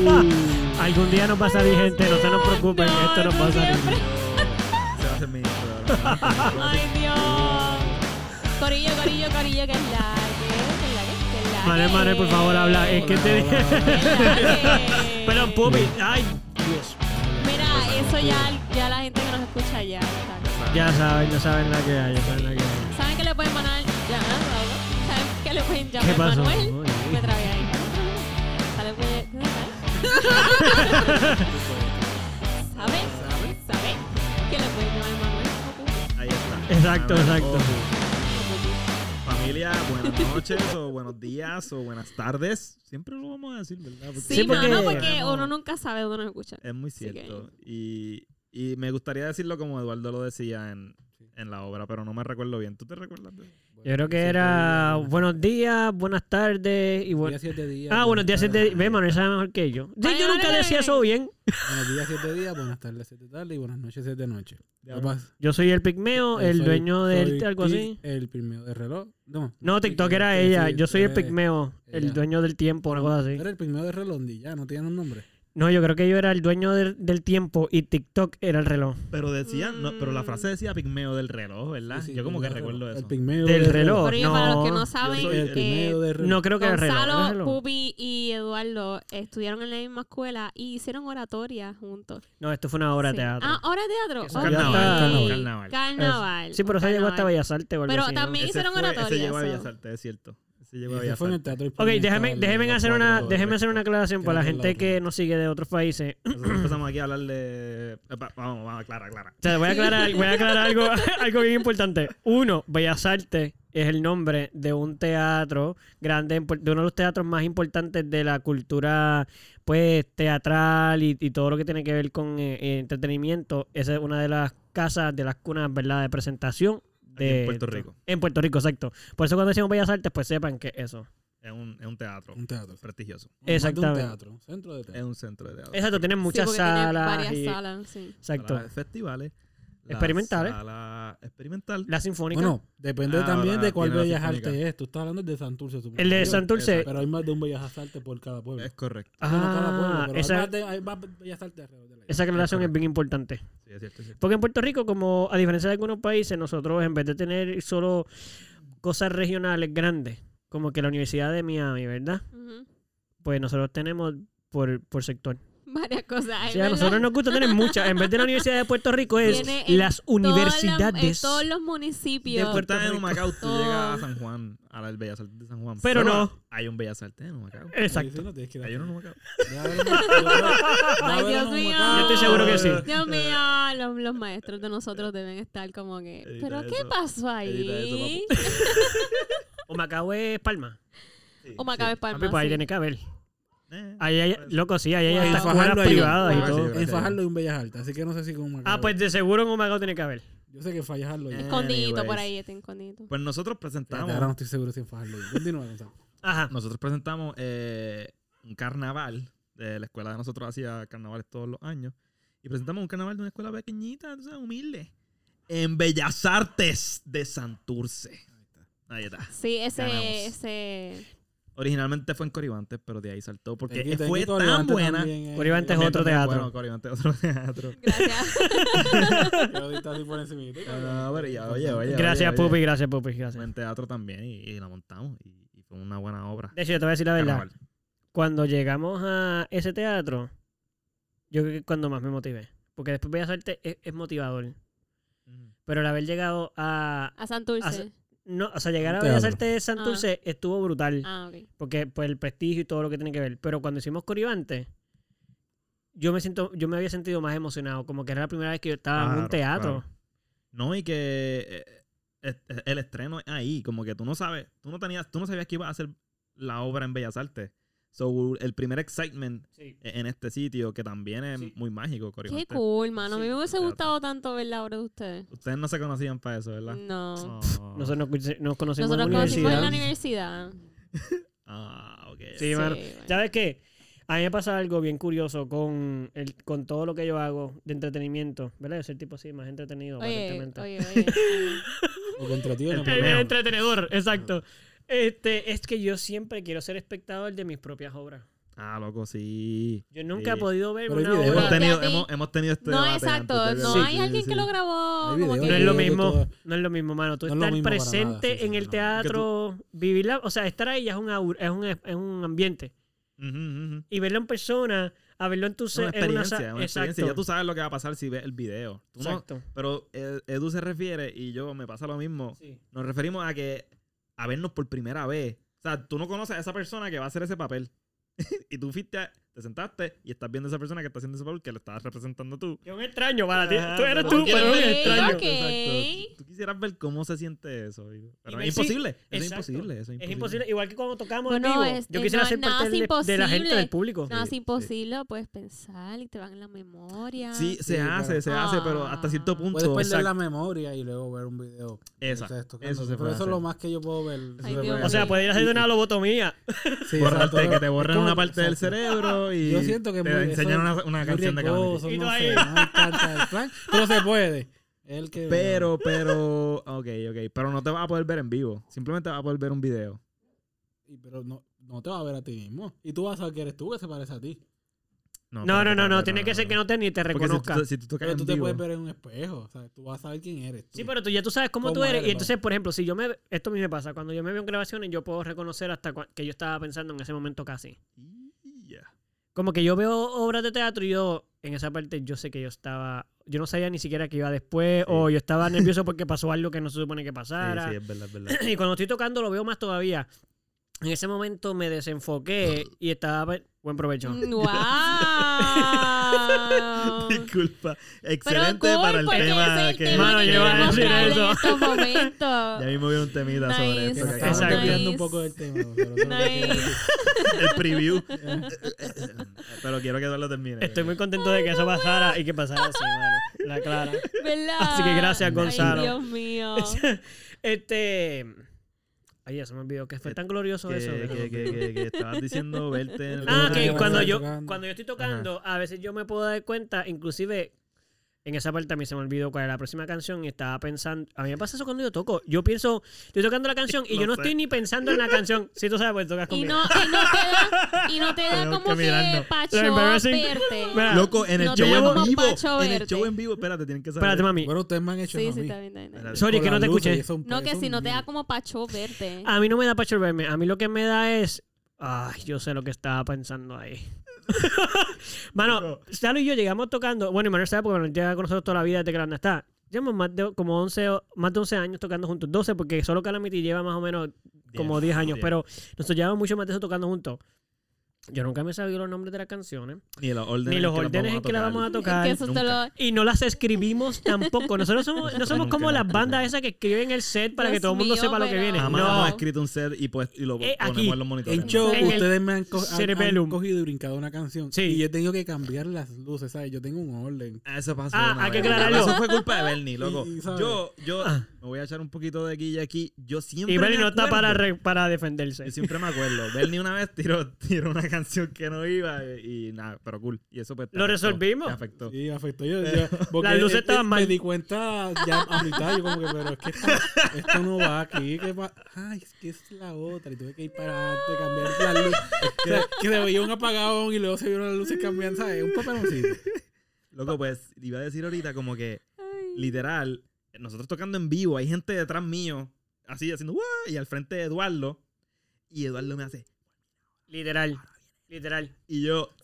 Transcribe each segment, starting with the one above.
Algún día nos va a salir gente, no se nos preocupen, No, esto nos va a no salir. siempre. Se va a hacer mi intro. Ay, Dios. Corillo, corillo, corillo, que es la que, que es la que, que es la Manuel, que. Manuel, por favor, habla. Es que te que. Perdón, Pupi. Ay, Dios. Mira, eso ya, ya la gente que nos escucha ya está. Ya saben, ya saben la que hay, ya saben la que hay. ¿Saben que le pueden mandar? Ya. ¿Saben que le pueden llamar ¿Qué pasó? Manuel? Me trabé ahí. ¿Saben que- ¿Saben? ¿Saben que le pueden llamar Manuel? Ahí está. Exacto, Manuel exacto. Ojo. Familia, buenas noches o buenos días o buenas tardes. Siempre lo vamos a decir, ¿verdad? Porque Sí, Sí, no, porque- no, porque Queremos- uno nunca sabe dónde nos escucha. Es muy que- cierto. Y, y me gustaría decirlo como Eduardo lo decía en, en la obra, pero no me recuerdo bien. ¿Tú te recuerdas? de- Yo creo que era buenos días, buenas tardes y bueno. Días, siete días. Ah, buenos días, siete días. Ve, Manuel sabe mejor que yo. Sí, yo nunca decía eso bien. Buenos días, siete días. Buenas tardes, siete tardes. Y buenas noches, siete noches. Yo soy el pigmeo, el soy- dueño del soy algo así. El primero de reloj. No. No, TikTok era ella. Yo soy el pigmeo, el dueño del tiempo, una cosa así. Era el primero de reloj ya, no tiene un nombre. No, yo creo que yo era el dueño del, del tiempo y TikTok era el reloj. Pero decía, no, pero la Mm. frase decía pigmeo del reloj, ¿verdad? Sí, sí, Yo como que recuerdo eso. El pigmeo Del de reloj. Pero yo, para los que no, no saben, El eh, reloj. No creo que era el reloj. Gonzalo. Pupi y Eduardo estudiaron en la misma escuela y hicieron oratoria juntos. No, esto fue una obra de Sí. teatro. Ah, obra de teatro. Carnaval. Carnaval. Carnaval. sí, pero eso llegó hasta. Bellas Artes Pero así, ¿no? también- Ese hicieron fue- oratoria, Ese llegó a. Bellas Artes, es cierto. Llegó a Bellas fue en el teatro. Ok, déjame, déjeme hacer una, déjeme hacer una aclaración para la gente que nos sigue de otros países. Nosotros empezamos aquí a hablar de... Vamos, vamos, aclara, aclara. O sea, voy a aclarar, voy a aclarar algo, algo bien importante. Uno, Bellas Artes es el nombre de un teatro grande, de uno de los teatros más importantes de la cultura pues teatral y, y todo lo que tiene que ver con eh, entretenimiento. Esa es una de las casas, de las cunas, ¿verdad?, de presentación. De en Puerto Rico. En Puerto Rico, exacto. Por eso cuando decimos Bellas Artes, pues sepan que eso. Es un, es un teatro Un teatro. prestigioso. Exactamente. Un teatro. Centro de Es teatro. un centro de teatro. Exacto, tienen Sí, muchas tiene salas. varias y- salas, sí. Exacto. Salas festivales. La Experimentales. Sala experimental. La Sinfónica. Bueno, depende Ah, también de cuál Bellas. Artes es. Tú estás hablando de Santurce. supongo. el de Santurce. Pero hay más de un Bellas Artes por cada pueblo. Es correcto. Bueno, cada pueblo, Ah, pero hay esa, más de- hay más Bellas Artes alrededor de la esa aclaración es bien importante. Sí, es cierto, es cierto. Porque en Puerto Rico, como a diferencia de algunos países, nosotros en vez de tener solo cosas regionales grandes, como que la Universidad de Miami, ¿verdad? Ujú. Pues nosotros tenemos por, por sector. Varias cosas. O hay, sea, a nosotros nos gusta tener muchas. En vez de la Universidad de Puerto Rico es Tiene en las Todas las- universidades. en todos los municipios. De Puerto en Humacao, tú Todo. llegas a San Juan, a la Bellas Artes de San Juan. Pero no. Hay un Bellas Artes en Humacao. Exacto. sí no tienes que ir Hay a- uno en Humacao. Ay, Dios mío. Yo estoy seguro que sí. Dios mío, los, los maestros de nosotros deben estar como que. Edita ¿Pero qué eso. pasó Edita ahí? eso, O Macao es Palma. Sí, O Macao sí. es Palma. Papi, pues ahí sí. tiene que haber. Eh, Ahí hay, loco, sí, ahí hay Wow. hasta En Fajardo escuelas hay- privadas y todo. En. Fajardo hay un Bellas Artes, así que no sé si con Macao. Ah, pues de seguro en un Macao tiene que haber. Yo sé que en Fajardo hay. Eh, Escondidito por ahí, está escondido. Pues nosotros Fíjate, presentamos, Ahora no estoy seguro si en Fajardo hay. Continúa. Ajá. nosotros presentamos eh, un carnaval. De la escuela de nosotros hacía carnavales todos los años. Y presentamos un carnaval de una escuela pequeñita, tú sabes, humilde. En Bellas Artes de Santurce. Ahí está. Sí, ese. Ganamos. ese Originalmente fue en Coribantes, pero de ahí saltó. Porque fue tan buena. también, eh. Coribante es otro teatro. Bueno, Coribante es otro teatro. Gracias. Pero ya, oye, oye. Gracias, oye. Pupi, gracias, Pupi, gracias. En teatro también y, y la montamos. Y, y fue una buena obra. De hecho, yo te voy a decir la verdad. Carnaval. Cuando llegamos a ese teatro, yo creo que es cuando más me motivé. Porque después Bellas Artes es, es motivador. Pero el haber llegado a... A Santurce. No, o sea, llegar a Un Bellas teatro. Artes de Santurce estuvo brutal. Ah, ok. Porque pues el prestigio y todo lo que tiene que ver. Pero cuando hicimos Coribante, yo me siento, yo me había sentido más emocionado. Como que era la primera vez que yo estaba en un Claro, teatro. claro. No, y que eh, eh, el estreno es ahí. Como que tú no sabes, tú no tenías, tú no sabías que ibas a hacer la obra en Bellas Artes. So, el primer excitement Sí. e- en este sitio, que también es Sí. muy mágico, Qué Coribante. cool, mano. A mí Sí, me hubiese gustado tanto ver la obra de ustedes. Ustedes no se conocían para eso, ¿verdad? No. Oh. Nosotros nos, nos conocimos Nosotros en la conocimos en la universidad. universidad. Ah, ok. Sí, mano. bueno. ¿Sabes qué? A mí me pasa algo bien curioso con, el, con todo lo que yo hago de entretenimiento, ¿verdad? Yo soy el tipo así, más entretenido, Oye, aparentemente. oye, oye. O contra ti o El. El entretenedor, exacto. Este, es que yo siempre quiero ser espectador de mis propias obras. Ah, loco, sí. Yo nunca he podido ver Pero una. Hemos obra. Pero- tenido, hemos, hemos tenido este No, exacto. antes No hay Sí, alguien sí, que lo grabó. Como que- No es lo mismo, no es lo mismo, mano. Tú No estar presente en sí, el no. teatro, vivirla, o sea, estar ahí ya es un, es un, es un ambiente. Y verlo en persona, a verlo en tu Es una en experiencia, sa- una experiencia. Exacto. Ya tú sabes lo que va a pasar si ves el video. Tú no- Exacto. pero eh, Edu se refiere, y yo me pasa lo mismo. Sí. Nos referimos a que a vernos por primera vez. O sea, tú no conoces a esa persona que va a hacer ese papel. y tú fuiste, a- te sentaste y estás viendo a esa persona que está haciendo ese papel que lo estabas representando tú. Es un extraño para ti. Tú eres tú, pero es un extraño. ok. Exacto. Tú quisieras ver cómo se siente eso. Pero es si- imposible. Eso es Exacto. imposible. Eso es Es imposible. Igual que cuando tocamos en Bueno, vivo. es- Yo quisiera no- ser nada parte es del- de la gente imposible. del público. No, es imposible, puedes pensar y te van en la memoria. Sí, se Sí, hace, pero- se hace, pero hasta cierto punto. Puedes perder exacto. la memoria y luego ver un video. de tocando. eso se Pero puede eso es lo más que yo puedo ver. O sea, mío. puede ir haciendo una lobotomía. Sí, Borrarte, exacto. que te borren una parte del exacto. Y Yo siento que te muy- enseñan eso una, canción de Calamity. riesgoso, Y tú no ahí. sé, no me encanta el plan, pero se puede. El que Pero, pero, ok, ok. Pero no te vas a poder ver en vivo. Simplemente vas a poder ver un video. Y- Pero no, no te va a ver a ti mismo. Y tú vas a saber que eres tú que se parece a ti. No, no, no, no. Tiene que ser que no te ni te Porque si reconozca. tú, si tú Pero tú te vivo, puedes ver en un espejo. O sea, tú vas a saber quién eres. tú. Sí, pero tú ya tú sabes cómo, tú ¿Cómo eres. eres, Y entonces, por ejemplo, si yo me. Esto a mí me pasa. Cuando yo me veo en grabaciones, yo puedo reconocer hasta que yo estaba pensando en ese momento casi. Como que yo veo obras de teatro y yo, en esa parte, yo sé que yo estaba. Yo no sabía ni siquiera que iba después. Sí. O yo estaba nervioso porque pasó algo que no se supone que Sí, pasara. sí, es verdad, es verdad. Y cuando estoy tocando lo veo más todavía. En ese momento me desenfoqué y estaba. Buen provecho. ¡Wow! Disculpa. Pero Excelente cool, para el tema ese es el que... tema Mano, yo iba a decir eso. en. Ya mismo viene un temita sobre esto. Estamos Exacto. un poco del tema. pero Nice. El preview. Pero quiero que tú lo termine. Estoy muy contento de que eso pasara y que pasara así, mano. La clara. ¿Verdad? Así que gracias, Gonzalo. Ay, Dios mío. este. Ay, ya se me olvidó que fue tan glorioso que, eso. que, que, que, que estabas diciendo verte en el... Ah, Ah, que cuando yo, cuando yo estoy tocando, a veces yo me puedo dar cuenta, inclusive en esa parte a mí se me olvidó cuál era la próxima canción y estaba pensando, a mí me pasa eso cuando yo toco, yo pienso, estoy tocando la canción y yo no sé. estoy ni pensando en la canción, si tú sabes, pues tocas Y conmigo. no, y no te da, y no te da como que pacho verte. Mira, Loco, en el No show en vivo. En el show en vivo, espérate, tienen que saber. Espérate, mami. Bueno, ustedes me han hecho Sí, eso sí, está bien. Sorry, que no te escuché. No, que si no te da como pacho verte. A mí no me da pacho verme, a mí lo que me da es, ay, yo sé lo que estaba pensando ahí. Mano, Salo y yo llegamos tocando, bueno, y Manuel sabe porque Manuel llega con nosotros toda la vida desde que la está. Llevamos más de, como 11, o- más de 11 años tocando juntos, 12 porque solo Calamity lleva más o menos como 10 años, Diez. pero nosotros llevamos mucho más de eso tocando juntos. Yo nunca me he sabido los nombres de las canciones, Ni los órdenes, ni los órdenes en que las vamos a tocar. que lo... Y no las escribimos tampoco. Nosotros somos, no somos como las bandas esas que escriben el set para que todo el mundo mío, sepa lo que viene. Jamás No, hemos escrito un set y, pues, y lo Eh, ponemos aquí, en los monitores. En show, En ustedes me han, co- han- han cogido y brincado una canción. Sí. Y yo he tenido que cambiar las luces, ¿sabes? Yo tengo un orden. Ah, Eso pasó. Ah, una hay que aclararlo. Eso fue culpa de Bernie, loco. Y- yo, yo Ah. me voy a echar un poquito de guilla aquí. Yo siempre. y Benny me no está para, re- para defenderse. Yo siempre me acuerdo. Bernie una vez tiró, tiró una canción que no iba y, y nada, pero cool. Y eso pues. Lo afectó, resolvimos. afectó. Sí, afectó. Yo, yo- porque Las luces eh, eh, estaban mal. Me di cuenta ya a mitad. Yo como que, pero es que esto, esto no va aquí. ¿qué pa- Ay, es que es la otra. Y tuve que ir para adelante, cambiar las luces. O sea, que se veía un apagón y luego se vieron las luces cambiando, ¿sabes? Un papeloncito. Loco, pues iba a decir ahorita como que Ay. literal, nosotros tocando en vivo, hay gente detrás mío, así haciendo ¡guau! y al frente de Eduardo. Y Eduardo me hace. Literal. Literal. Y yo.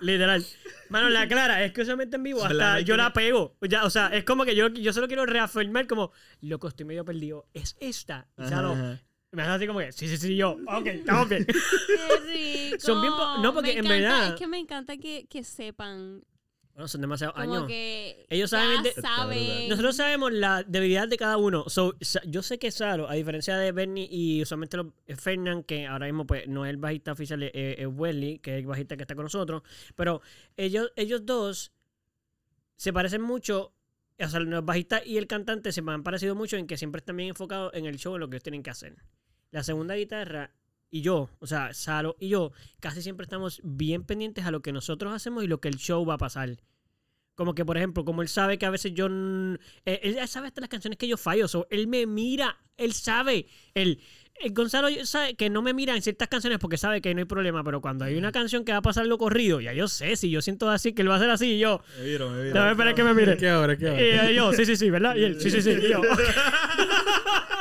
Literal. Mano, la clara, es que usualmente en vivo hasta yo la pego. Ya, o sea, es como que yo, yo solo quiero reafirmar como, loco, estoy medio perdido. Es esta. Y Salo, Ajá. me hace así como que, sí, sí, sí, yo. Ok, estamos bien. Qué rico. Son bien po- no, porque Me en encanta- verdad- Es que me encanta que, que sepan. Bueno, son demasiados Como años. que. Ellos saben ya de- saben. Nosotros sabemos la debilidad de cada uno. So, yo sé que Saro, a diferencia de Bernie y usualmente los, eh, Fernand, que ahora mismo pues, no es el bajista oficial, es, es Wesley, que es el bajista que está con nosotros, pero ellos, ellos dos se parecen mucho. O sea, los bajistas y el cantante se me han parecido mucho en que siempre están bien enfocados en el show, en lo que ellos tienen que hacer. La segunda guitarra y yo, o sea, Saro y yo, casi siempre estamos bien pendientes a lo que nosotros hacemos y lo que el show va a pasar. Como que, por ejemplo, como él sabe que a veces yo... eh, Él, sabe hasta las canciones que yo fallo. so, él me mira, él sabe. Él, eh, Gonzalo sabe que no me mira en ciertas canciones porque sabe que no hay problema, pero cuando hay una canción que va a pasar lo corrido, ya yo sé, si yo siento así, que él va a hacer así, y yo, Me viro, me viro. déjame esperar que me mire. ¿Qué ahora? ¿Qué ahora? Y yo, sí, sí, sí, ¿verdad? Y él, sí, sí, sí. Y yo,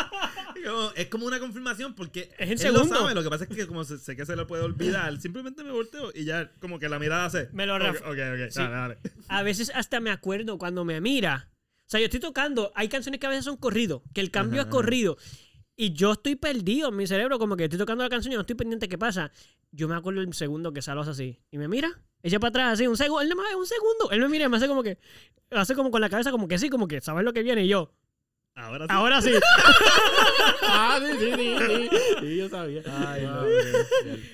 Como- es como una confirmación porque Es en él segundo. lo sabe. Lo que pasa es que como sé, sé que se le puede olvidar, simplemente me volteo y ya como que la mirada hace. Me lo Ok, ref- Ok, ok, Sí. dale, dale. a veces hasta me acuerdo cuando me mira. O sea, yo estoy tocando, hay canciones que a veces son corridos, que el cambio Ajá, es corrido. Y yo estoy perdido en mi cerebro, como que estoy tocando la canción y no estoy pendiente qué pasa. Yo me acuerdo el segundo que Salo hace así. Y me mira, echa para atrás así, un segundo, él más un segundo. Él me mira y me hace como que, hace como con la cabeza como que sí, como que sabes lo que viene. Y yo, Ahora sí. ahora sí. Ah, sí, sí, sí, sí. Sí, yo sabía. Ay, no, Wow.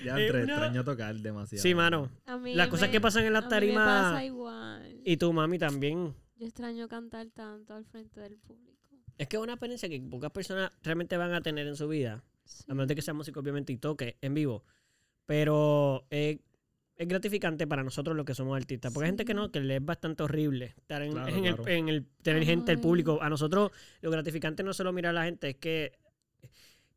ya, Eh, entré, una- extraño tocar demasiado. Sí, mano. A mí Las cosas me- que pasan en la a mí me tarima- pasa igual. Y tu mami también. Yo extraño cantar tanto al frente del público. Es que es una experiencia que pocas personas realmente van a tener en su vida. Sí. A menos de que sea músico, obviamente, y toque en vivo. Pero eh, es gratificante para nosotros los que somos artistas. Porque hay gente que no, que le es bastante horrible estar en, Claro, en el, claro. en el- tener gente, el público. A nosotros lo gratificante no es solo mirar a la gente, es que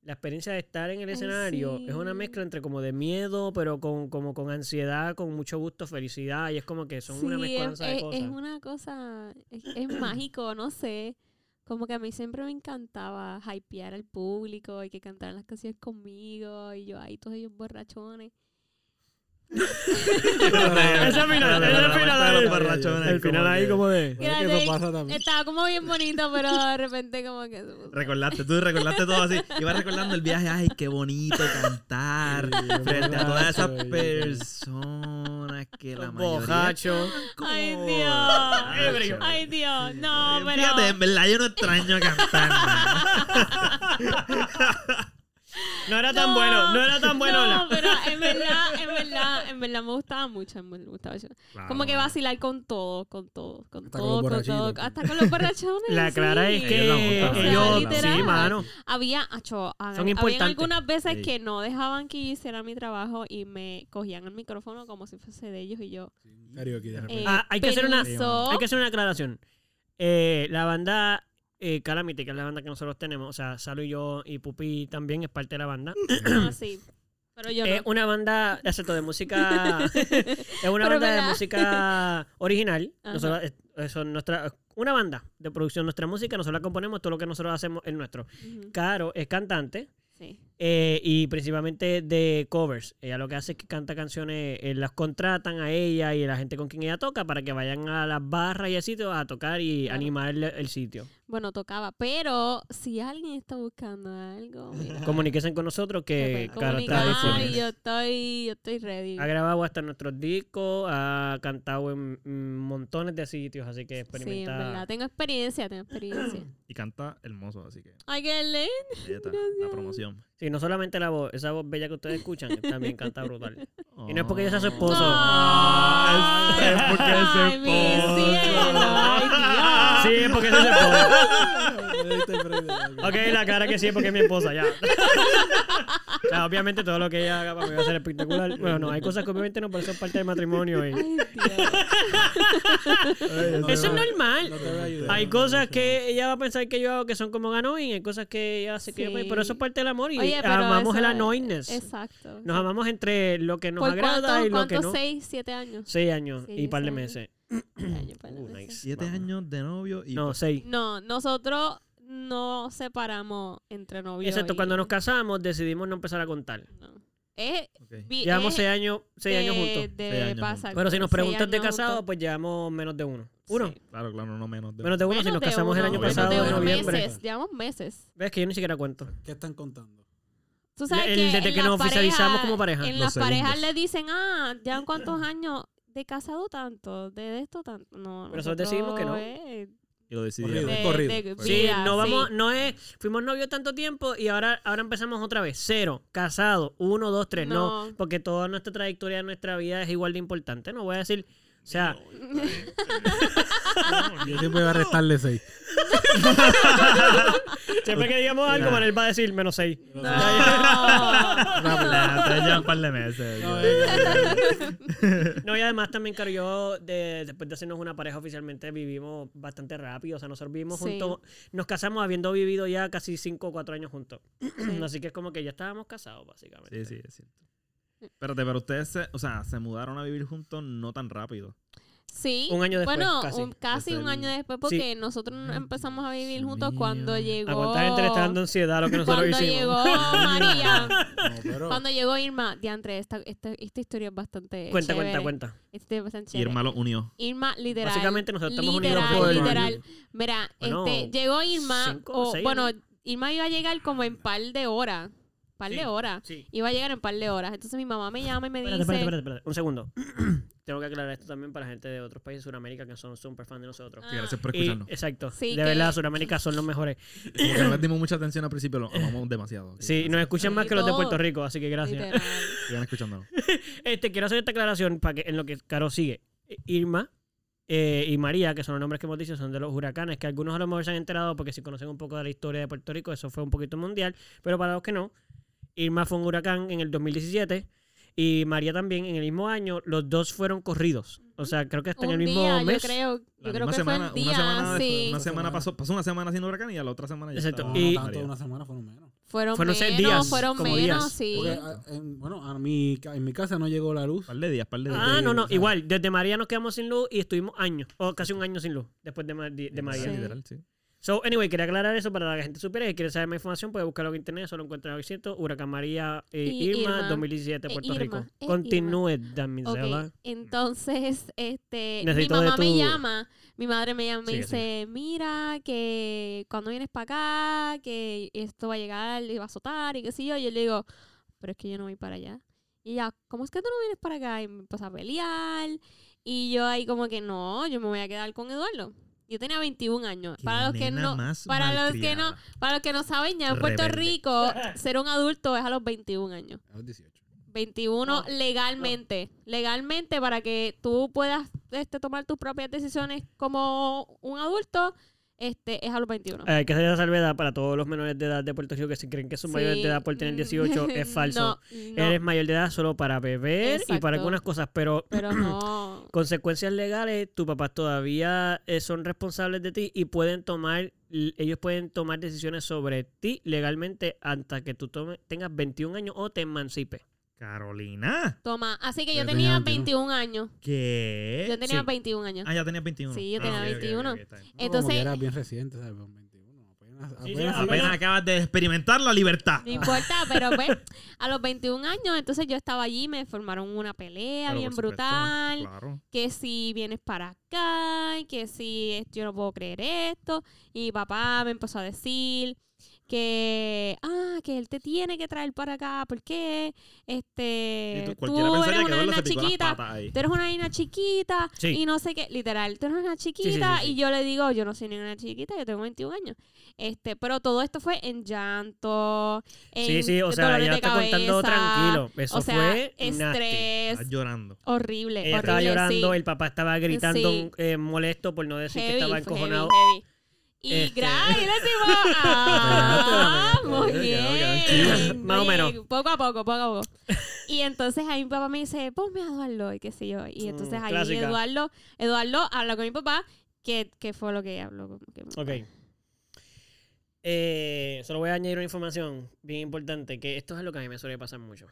la experiencia de estar en el Ay, escenario es una mezcla entre como de miedo, pero con, como con ansiedad, con mucho gusto, felicidad. Y es como que son una Sí, mezcolanza de cosas. es una cosa, es, es mágico, no sé. Como que a mí siempre me encantaba hypear al público y que cantaran las canciones conmigo y yo ahí todos ellos borrachones. Ese final, ese final El final ahí como de... Bueno, que Fíjate, eso pasa también. Estaba como bien bonito, pero de repente como que... Recordaste, tú recordaste todo así. Ibas recordando el viaje. Ay, qué bonito cantar frente a todas esas personas que la mayoría. Bojacho. como Ay. Dios. Ay, Dios. No, pero... Fíjate, en verdad yo no extraño cantar. No era tan bueno, no era tan bueno. No, la- pero en verdad, en verdad, en verdad me gustaba mucho. Me gustaba mucho. Como que vacilar con todo, con todo, con Hasta todo, con todo. Hasta con los borrachones. La clara sí. es que Ellos O sea, literal. sí, mano. Había, acho, importantes. algunas veces Sí. que no dejaban que yo hiciera mi trabajo y me cogían el micrófono como si fuese de ellos y yo. Eh, Ah, hay que hacer una-. Hay que hacer una aclaración. Eh, la banda eh, Calamity, que es la banda que nosotros tenemos, o sea, Salo y yo y Pupi también es parte de la banda. Ah, sí. Pero yo Es no. una banda, excepto de música, es una Pero banda de música original. Nosotros, eh, eso nuestra, una banda de producción, nuestra música, nosotros la componemos, todo lo que nosotros hacemos es nuestro. Caro es cantante. Sí. Eh, y principalmente de covers. Ella lo que hace es que canta canciones, eh, las contratan a ella y a la gente con quien ella toca para que vayan a las barras y a sitios a tocar y Claro. animar el, el sitio. Bueno, tocaba. Pero si alguien está buscando algo, mira. Comuníquense con nosotros que comunican está yo estoy, yo estoy ready. Ha grabado hasta nuestros discos, ha cantado en montones de sitios, así que Sí, en experimenta. verdad. Tengo experiencia, tengo experiencia. Y canta hermoso, así que. Ay, qué lindo. ahí está, la promoción. Sí, no solamente la voz, esa voz bella que ustedes escuchan, también canta brutal. Y no es porque ella sea su esposo. Ah, es- es porque es su esposo. cielo. Ay, Dios. Sí, es porque es su esposo. Ok, la cara que sí es porque es mi esposa, ya. O sea, obviamente todo lo que ella haga para mí va a ser espectacular. Bueno, no, hay cosas que obviamente no, pero eso es parte del matrimonio. y- Ay, Dios. No te Eso es normal. no ayudar. Hay cosas que ella va a pensar que yo hago que son como annoying, hay cosas que ella hace que yo... Sí. Pero eso es parte del amor y Oye, amamos el annoyingness. Exacto. Nos amamos entre lo que nos ¿Por agrada cuánto, y lo que cuánto? no. ¿Seis, siete años? Seis años Sí, y par de meses. Siete años, par de Uh, meses. nice. Siete Vamos. años de novio y. No, seis. No, nosotros no separamos entre novios. Excepto y- cuando nos casamos, decidimos no empezar a contar. No. Es, Ok. vi- Llevamos es seis años, seis de- años juntos. de Seis años pasar- Pero si nos preguntas de casado, juntos. pues llevamos menos de uno. Uno. Sí. Claro, claro, no menos de. Menos de uno si Menos nos de casamos el uno, año menos pasado de en unos noviembre. meses, llevamos meses. Ves que yo ni siquiera cuento. ¿Qué están contando? Tú sabes El- que desde que nos oficializamos parejas- como pareja. En Los las parejas le dicen, ah, ¿ya cuántos años de casado tanto? ¿De esto tanto? No, Pero nosotros decidimos que no. es Y lo decidieron. Corrido. de- corrido. de Sí, vida, no vamos, sí. no es, fuimos novios tanto tiempo y ahora, ahora empezamos otra vez. Cero, casado, uno, dos, tres. No, No. porque toda nuestra trayectoria de nuestra vida es igual de importante. No voy a decir, O sea, Yo siempre voy a restarle 6. siempre que digamos algo, Ya. Manel va a decir menos 6. No. Llevan un par de meses. No, y además también, Caro, yo, de- después de hacernos una pareja oficialmente, vivimos bastante rápido. O sea, nosotros vivimos Sí. juntos. Nos casamos habiendo vivido ya casi 5 o 4 años juntos. Sí. Así que es como que ya estábamos casados, básicamente. Sí, sí, es cierto. Espérate, pero ustedes, se, o sea, se mudaron a vivir juntos no tan rápido. Sí. Un año después, Bueno, casi. un- casi año después porque nosotros no empezamos a vivir Dios juntos mío. cuando llegó... ¿A cuánta gente le está dando ansiedad lo que nosotros Cuando hicimos? llegó María, No, pero. cuando llegó Irma, diantre, esta, esta, esta historia es bastante Cuenta, chévere. cuenta, cuenta. Esta historia es bastante chévere. Irma los unió. Irma, literal. Básicamente nosotros estamos unidos literal, por- literal. Mira, Bueno, este, llegó Irma, cinco o seis bueno. Irma iba a llegar como en par de horas. Par Sí. de horas. Sí. Iba a llegar en par de horas. Entonces mi mamá me llama y me Espérate, dice. espérate, espérate, espérate. Un segundo. Tengo que aclarar esto también para gente de otros países de Sudamérica que son súper fan de nosotros. Gracias por Y- escucharnos. exacto. Sí, de que- verdad, Sudamérica son los mejores. Como que no les dimos mucha atención al principio, lo amamos demasiado. Sí, nos escuchan Sí, más que los de. Puerto Rico, así que gracias. Sigan escuchándonos. Este, quiero hacer esta aclaración para que en lo que Caro sigue. Irma eh, y María, que son los nombres que hemos dicho, son de los huracanes, que algunos a lo mejor se han enterado porque si conocen un poco de la historia de Puerto Rico, eso fue un poquito mundial, pero para los que no, Irma fue un huracán en el 2017 y María también en el mismo año, los dos fueron corridos. O sea, creo que hasta en el mismo día, mes. yo creo, yo que semana, fue el una día, semana, de- sí. una semana pasó, pasó una semana sin huracán y a la otra semana ya Exacto. estaba Y- No, tanto, María. una semana fueron menos. Fueron, Fueron menos, días, fueron como menos, días. sí. Porque, a- en- bueno, a mi, en mi casa no llegó la luz. Par de días, par de días. Ah, no, no, o sea- igual. Desde María nos quedamos sin luz y estuvimos años, o casi un año sin luz, después de, Ma- de- de María. Sí. Literal, sí. So, anyway, quería aclarar eso para que la gente supiera. Si quiere saber más información, puede buscarlo en internet. Solo encuentra lo cierto. Huracán María eh, Irma, Irma. 2017, Eh, Puerto Irma, Rico. eh, Continúe, damisela. entonces, este, mi Necesito mamá me llama, mi madre me llama y me dice, mira, que cuando vienes para acá, que esto va a llegar y va a azotar y qué sé yo, y yo le digo, pero es que yo no voy para allá. Y ella, ¿cómo es que tú no vienes para acá? Y me empezó a pelear, y yo ahí como que no, yo me voy a quedar con Eduardo. Yo tenía 21 años. Qué Para los que no, para los que no, para los que no saben, ya en Puerto. Rico ser un adulto es a los 21 años. A los 18. 21 No, legalmente. Legalmente para que tú puedas este, tomar tus propias decisiones como un adulto, este es a los 21. Eh, Hay que hacer la salvedad para todos los menores de edad de Puerto Rico que se creen que son mayores de edad por tener 18. es falso. No, no, Eres mayor de edad solo para beber y para algunas cosas, pero pero no. consecuencias legales, tus papás todavía eh, son responsables de ti y pueden tomar, ellos pueden tomar decisiones sobre ti legalmente hasta que tú tome- tengas 21 años o te emancipes. Carolina. Toma, así que yo Yo tenía tenía 21 años. ¿Qué? Yo tenía Sí. 21 años. Ah, ya tenías 21. Sí, yo Ah, tenía ok, 21. ok, está bien. No, como Entonces, era bien reciente, ¿sabes? Con 21. Apenas, Sí, sí, apenas, apenas- Apenas acabas de experimentar la libertad. No importa, pero pues a los 21 años, entonces yo estaba allí, me formaron una pelea Pero bien brutal. Claro. que si vienes para acá, que si yo no puedo creer esto. Y papá me empezó a decir que, ah, que él te tiene que traer para acá, porque Y este, tú- eres una las chiquita. Tú eres una niña chiquita Sí. y no sé qué, literal, tú eres una chiquita sí, sí, sí. y yo le digo, yo no soy ninguna chiquita, yo tengo 21 años. Este, pero todo esto fue en llanto, en Sí, sí, o sea, ella está contando cabeza, tranquilo. Eso o sea, fue estrés, llorando. horrible, Ella estaba horrible, llorando, el papá estaba gritando eh, molesto por no decir que estaba encojonado. heavy, heavy. Y Este- gra- y decimos, ah, muy bien. Más o menos. Poco a poco, poco a poco. Y entonces ahí mi papá me dice, ponme a Eduardo y qué sé yo. Y entonces Mm, ahí clásica. Eduardo, Eduardo habla con mi papá, que, que fue lo que habló con que mi papá. Ok. Eh, solo voy a añadir una información bien importante, que esto es lo que a mí me suele pasar mucho.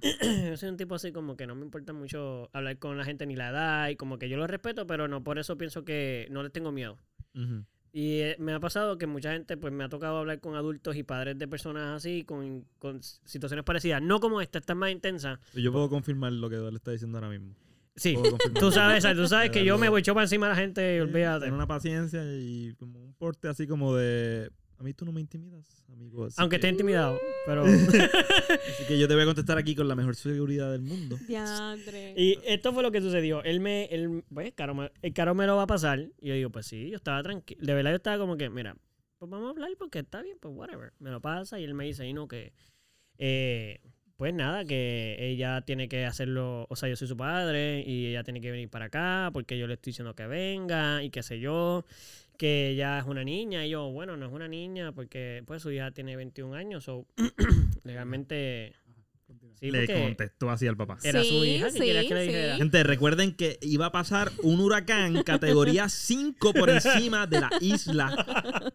yo soy un tipo así como que no me importa mucho hablar con la gente ni la edad y como que yo lo respeto, pero no por eso pienso que no les tengo miedo. Ujú. Y eh, me ha pasado que mucha gente, pues me ha tocado hablar con adultos y padres de personas así, con, con situaciones parecidas. No como esta, esta es más intensa. Yo puedo confirmar lo que Eduardo está diciendo ahora mismo. Sí, tú sabes, tú sabes que yo me voy para encima de la gente y olvídate. Tener una paciencia y como un porte así como de... A mí tú no me intimidas, amigo. así Aunque que- esté intimidado, pero... Así que yo te voy a contestar aquí con la mejor seguridad del mundo. Diandre. Y esto fue lo que sucedió. Él me, él, pues, Caro me- el caro me lo va a pasar. Y yo digo, pues sí, yo estaba tranquilo. De verdad yo estaba como que, mira, pues vamos a hablar porque está bien, pues whatever. Me lo pasa y él me dice, y no, que, eh, pues nada, que ella tiene que hacerlo, o sea, yo soy su padre y ella tiene que venir para acá porque yo le estoy diciendo que venga y qué sé yo, que ella es una niña y yo, bueno, no es una niña porque pues su hija tiene 21 años o legalmente sí, le contestó así al papá. era su Sí, hija, ¿qué sí, querías que le sí. dijera? Gente, recuerden que iba a pasar un huracán categoría 5 por encima de la isla.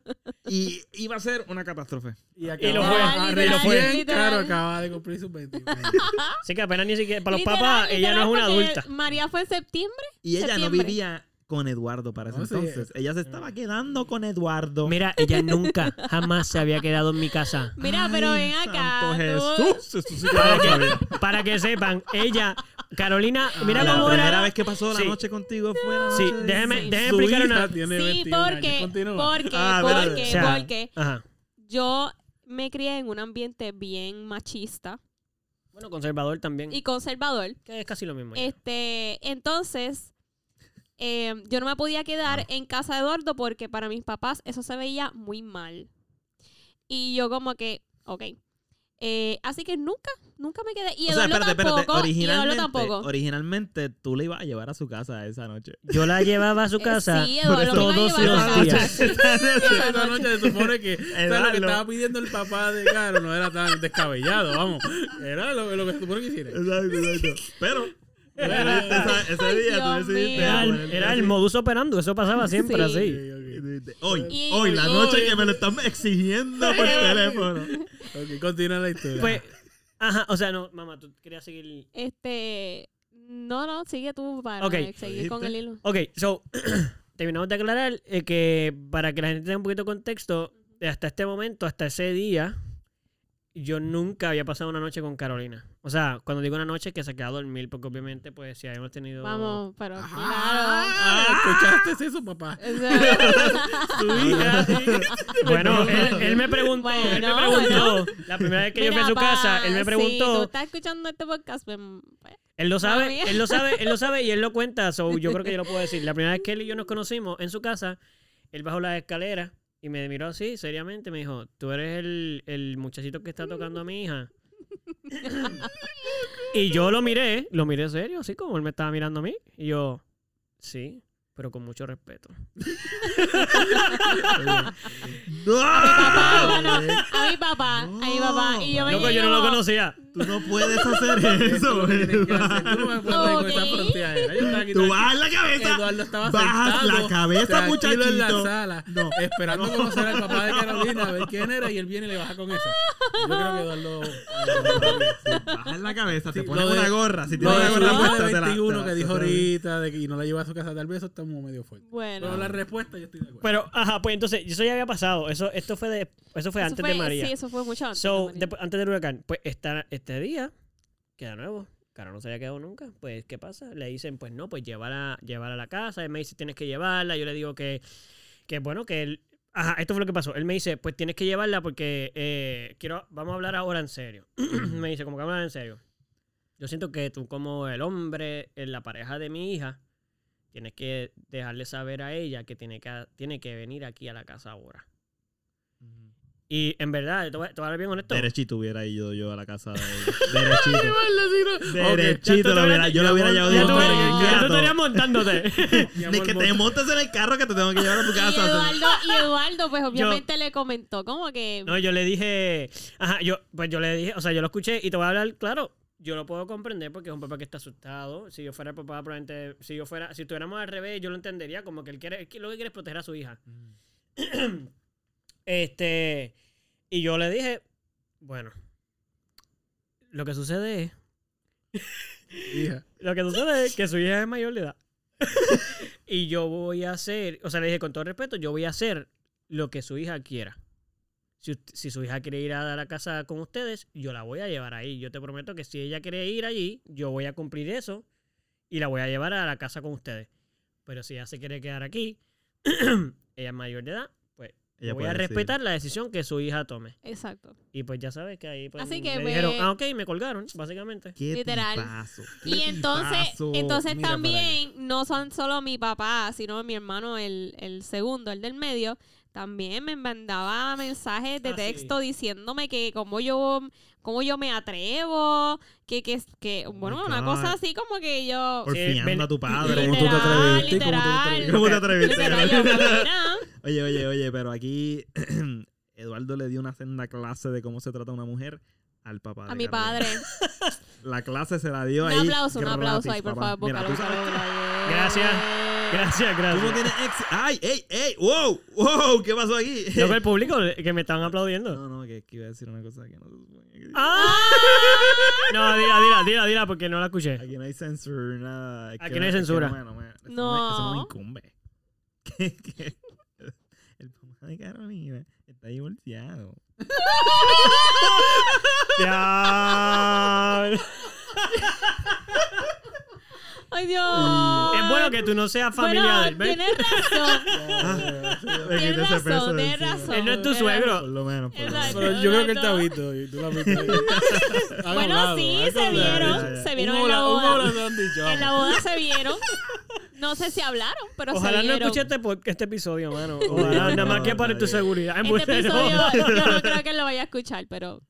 Y iba a ser una catástrofe. Y, Y acaba, lo fue, ah, literal, recién, literal. claro, acaba de cumplir sus 21. Así que apenas ni siquiera, para los Literal, papás, ella no es una adulta. María fue en septiembre. Y ella no Septiembre. vivía con Eduardo para ese No, sí. entonces. Ella se estaba quedando con Eduardo. Mira, ella nunca, jamás se había quedado en mi casa. Mira, pero ven acá. Jesús. Sí no Para que, para que sepan, ella, Carolina, mira la cómo primera era. vez que pasó la Sí. noche contigo fue la Sí, noche déjeme, Sí. déjeme explicar una. tiene Sí, 21 años. porque, porque, Ah, porque, O sea, porque Ajá. yo me crié en un ambiente bien machista Bueno, conservador también. y conservador. que es casi lo mismo. ya. Este, entonces, eh, yo no me podía quedar en casa de Eduardo porque para mis papás eso se veía muy mal. Y yo como que, ok. Eh, así que nunca, nunca me quedé. Y O sea, Eduardo espérate, espérate. tampoco. y Eduardo Originalmente, tampoco. originalmente tú le ibas a llevar a su casa esa noche. Yo la llevaba a su Eh, casa sí, Eduardo iba a todos los días. Esa noche se supone que o sea, lo Eduardo. que estaba pidiendo el papá de Caro no era tan descabellado, vamos. Era lo, lo que se supone que hiciera. Exacto, exacto. Pero ese día tú decidiste Era el, era modus operandi, eso pasaba siempre Sí. así. Hoy, Y- hoy, la hoy. noche que me lo están exigiendo por teléfono. Ok, continúa la historia. Pues, ajá, o sea, no, mamá, tú querías seguir. Este, no, no, sigue tú para Ok. seguir con el hilo. Ok, so, terminamos de aclarar eh, que para que la gente tenga un poquito de contexto, hasta este momento, hasta ese día, yo nunca había pasado una noche con Carolina. O sea, cuando digo una noche, que se queda a dormir, porque obviamente, pues, si habíamos tenido... Vamos, pero claro. Ah, ¿escuchaste eso, papá? Tu hija. bueno, él, él me preguntó, él me Bueno, preguntó, la primera vez que yo fui a su casa, él me Si tú preguntó, estás escuchando este podcast, pues, pues, él lo sabe, él lo sabe, él lo sabe y él lo cuenta, so yo creo que yo lo puedo decir. La primera vez que él y yo nos conocimos en su casa, él bajó las escaleras y me miró así, seriamente, me dijo, tú eres el, el muchachito que está tocando a mi hija. y yo lo miré, lo miré serio, así como él me estaba mirando a mí. Y yo, sí, pero con mucho respeto. papá, bueno, a mi papá, a mi papá. Y yo me Loco, yo no lo conocía. Tú no puedes hacer Eso eso. Tú no me puedes ir con esa Ok. fronteadera. Yo estaba aquí Tú bajas la cabeza. Eduardo estaba Bajas sentado, la cabeza, tranquilo en la muchachito. sala, esperando conocer al papá de Carolina, a ver quién era, y él viene y le baja con esa. Yo creo que Eduardo... Bajas la cabeza, te Sí, pones lo de- una gorra. Si tienes una gorra puesta, te la- 21 te la- que dijo te ahorita y no la lleva a su casa, tal vez eso está como medio fuerte. Bueno, Pero la respuesta yo estoy de acuerdo. Pero, ajá, pues entonces, eso ya había pasado. Eso, esto fue de, eso fue eso antes fue- de María. Sí, eso fue mucho antes. So, de María. después- antes del huracán, pues esta, este día, queda nuevo. Caro no se había quedado nunca. Pues, ¿qué pasa? Le dicen, pues no, pues llévala, llévala a la casa. Él me dice, tienes que llevarla. Yo le digo que, que bueno, que él. Ajá, esto fue lo que pasó. Él me dice, pues tienes que llevarla porque eh, quiero, vamos a hablar ahora en serio. me dice, como que vamos a hablar en serio. Yo siento que tú, como el hombre, en la pareja de mi hija, tienes que dejarle saber a ella que tiene que, tiene que venir aquí a la casa ahora. Y en verdad, te voy, a hablar bien honesto. Derechito hubiera ido yo a la casa de Derechito. Derechito lo hubiera, yo lo hubiera llevado un ya tú estarías montándote. Ni que te montes en el carro que te tengo que llevar a tu Y casa. Eduardo, y Eduardo, pues obviamente le comentó como que No, yo le dije, ajá, yo, pues yo le dije, o sea, yo lo escuché y te voy a hablar, claro, yo lo puedo comprender porque es un papá que está asustado. Si yo fuera el papá, probablemente, si yo fuera, si estuviéramos al revés, yo lo entendería, como que él quiere, lo que quiere es proteger a su hija. este, y yo le dije, bueno, lo que sucede es, lo que sucede es que su hija es mayor de edad. y yo voy a hacer, o sea, le dije con todo respeto, yo voy a hacer lo que su hija quiera. Si, su hija quiere ir a la casa con ustedes, yo la voy a llevar ahí. Yo te prometo que si ella quiere ir allí, yo voy a cumplir eso y la voy a llevar a la casa con ustedes. Pero si ella se quiere quedar aquí, ella es mayor de edad, pues Ella voy a respetar la decisión que su hija tome. exacto. Y pues ya sabes que ahí pues, Así que me me- dijeron, ah, ok, me colgaron, básicamente. Qué Literal. tipazo, qué Y entonces, tipazo. entonces Mira también no son solo mi papá, sino mi hermano, el, el segundo, el del medio, también me mandaba mensajes de Ah, sí. texto diciéndome que cómo yo, cómo yo me atrevo, que, que, que bueno, my una God. cosa así como que yo... Porfiando ven- a tu padre. ¿Cómo tú te Literal, atreviste? ¿Cómo te literal. atreviste? ¿Cómo te atreviste? Literal, yo, mira, Oye, oye, oye, pero aquí Eduardo le dio una senda clase de cómo se trata una mujer al papá. de a mi padre. La clase se la dio Un ahí. aplauso, un aplauso ahí, por papá. favor. Mira. Gracias. Gracias, Tú no gracias. tienes ex. ¡Ay, ey, ey! ¡Wow! ¡Wow! ¿Qué pasó aquí? Loco, el público que me estaban aplaudiendo. No, no, que, que iba a decir una cosa que no se que- ¡Ah! No, dila, dila, dila, dila, porque no la escuché. Aquí no hay censura, nada. Es Aquí que no hay es que censura. me- no eso No. me- Eso no me incumbe. Que- que el papá de Carolina está divorciado. Ya. Ay, Dios. Es bueno que tú no seas familia Bueno, ¿ves? tienes razón. Tienes razón, de tienes encima. razón. Él no es tu suegro. Por lo menos. Por lo menos. Exacto. Pero yo creo que él te ha visto y tú lo has visto. Han Bueno, hablado, sí, se vieron. ya, ya. Se vieron Un en la boda. En la boda se vieron. No sé si hablaron, pero Ojalá se no vieron. escuche este, pod- este episodio, mano. Ojalá, nada más que para tu seguridad. Este episodio yo no creo que lo vaya a escuchar, pero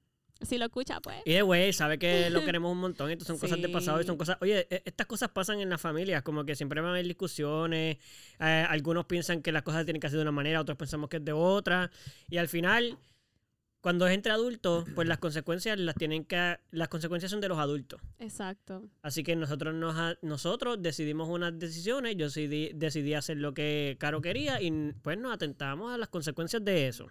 si lo escucha, pues. Y de güey, sabe que lo queremos un montón. Estas son cosas de Sí. pasado y son cosas. Oye, e- estas cosas pasan en las familias. Como que siempre van a haber discusiones. eh, algunos piensan que las cosas tienen que ser de una manera, otros pensamos que es de otra. Y al final, cuando es entre adultos, pues las consecuencias las tienen que. Las consecuencias son de los adultos. Exacto. Así que nosotros nos nosotros decidimos unas decisiones. Yo decidí, decidí hacer lo que Caro quería y pues nos atentamos a las consecuencias de eso.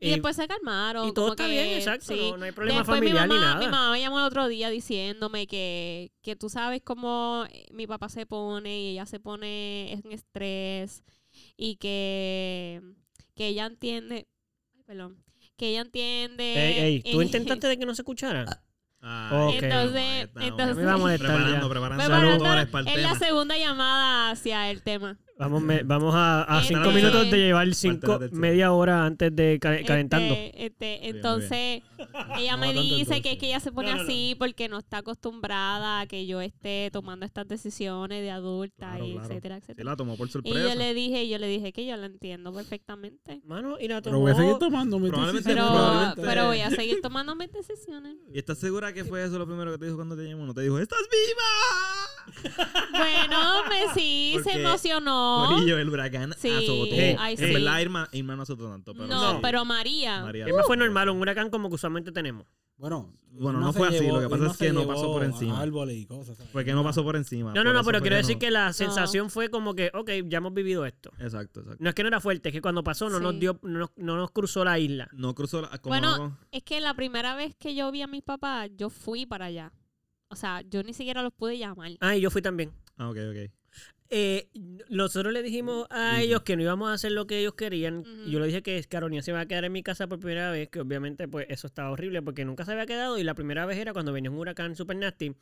Y, después se calmaron. y todo como está que, bien, exacto. sí. No, no hay problema Después familiar mi mamá, ni nada. Mi mamá me llamó el otro día diciéndome que, que tú sabes cómo eh, mi papá se pone y ella se pone en estrés y que, que ella entiende. Ay, perdón. Que ella entiende. Ey, ey, ¿tú eh, intentaste de que no se escuchara? Ay, Ok. Entonces- ahí estamos. entonces- Me va a molestar Preparando, preparando preparando- motores para el Es la segunda llamada hacia el tema. Vamos, me- vamos a, a Este- cinco minutos de llevar cinco, media hora antes de ca- calentando. Este, este, entonces, ella me dice que, es que ella se pone No, no, no. así porque no está acostumbrada a que yo esté tomando estas decisiones de adulta, Claro, y claro. etcétera, etcétera. la tomó por y sorpresa. yo le dije, yo le dije que yo la entiendo perfectamente. Mano, y la Pero voy a seguir tomó. tomando mis Pero, decisiones. probablemente- pero voy a seguir tomando mis decisiones. ¿Y estás segura que fue eso lo primero que te dijo cuando te llamó? No te dijo, ¡estás viva! Bueno, me sí, se emocionó. Corillo, el huracán Sí, azotó. ay, En sí. verdad, Irma, Irma no azotó tanto. Pero no, sí. pero María. María Irma fue normal, un huracán como que usualmente tenemos. Bueno, Bueno, no fue así, llevó- lo que pasa es que no pasó por encima. Árboles y cosas. ¿sabes? Fue que no pasó por encima. No, no, no, pero quiero decir no- que la sensación fue como que, ok, ya hemos vivido esto. Exacto, exacto. No es que no era fuerte, es que cuando pasó no nos dio, no, nos- no nos cruzó la isla. No cruzó la... Como Bueno, no- Es que la primera vez que yo vi a mi papá, yo fui para allá. O sea, yo ni siquiera los pude llamar. Ah, y yo fui también. Ah, ok, ok. Eh, nosotros le dijimos a ellos que no íbamos a hacer lo que ellos querían. Y yo le dije que Carolina se iba a quedar en mi casa por primera vez, que obviamente pues eso estaba horrible porque nunca se había quedado y la primera vez era cuando venía un huracán super nasty.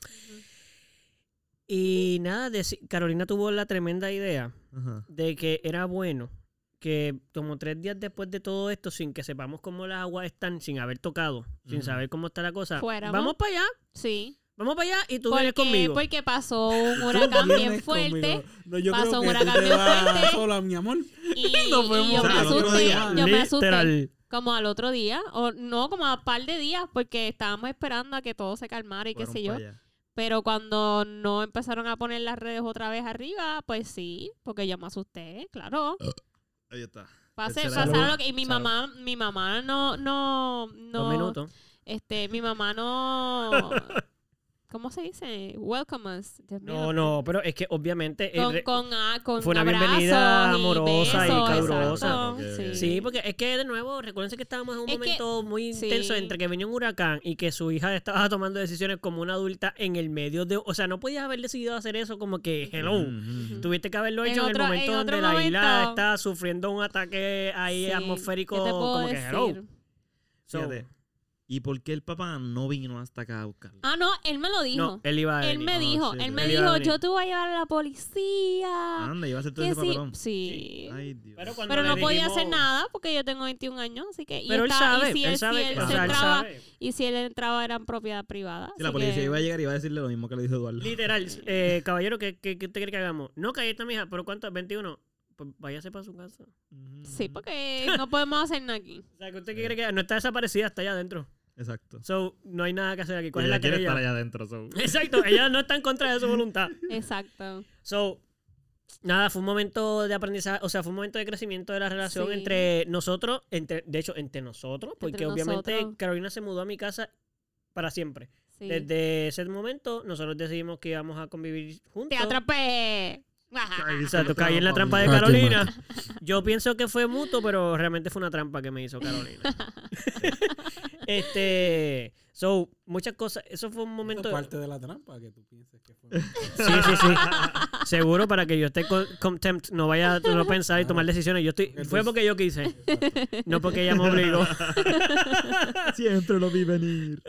Y nada, Carolina tuvo la tremenda idea Ajá. de que era bueno que como tres días después de todo esto, sin que sepamos cómo las aguas están, sin haber tocado, sin saber cómo está la cosa, Fuéramos. vamos para allá, Sí. Vamos para allá y tú vienes conmigo. porque pasó un huracán bien fuerte conmigo. No, yo Pasó creo un huracán bien fuerte. sola, mi amor. y, Nos vemos. y yo O me sea, asusté. día. Yo me asusté. Como al otro día, o no, como a par de días, porque estábamos esperando a que todo se calmara y qué sé yo. allá. Pero cuando no empezaron a poner las redes otra vez arriba, pues sí, porque yo me asusté, claro. Ahí está. Pasaron lo que, y mi Salud. mamá, mi mamá no, no, Dos no, minutos. este, mi mamá no, ¿cómo se dice? Welcome us. No, no, pero es que obviamente... Con, re- con, ah, con fue una bienvenida y amorosa y besos, calurosa. sí. Sí, porque es que de nuevo, recuérdense que estábamos en un Es que- momento muy sí. intenso entre que venía un huracán y que su hija estaba tomando decisiones como una adulta en el medio de... O sea, no podías haber decidido hacer eso como que, hello. Tuviste que haberlo hecho en, otro- el momento en donde la isla está sufriendo un ataque ahí Sí, atmosférico ¿qué te puedo como que hello. So, Fíjate, ¿Y por qué el papá no vino hasta acá a buscarlo? Ah, no, él me lo dijo. no, él iba a él venir. me Ah, dijo, shit, él él me dijo, yo te voy a llevar a la policía. Anda, iba a hacer todo ese sí, papelón. sí. Ay, Dios. Pero no podía dijimos- hacer nada porque yo tengo 21 años, así que... y Pero él está- y sabe, si él él, sabe si él se él entraba, sabe. y si él entraba era en propiedad privada. Sí, la policía que- iba a llegar y iba a decirle lo mismo que le dijo Eduardo. Literal, eh, caballero, ¿qué, qué, qué te quiere que hagamos? No, que ahí está mi hija, pero ¿cuánto? 21. pues váyase para su casa. Sí, porque no podemos hacer nada aquí. O sea, que usted quiere que no está desaparecida, está allá adentro. Exacto. So, no hay nada que hacer aquí. ¿Cuál es ella la quiere querella? estar allá adentro. so. Exacto, ella no está en contra de su voluntad. Exacto. So, nada, fue un momento de aprendizaje, o sea, fue un momento de crecimiento de la relación Sí. entre nosotros, entre, de hecho, entre nosotros, porque Entre obviamente nosotros. Carolina se mudó a mi casa para siempre. Sí. Desde ese momento, nosotros decidimos que íbamos a convivir juntos. Te atrapé. Exacto, esta caí en la trampa de Carolina. Yo pienso que fue mutuo, pero realmente fue una trampa que me hizo Carolina. este, so, muchas cosas. Eso fue un momento. es parte de la trampa que tú pienses que fue. Sí, sí, sí. Seguro para que yo esté con contempt, no vaya a no pensar y tomar decisiones. Yo estoy, fue porque yo quise, Exacto. no porque ella me obligó. Siempre lo vi venir.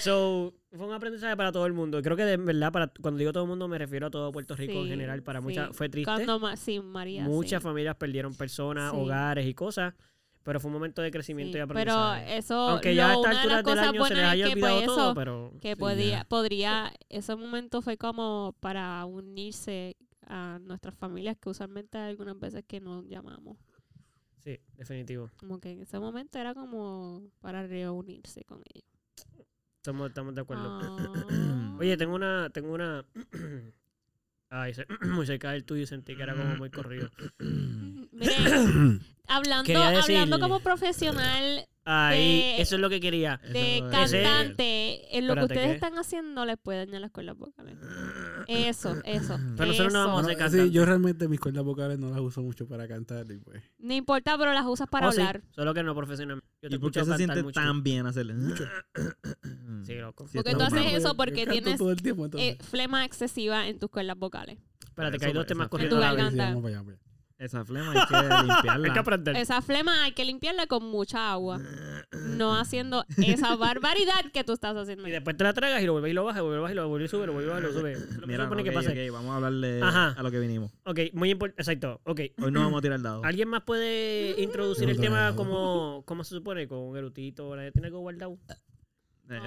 So, fue un aprendizaje para todo el mundo. Creo que de verdad, para cuando digo todo el mundo, me refiero a todo Puerto Rico en general. Para sí. muchas fue triste. Cuando ma- sí, María. Muchas sí. familias perdieron personas, Sí. hogares y cosas. Pero fue un momento de crecimiento Sí, y Pero aprendizaje. eso, Aunque ya a esta altura del año se les haya es que olvidado pues, todo, pero que podía, podría, ese momento fue como para unirse a nuestras familias que usualmente hay algunas veces que nos llamamos. sí, definitivo. Como que en ese momento era como para reunirse con ellos. Estamos, estamos de acuerdo. Ah. Oye, tengo una, tengo una. Ay, se- muy cerca del tuyo y sentí que era como muy corrido. Mire, hablando, Quería decir- hablando como profesional Ahí, De- eso es lo que quería. de Eso Ese- cantante, en lo que Espérate, ustedes ¿qué? están haciendo les puede dañar las cuerdas vocales. Eso, eso. Pero nosotros no vamos a No, hacer sí, yo realmente mis cuerdas vocales no las uso mucho para cantar. Y pues, No importa, pero las usas para Oh, sí, hablar. solo que no profesional. Yo te ¿Y por qué se siente mucho. tan bien hacerle? Sí, loco. Sí, Porque tú haces eso porque tienes, tiempo. Eh, flema excesiva en tus cuerdas vocales. Espérate, que hay dos temas corriendo En tu garganta. Esa flema hay que limpiarla. Hay que aprender. Esa flema hay que limpiarla con mucha agua. No haciendo esa barbaridad que tú estás haciendo. Y después te la tragas y lo vuelves y lo bajas, y lo vuelves y lo vuelves y sube, lo vuelves y lo sube. Lo Mira, supone ok, que pase. ok, vamos a hablarle Ajá. a lo que vinimos. Ok, muy importante. Exacto. Ok. Hoy no vamos a tirar dado. ¿Alguien más puede introducir el te tema como, como se supone? Con un erudito. ¿Nadie tiene algo guardado? Ay,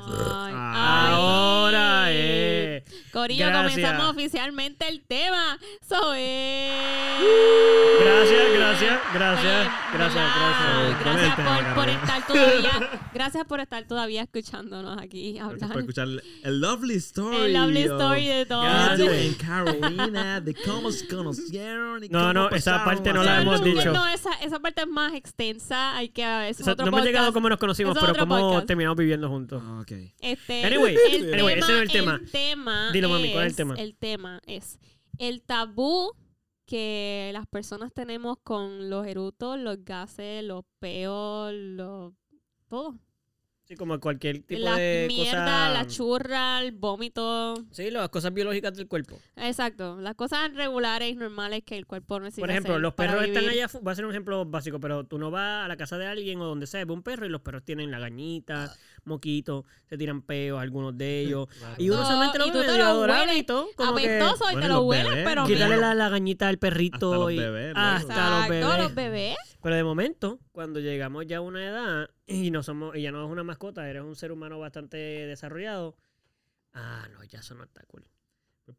Ah, ay. Ahora, eh. Corillo, Gracias. comenzamos oficialmente el tema. So es. Gracias, gracias, gracias, Oye, gracias, gracias. ¿Cuál es Gracias por, por estar todavía. Gracias por estar todavía escuchándonos aquí Gracias hablar. por escuchar el lovely story. El lovely story de todo. Y Carolina, de cómo se conocieron y No, cómo no, esa parte no la hemos no, dicho. No, esa, esa parte es más extensa. Hay que. Es O sea, otro no hemos llegado cómo nos conocimos, es pero cómo podcast. terminamos viviendo juntos. Ok. Este, Anyway, el anyway, ese no es el tema. El tema Dilo, mami, ¿cuál es el tema? El tema es el tabú que las personas tenemos con los erutos, los gases, los peos, los... Todo. Sí, como cualquier tipo la de mierda, cosa. la churra, el vómito. Sí, las cosas biológicas del cuerpo. Exacto. Las cosas regulares y normales que el cuerpo necesita Por ejemplo, hacer los para perros están vivir. allá, va a ser un ejemplo básico, pero tú no vas a la casa de alguien o donde sea, ve un perro y los perros tienen la gañita, moquito, se tiran peos, algunos de ellos. Y uno No, solamente lo ve adorable y todo. Como que Apestoso y te los lo bebés, pero los quitarle la, la gañita al perrito Hasta los y bebés, loco. hasta los Exacto, bebés. los bebés. Pero de momento, cuando llegamos ya a una edad y no somos, y ya no es una mascota, eres un ser humano bastante desarrollado. Ah, no, ya eso no está cool.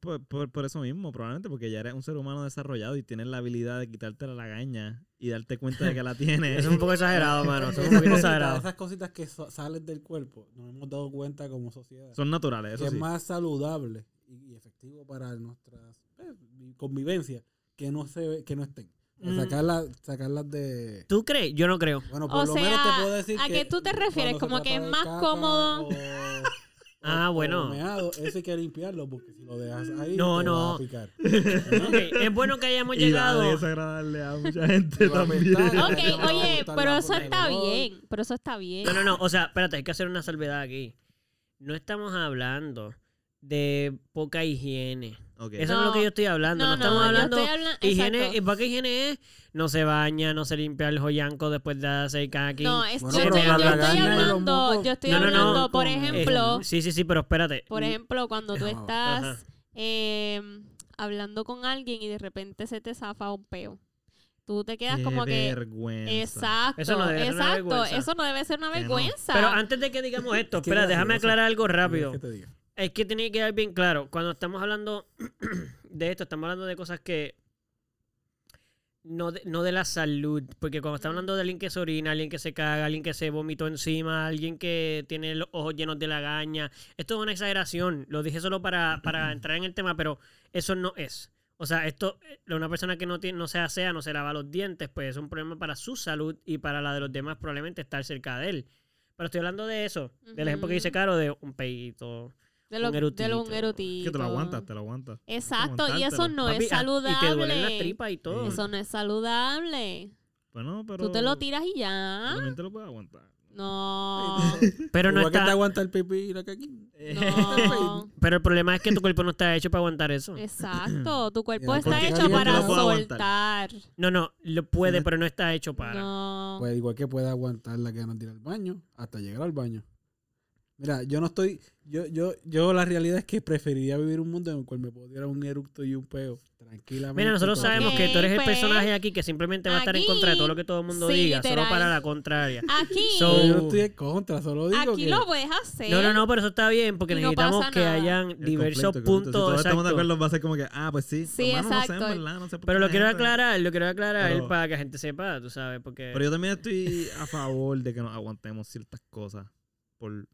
Por, por- por eso mismo, probablemente porque ya eres un ser humano desarrollado y tienes la habilidad de quitarte la lagaña y darte cuenta de que la tienes. Eso es un poco exagerado, mano. Eso es un poquito cositas- exagerado. Esas cositas que so- salen del cuerpo, nos hemos dado cuenta como sociedad. Son naturales, que eso es sí. más saludable y, efectivo para nuestra convivencia que no se ve- que no estén. Mm. Sacarlas, sacarlas de ¿Tú crees? Yo no creo. bueno, O por lo menos sea, te puedo decir ¿a que qué tú te refieres? Como que es más caca cómodo. o- Ah, o- bueno. o meado, eso hay que limpiarlo porque si lo dejas ahí No, te no. va a picar. Ok, es bueno que hayamos Y va a llegado. desagradarle a mucha gente también. Ok, oye, pero eso está bien. Pero eso está bien. No, no, no. O sea, espérate, hay que hacer una salvedad aquí. No estamos hablando de poca higiene. Eso no, es lo que yo estoy hablando. No, No, estamos hablando. habla- Higiene, exacto. y poca higiene es no se baña, no se limpia el joyanco después de hacer aquí. No, es, Bueno, yo, estoy, yo estoy hablando, yo estoy No, no, no. hablando, por Con- ejemplo, sí, sí, sí, pero espérate. por ejemplo, cuando tú estás eh, hablando con alguien y de repente se te zafa un peo. Tú te quedas Qué como que vergüenza. Exacto, Eso no debe ser una exacto, vergüenza. eso no debe ser una no. vergüenza. Pero antes de que digamos esto, espera, es déjame aclarar algo ¿Qué rápido. que te diga? Es que tiene que quedar bien claro. Cuando estamos hablando de esto, estamos hablando de cosas que no de, no de la salud, porque cuando está hablando de alguien que se orina, alguien que se caga, alguien que se vomitó encima, alguien que tiene los ojos llenos de lagaña, esto es una exageración, lo dije solo para, para entrar en el tema, pero eso no es. O sea, esto, eh, una persona que no, tiene, no se asea, no se lava los dientes, pues es un problema para su salud y para la de los demás probablemente estar cerca de él. Pero estoy hablando de eso, del ejemplo que dice. Caro de un peito. De lo, Un de lo un erutito. erutito. Que te lo aguantas, te lo aguantas. Exacto, y eso no Papi, es saludable. Y te duelen las tripas y todo. Eso no es saludable. Bueno, pero. Tú te lo tiras y ya. También te lo puedes aguantar. No. Pero no Igual que te está, aguanta el pipí y la caquín. No. pero el problema es que tu cuerpo no está hecho para aguantar eso. Exacto. Tu cuerpo está hecho para soltar. No, no, lo puede, pero no está hecho para. No. Pues igual que puede aguantar la ganas de ir al baño hasta llegar al baño. Mira, yo no estoy. Yo, yo, yo la realidad es que preferiría vivir un mundo en el cual me pudiera un eructo y un peo tranquilamente. Mira, nosotros sabemos que tú eres el pues, personaje aquí que simplemente va a estar en contra de todo lo que todo el mundo sí, diga, solo para la contraria. Aquí, So- Pero yo no estoy en contra, solo digo aquí que. lo puedes hacer. No, no, no, pero eso está bien porque no necesitamos que hayan El diversos conflicto, conflicto. Si todos puntos. estamos de acuerdo, va a ser como que, ah, pues sí. Sí, sé, exacto. en verdad, no sé por Pero lo quiero gente- aclarar, lo quiero aclarar Pero- para que la gente sepa, tú sabes, porque... Pero yo también estoy a favor de que nos aguantemos ciertas cosas por...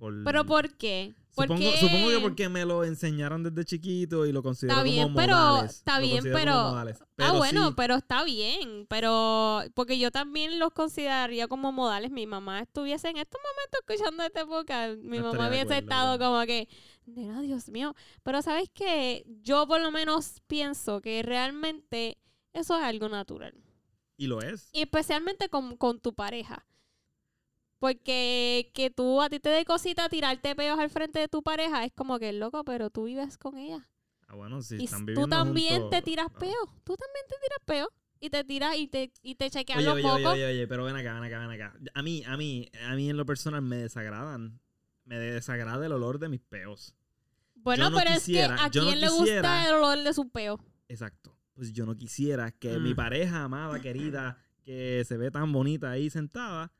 por Pero ¿por qué? Supongo, Porque- supongo que porque me lo enseñaron desde chiquito y lo considero Está bien, como pero- modales. está Lo bien, pero- ah, Pero bueno, sí, pero está bien. Pero porque yo también los consideraría como modales. Mi mamá estuviese en estos momentos escuchando esta época. Mi No mamá hubiese acuerdo, estado como que, nena, Dios mío. Pero sabes que yo por lo menos pienso que realmente eso es algo natural. Y lo es. Y especialmente con, con tu pareja. Porque que tú a ti te dé cosita tirarte peos al frente de tu pareja es como que loco, pero tú vives con ella. Ah, bueno, si y están tú también juntos, te tiras ah. peos. Tú también te tiras peos. Y te tiras y te, y te chequeas Oye, los oye, mocos. oye, oye, pero ven acá, ven acá, ven acá. A mí, a mí, a mí en lo personal me desagradan. Me desagrada el olor de mis peos. Bueno, no pero quisiera- es que a yo no quién le quisiera- gusta el olor de su peo. Exacto. Pues yo no quisiera que Mm. mi pareja amada, querida, que se ve tan bonita ahí sentada,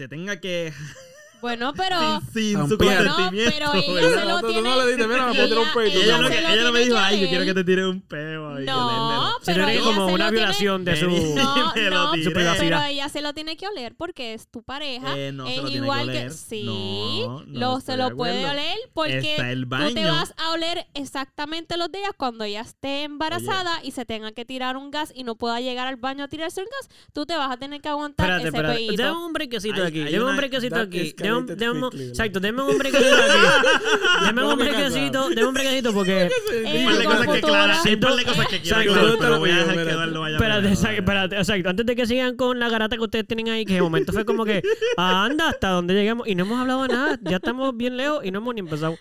se tenga que Bueno, pero. sin, sin su Ampliar. No, consentimiento. pero ella se lo tú no tiene. le dices, mira, me puedo tirar un peito. ella, ella que- se no me tiene dijo, que ay, yo quiero que oler". te tire un peo. ahí, que No, olérmelo". Se pero tiene ella como se una lo tiene- violación de su... No, no. Su privacidad. pero ella se lo tiene que oler porque es tu pareja. Eh, no se es lo tiene que igual oler. sí. No, no lo, se lo puede oler porque tú te vas a oler exactamente los días cuando ella esté embarazada y se tenga que tirar un gas y no pueda llegar al baño a tirarse un gas. Tú te vas a tener que aguantar Espérate, ese espérate. peíto. Dame un brequecito aquí. Dame un brequecito aquí. Un- un- quickly, Exacto, dame un brequecito aquí. Dame un brequecito, dame un brequecito porque... Eh, Un par de cosas que futuro. Clara, hay un par de cosas que quiero aclarar, pero voy a dejar que. Eduardo vaya Espérate, espérate, exacto. Antes de que sigan con la garata que ustedes tienen ahí, que de momento fue como que, "Ah, anda, hasta dónde llegamos y no hemos hablado de nada, ya estamos bien lejos y no hemos ni empezado.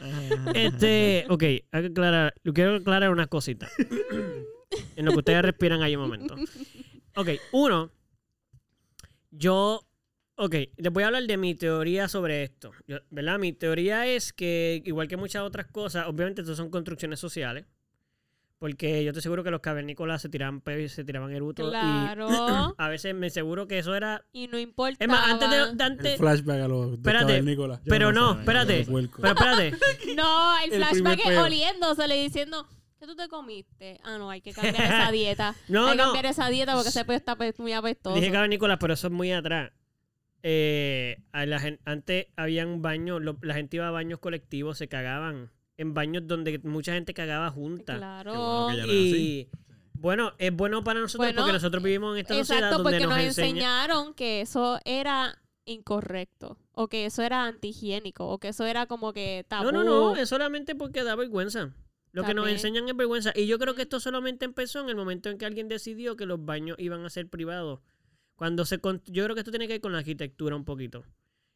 Este, ok, hay que aclarar, quiero aclarar unas cositas. En lo que ustedes respiran ahí un momento. Ok, uno, yo, ok, les voy a hablar de mi teoría sobre esto, Yo- ¿verdad? Mi teoría es que, igual que muchas otras cosas, obviamente estas son construcciones sociales, porque yo estoy seguro que los cavernícolas se tiraban y se tiraban erutos. Y Claro. a veces me seguro que eso era... y no importa. Es más, antes de... de El antes- flashback a los Espérate. Yo pero no espérate. Pero espérate. No, el, El flashback es oliéndosele y diciendo, ¿qué tú te comiste? Ah, no, hay que cambiar esa dieta. No, hay que no. cambiar esa dieta porque ese peo está muy apestoso. Dije cavernícolas, pero eso es muy atrás. Eh, a la gen- antes habían baños, lo- la gente iba a baños colectivos, se cagaban en baños donde mucha gente cagaba junta. Claro. Bueno. Y bueno, es bueno para nosotros Bueno, porque nosotros vivimos en esta sociedad Exacto, donde porque nos, nos enseña... enseñaron que eso era incorrecto. O que eso era antihigiénico. O que eso era como que tabú. No, no, no, es solamente porque da vergüenza. Lo que nos enseñan es vergüenza. Y yo creo que esto solamente empezó en el momento en que alguien decidió que los baños iban a ser privados. Cuando se con- yo creo que esto tiene que ver con la arquitectura un poquito.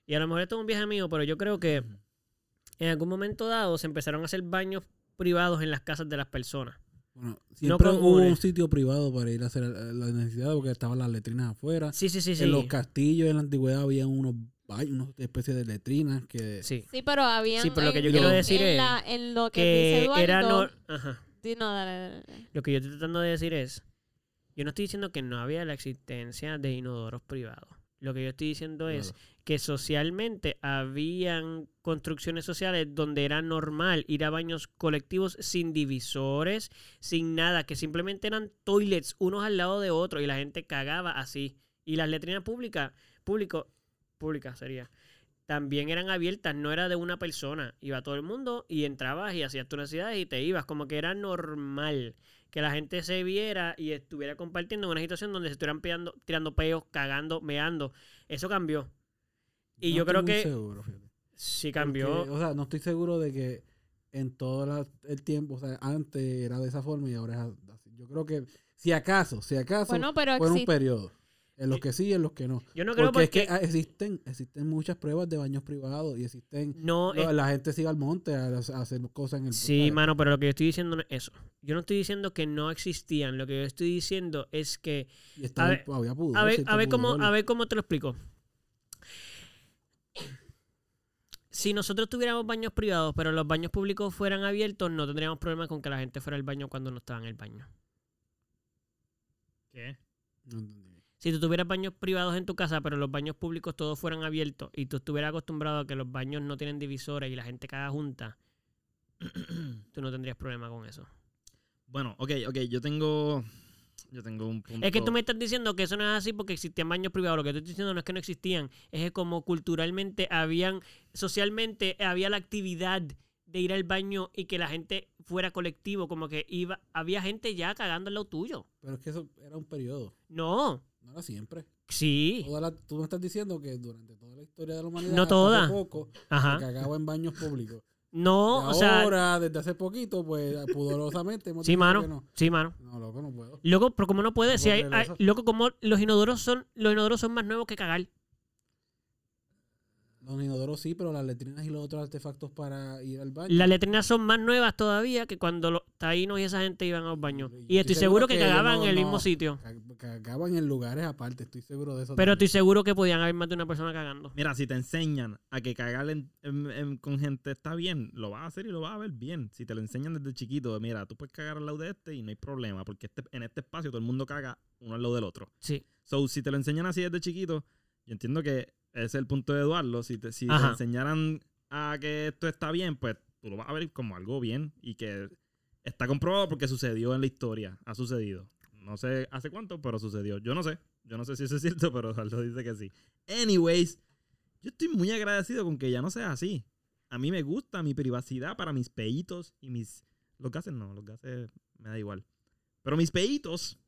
Y a lo mejor esto es un viaje mío, pero yo creo que en algún momento dado se empezaron a hacer baños privados en las casas de las personas. Bueno, siempre hubo comunes. un sitio privado para ir a hacer las necesidades porque estaban las letrinas afuera. Sí, sí, sí, sí. En los castillos en la antigüedad había unos baños, una especie de letrinas que... Sí. Sí, pero había. Sí, pero lo que yo quiero decir en es la- en lo que, Que dice Eduardo, era no... Ajá. Sí, no, dale, dale, dale. Lo que yo estoy tratando de decir es, yo no estoy diciendo que no había la existencia de inodoros privados. Lo que yo estoy diciendo es que socialmente habían construcciones sociales donde era normal ir a baños colectivos sin divisores, sin nada, que simplemente eran toilets unos al lado de otros y la gente cagaba así. Y las letrinas públicas, público, públicas sería, también eran abiertas, no era de una persona. Iba todo el mundo y entrabas y hacías tus necesidades y te ibas. Como que era normal que la gente se viera y estuviera compartiendo en una situación donde se estuvieran pegando- tirando peos, cagando, meando. Eso cambió. Y No yo creo que seguro, fíjate. sí cambió. Porque, o sea, no estoy seguro de que en todo la- el tiempo, o sea, antes era de esa forma y ahora es así. Yo creo que, si acaso, si acaso, Bueno, pero fue un periodo. En los que sí y en los que no. Yo no creo Porque, porque, es que ah, existen, existen muchas pruebas de baños privados y existen... no es- la gente sigue al monte a, a hacer cosas en el... Sí, ¿sabes? mano, pero lo que yo estoy diciendo no es eso. Yo no estoy diciendo que no existían. Lo que yo estoy diciendo es que Y estaba- a ver, había pudor, A ver, cierto a ver cómo, pudor. a ver cómo te lo explico. Si nosotros tuviéramos baños privados, pero los baños públicos fueran abiertos, no tendríamos problemas con que la gente fuera al baño cuando no estaba en el baño. ¿Qué? No entendí. Si tú tuvieras baños privados en tu casa, pero los baños públicos todos fueran abiertos y tú estuvieras acostumbrado a que los baños no tienen divisores y la gente caga junta, tú no tendrías problema con eso. Bueno, ok, ok, yo tengo. Yo tengo un punto. Es que tú me estás diciendo que eso no es así porque existían baños privados. Lo que te estoy diciendo no es que no existían, es que como culturalmente habían, socialmente había la actividad de ir al baño y que la gente fuera colectivo, como que iba, había gente ya cagando al lado tuyo. Pero es que eso era un periodo, No, no era siempre. sí, Toda la- tú me estás diciendo que durante toda la historia de la humanidad, No toda. poco, se ajá. cagaba en baños públicos. No, Y o sea, ahora, desde hace poquito, pues, pudorosamente hemos sí, mano, que no. sí, mano. No, loco, no puedo. Loco, pero como no puede, No si hay, loco, como los inodoros son, los inodoros son más nuevos que cagar. Los inodoros sí, pero las letrinas y los otros artefactos para ir al baño. Las letrinas son más nuevas todavía que cuando los taínos y esa gente iban al baño. Y Y estoy seguro que cagaban no- en el no mismo sitio. ca- Cagaban en lugares aparte, estoy seguro de eso. Pero estoy seguro que podían haber más de una persona cagando. Mira, si te enseñan a que cagar en- en- en- con gente está bien, lo vas a hacer y lo vas a ver bien. Si te lo enseñan desde chiquito, mira, tú puedes cagar al lado de este y no hay problema, porque este, en este espacio todo el mundo caga uno al lado del otro. Sí. So, si te lo enseñan así desde chiquito, yo entiendo que ese es el punto de Eduardo. Si te, si te enseñaran a que esto está bien, pues tú lo vas a ver como algo bien y que está comprobado porque sucedió en la historia. Ha sucedido. No sé hace cuánto, pero sucedió. Yo no sé. Yo no sé si eso es cierto, pero Eduardo dice que sí. Anyways, yo estoy muy agradecido con que ya no sea así. A mí me gusta mi privacidad para mis peitos y mis... Los gases no, los gases me da igual. Pero mis peitos,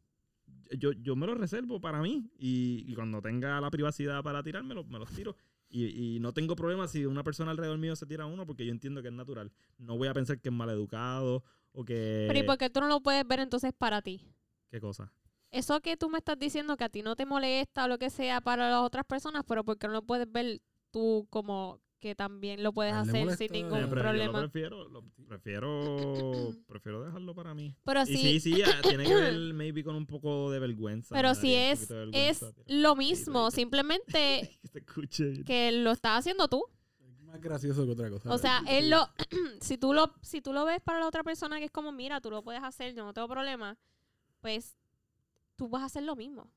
yo, yo me los reservo para mí. Y, y cuando tenga la privacidad para tirármelo, me los tiro. Y, y no tengo problema si una persona alrededor mío se tira uno porque yo entiendo que es natural. No voy a pensar que es maleducado o que... Pero ¿y por qué tú no lo puedes ver entonces para ti? ¿Qué cosa? Eso que tú me estás diciendo que a ti no te molesta o lo que sea para las otras personas, pero ¿por qué no lo puedes ver tú como que también lo puedes hacer molesta, sin ningún Yo problema? lo prefiero, lo prefiero, prefiero dejarlo para mí. Pero Y sí, sí, sí, ah, tiene que ver maybe con un poco de vergüenza. pero me si es, es lo Sí, mismo, sí. simplemente que se escuche. que lo estás haciendo tú. Es más gracioso que otra cosa. O sea, él lo, si tú lo, si tú lo ves para la otra persona que es como, mira, tú lo puedes hacer, yo no tengo problema, pues tú vas a hacer lo mismo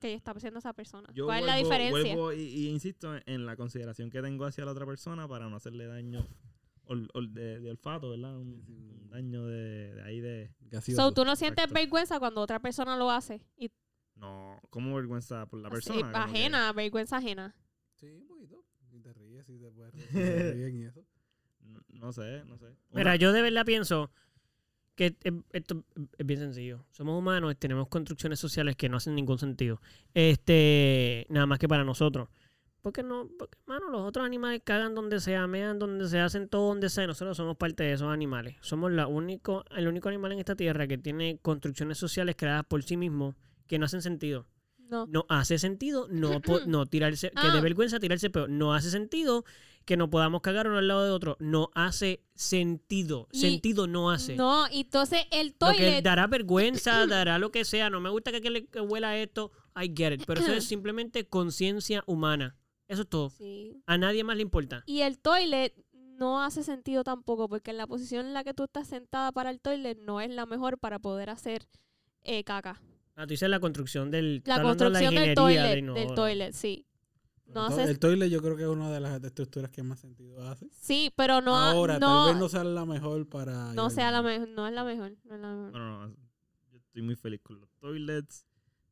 que está haciendo esa persona. Yo ¿Cuál es la diferencia? vuelvo y, y insisto en la consideración que tengo hacia la otra persona para no hacerle daño ol- ol- de, de olfato, ¿verdad? Un, daño de, de ahí de... Gracioso. So, tú no sientes Exacto. vergüenza cuando otra persona lo hace. Y No, como vergüenza por la así, persona. que- ajena, vergüenza ajena. Sí, un poquito. Y te ríes y te puedes reír, y eso. no, no sé, no sé. Mira, Una- yo de verdad pienso que es- esto es bien sencillo. Somos humanos, tenemos construcciones sociales que no hacen ningún sentido. Este, nada más que para nosotros. Porque no, porque, mano, los otros animales cagan donde sea, mean donde se hacen todo donde sea. y Nosotros somos parte de esos animales. Somos la único, el único animal en esta tierra que tiene construcciones sociales creadas por sí mismo que no hacen sentido. No. No hace sentido no, no tirarse, que de Ah. vergüenza tirarse peor. No hace sentido que no podamos cagar uno al lado de otro. No hace sentido. Y- sentido no hace. No, entonces el Lo que toilet. dará vergüenza, dará lo que sea. No me gusta que, le huela esto. I get it. Pero eso es simplemente conciencia humana. Eso es todo. Sí. A nadie más le importa. Y el toilet no hace sentido tampoco, porque en la posición en la que tú estás sentada para el toilet no es la mejor para poder hacer eh, caca. Ah, tú dices la construcción del... La de construcción del toilet, del toilet, sí. No el, to- el toilet yo creo que es una de las estructuras que más sentido hace. Sí, pero no, Ahora, no, tal vez no sea la mejor para... no sea la mejor, no es la mejor, no es la mejor. No, no, no. Yo estoy muy feliz con los toilets.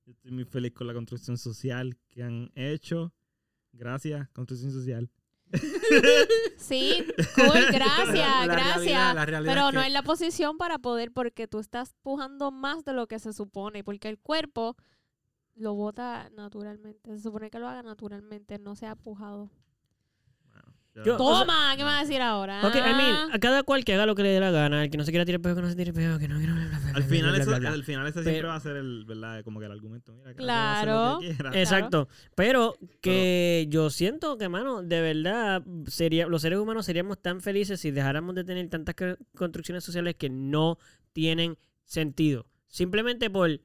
Yo estoy muy feliz con la construcción social que han hecho. Gracias, construcción social. Sí, cool, gracias, La gracias. realidad- la realidad Pero es no que- es la posición para poder porque tú estás pujando más de lo que se supone, porque el cuerpo lo bota naturalmente. Se supone que lo haga naturalmente, no sea pujado. Yo- O sea- Toma, ¿qué me vas a decir ahora? Ok, I mean, a cada cual que haga lo que le dé la gana. El que no se quiera tirar pedo, que no se tire pedo, que no quiera... al final, bla, eso, bla, bla. al final ese siempre Pero- va a ser el, ¿verdad? Como que el argumento. Mira, que Claro. Exacto. Pero que yo siento que, mano, de verdad, sería, los seres humanos seríamos tan felices si dejáramos de tener tantas construcciones sociales que no tienen sentido. Simplemente por,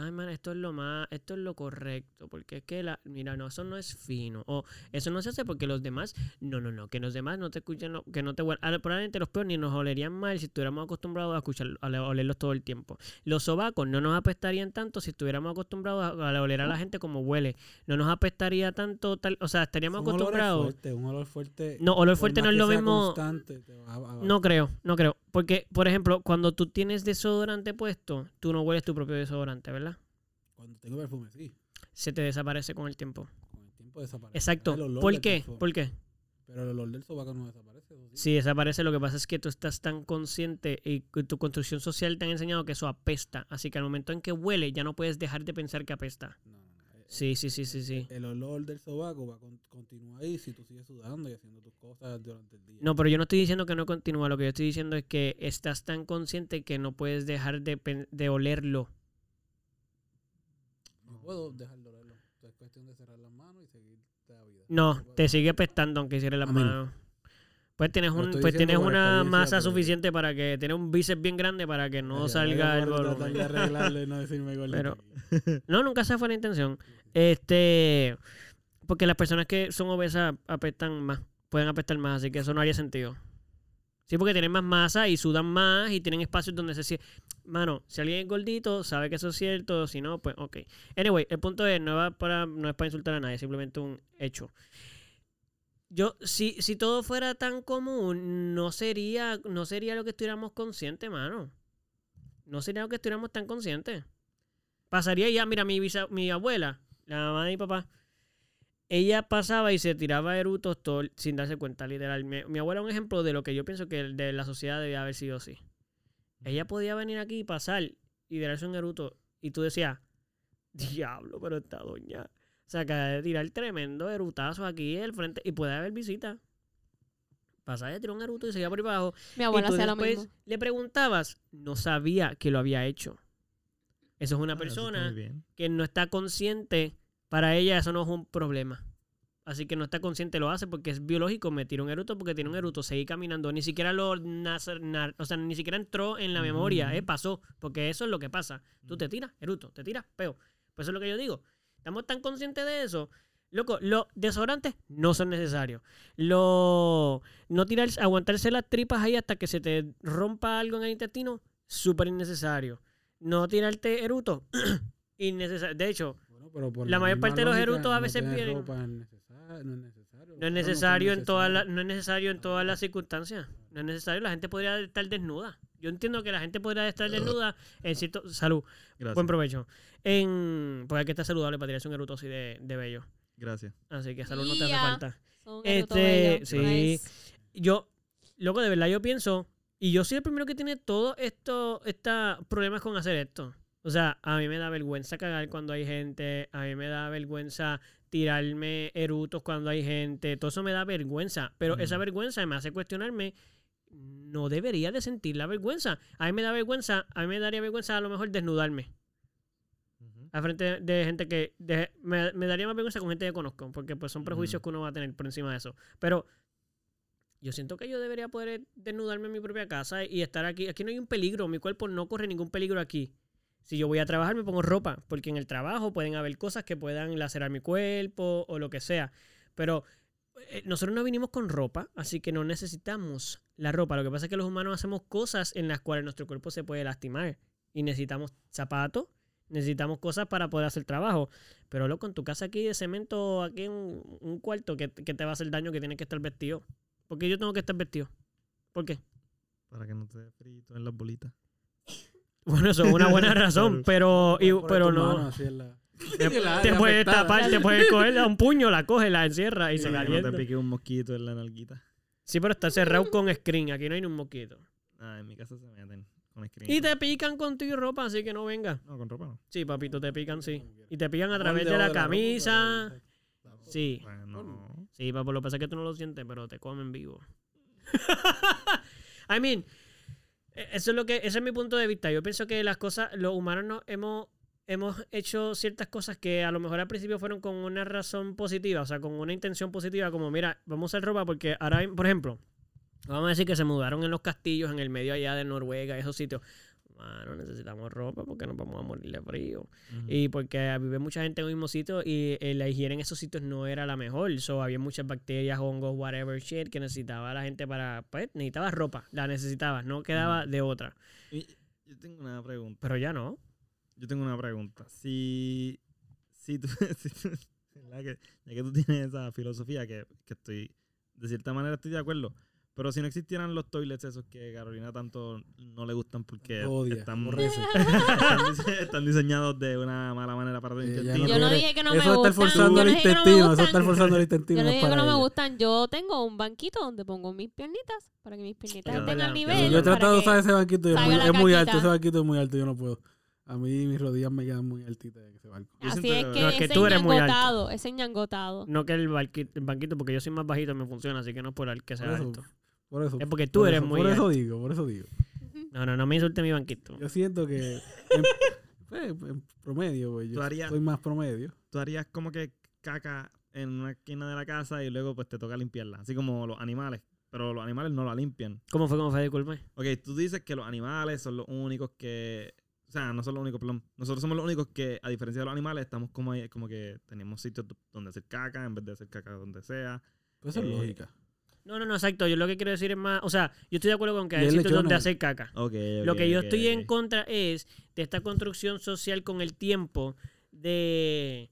ay, man, esto es lo más, esto es lo correcto. Porque es que, la, mira, no, eso no es fino. O eso no se hace porque los demás, no, no, no, que los demás no te escuchen, lo- que no te ah, Probablemente los peores ni nos olerían mal si estuviéramos acostumbrados a escuchar, a olerlos todo el tiempo. Los sobacos no nos apestarían tanto si estuviéramos acostumbrados a, a oler a la gente como huele. No nos apestaría tanto, tal, o sea, estaríamos Un olor acostumbrados. fuerte, un olor fuerte. No, olor fuerte no es lo mismo. a- a- No creo, no creo. Porque, por ejemplo, cuando tú tienes desodorante puesto, tú no hueles tu propio desodorante, ¿verdad? Cuando tengo perfume, sí. Se te desaparece con el tiempo. Con el tiempo desaparece. Exacto. ¿Por qué? ¿Por qué? Pero el olor del sobaco no desaparece. ¿o sí? Si desaparece, lo que pasa es que tú estás tan consciente y tu construcción social te han enseñado que eso apesta. Así que al momento en que huele, ya no puedes dejar de pensar que apesta. No. Eh, Sí, sí, sí, sí, sí. El olor del sobaco va a con- continuar ahí si tú sigues sudando y haciendo tus cosas durante el día. No, pero yo no estoy diciendo que no continúa. Lo que yo estoy diciendo es que estás tan consciente que no puedes dejar de, de olerlo. No puedo dejarlo olerlo. Es cuestión de cerrar las manos y seguir la vida. No, te sigue apestando aunque cierres las manos. Pues tienes, un, pues tienes una masa suficiente para que tienes un bíceps bien grande para que no Ay, salga el volumen. de arreglarlo y no decirme Pero-. No, nunca esa fue la intención. Este, porque las personas que son obesas apestan más, pueden apestar más, así que eso no haría sentido. Sí, porque tienen más masa y sudan más y tienen espacios donde se siente. Mano, si alguien es gordito, sabe que eso es cierto, si no, pues ok. Anyway, el punto es, no, va para, no es para insultar a nadie, es simplemente un hecho. Yo, si, si todo fuera tan común, no sería, no sería lo que estuviéramos conscientes, mano. No sería lo que estuviéramos tan conscientes. Pasaría ya, mira, mi, bisa- mi abuela, la mamá de mi papá, ella pasaba y se tiraba erutos todo, sin darse cuenta, literal. Mi, abuela es un ejemplo de lo que yo pienso que de la sociedad debe haber sido así. Ella podía venir aquí y pasar y darse un eruto y tú decías, diablo, pero esta doña se acaba de tirar tremendo erutazo aquí en el frente y puede haber visita. Pasaba de tirar un eruto y seguía por ahí abajo. Mi Y abuela tú hacía lo después mismo. le preguntabas, no sabía que lo había hecho. Eso es una Ah, persona que no está consciente, para ella eso no es un problema. Así que no está consciente, lo hace porque es biológico, me tira un eruto porque tiene un eruto, seguí caminando, ni siquiera lo o sea, ni siquiera entró en la memoria, eh, pasó, porque eso es lo que pasa. Tú te tiras, eruto, te tiras, peo. Pues eso es lo que yo digo. Estamos tan conscientes de eso. Loco, los desodorantes no son necesarios. Lo, no tirar, aguantarse las tripas ahí hasta que se te rompa algo en el intestino, súper innecesario. No tirarte eruto, innecesario. De hecho, Bueno, pero por La mayor parte de los erutos a no veces vienen- necesario, no es necesario. No es necesario en todas las, no es necesario en todas las circunstancias. No es necesario. La gente podría estar desnuda. Yo entiendo que la gente podría estar desnuda en cierto salud. Gracias. Buen provecho. En porque hay que estar saludable para tirarse un eruto así de, de bello. Gracias. Así que salud no te hace falta. Son Este, sí. Nice. Yo, loco, de verdad yo pienso, y yo soy el primero que tiene todos estos problemas con hacer esto. O sea, a mí me da vergüenza cagar cuando hay gente, a mí me da vergüenza tirarme erutos cuando hay gente, todo eso me da vergüenza, pero esa vergüenza me hace cuestionarme, no debería de sentir la vergüenza. A mí me da vergüenza, a mí me daría vergüenza a lo mejor desnudarme a frente de, de gente que de- me, me daría más vergüenza con gente que conozco, porque pues son prejuicios que uno va a tener por encima de eso. Pero yo siento que yo debería poder desnudarme en mi propia casa y estar aquí. Aquí no hay un peligro, mi cuerpo no corre ningún peligro aquí. Si yo voy a trabajar me pongo ropa, porque en el trabajo pueden haber cosas que puedan lacerar mi cuerpo o lo que sea. Pero eh, nosotros no vinimos con ropa, así que no necesitamos la ropa. Lo que pasa es que los humanos hacemos cosas en las cuales nuestro cuerpo se puede lastimar. Y necesitamos zapatos, Necesitamos cosas para poder hacer trabajo. Pero loco, en tu casa aquí de cemento, aquí en un, cuarto, que, que te va a hacer daño que tienes que estar vestido. ¿Por qué yo tengo que estar vestido? ¿Por qué? Para que no te dé en las bolitas. Bueno, eso es una buena razón, pero, y- pero no. Te, te puedes tapar, te puedes coger a un puño, la coge, la encierra y se que no calienta. te pique un mosquito en la nalguita. Sí, pero está cerrado con screen. Aquí no hay ni un mosquito. Ah, en mi casa se meten con screen. Y te pican con tu ropa, así que no venga. No, con ropa no. Sí, papito, te pican, sí. Y te pican a través de la camisa. Sí, Bueno, no. sí, papo, lo que pasa es que tú no lo sientes, pero te comen vivo. I mean, eso es lo que, ese es mi punto de vista. Yo pienso que las cosas, los humanos no, hemos, hemos hecho ciertas cosas que a lo mejor al principio fueron con una razón positiva, o sea, con una intención positiva, como mira, vamos a hacer ropa porque ahora, por ejemplo, vamos a decir que se mudaron en los castillos en el medio allá de Noruega, esos sitios. Mano, necesitamos ropa porque nos vamos a morir de frío. Y porque vive mucha gente en el mismo sitio y eh, la higiene en esos sitios no era la mejor. So, había muchas bacterias, hongos, whatever shit que necesitaba la gente para. Pues necesitaba ropa, la necesitaba, no quedaba de otra. Y- yo tengo una pregunta. Pero ya no. Yo tengo una pregunta. Si, si tú, si tú- ¿verdad? que, ya que tú tienes esa filosofía que, que estoy, de cierta manera estoy de acuerdo, pero si no existieran los toilets esos que Carolina tanto no le gustan porque Odia, están, están, están diseñados de una mala manera para tu Eh, ya intestino. Yo no dije que no eso me está gustan. forzando yo el no dije que no me intestino, eso gustan. está forzando el intestino. Yo no es dije que no me gustan. Yo tengo un banquito donde pongo mis piernitas para que mis piernitas estén ya, al nivel. Yo he tratado de usar ese banquito y es muy, es muy alto, ese banquito es muy alto, yo no puedo. A mí mis rodillas me quedan muy altitas en ese banco. Yo Así siento es que- No, es que ese tú eres muy alto. ese ñangotado. No que el, el banquito, porque yo soy más bajito me funciona, así que no es por el que sea Por eso, alto. Por eso. Es porque tú por eres eso- muy Por eso alto. digo, por eso digo. No, no, no me insulte mi banquito. Yo siento que en, pues, en promedio, pues, Tú yo harías- soy más promedio. Tú harías como que caca en una esquina de la casa y luego pues te toca limpiarla, así como los animales, pero los animales no la limpian. ¿Cómo fue? ¿Cómo fue? Disculpe. Ok, tú dices que los animales son los únicos que. O sea, no son los únicos, perdón. Nosotros somos los únicos que, a diferencia de los animales, estamos como, ahí- como que tenemos sitios do- donde hacer caca en vez de hacer caca donde sea. Pero eso es Eh, lógica. No, no, no, exacto. Yo lo que quiero decir es más. O sea, yo estoy de acuerdo con que hay sitios donde hacer caca. Ok, Lo que yo estoy en contra es de esta construcción social con el tiempo de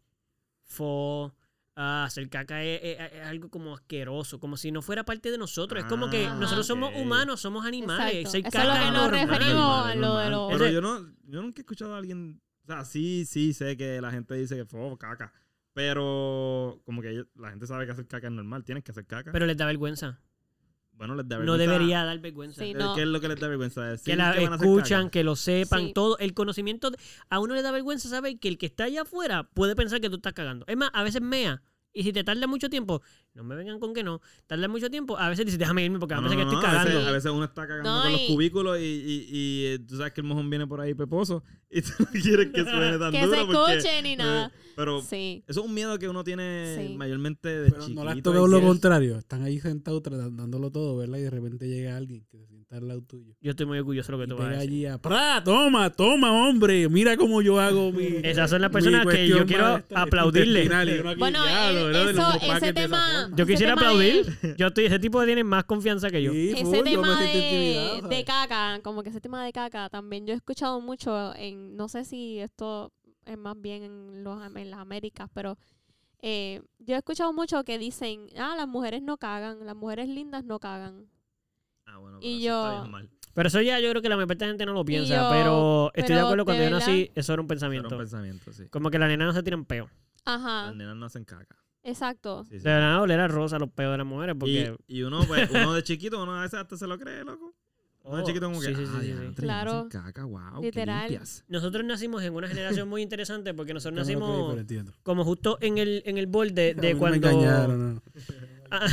fo, ah, hacer caca es, es- es algo como asqueroso, como si no fuera parte de nosotros. es como que Ah, nosotros somos humanos, somos animales. Exacto. Hacer Eso es caca lo que es nos normal. referimos. A lo de los- Pero yo, no, yo nunca he escuchado a alguien. O sea, sí, sí sé que la gente dice que fue caca. Pero como que ellos- la gente sabe que hacer caca es normal, tienes que hacer caca. Pero les da vergüenza. bueno, les da No vergüenza. debería dar vergüenza. Sí, no. ¿Qué es lo que les da vergüenza? Decir que la van a hacer escuchan, caca. que lo sepan, Sí. todo. El conocimiento. de- a uno le da vergüenza saber que el que está allá afuera puede pensar que tú estás cagando. Es más, a veces mea. Y si te tarda mucho tiempo, no me vengan con que no. Tarda mucho tiempo, a veces dices, déjame irme porque a veces no, que estoy a cagando. veces, a veces uno está cagando No, con los cubículos y, y, y, eh, tú sabes que el mojón viene por ahí peposo y tú no quieres que suene tan que duro se porque- escuche ni nada. eh, pero Sí. eso es un miedo que uno tiene Sí. mayormente de Pero chiquito. no que lo contrario. Están ahí sentados tratando- dándolo todo, ¿verdad? Y de repente llega alguien que sienta al lado tuyo. Yo estoy muy orgulloso de lo Y que tú vas a decir. allí a ¡Pra! Toma, toma, hombre. Mira cómo yo hago mi. Esas son las personas que yo quiero aplaudirle. Y Bueno, diablo, eh, eso- ese tema-. Yo quisiera tema aplaudir. de- Yo estoy, ese tipo tiene más confianza que yo. Sí, Ese full, tema de, de caca, como que ese tema de caca también yo he escuchado mucho en, no sé si esto es más bien en, los, en las Américas, pero eh, yo he escuchado mucho que dicen, ah, las mujeres no cagan, las mujeres lindas no cagan. Ah, bueno, Y eso está yo- bien mal. Pero eso ya yo creo que la mayor parte de la gente no lo piensa. yo- pero estoy de acuerdo cuando de yo nací, eso era un Eso era pensamiento. un pensamiento, sí. Como que las nenas no se tiran peo. Ajá, Las nenas no hacen caca. exacto. Sí, sí. De la nada oler a rosa los peos de las mujeres porque... Y, y uno, pues, uno de chiquito, uno a veces hasta se lo cree, loco. Uno de Oh, chiquito como que, sí, sí, sí, sí, sí. diantre, Claro. caca, wow, Literal. Nosotros nacimos en una generación muy interesante porque nosotros Yo no lo creí, nacimos como justo en el, en el borde de cuando... Me engañaron, no. Ah,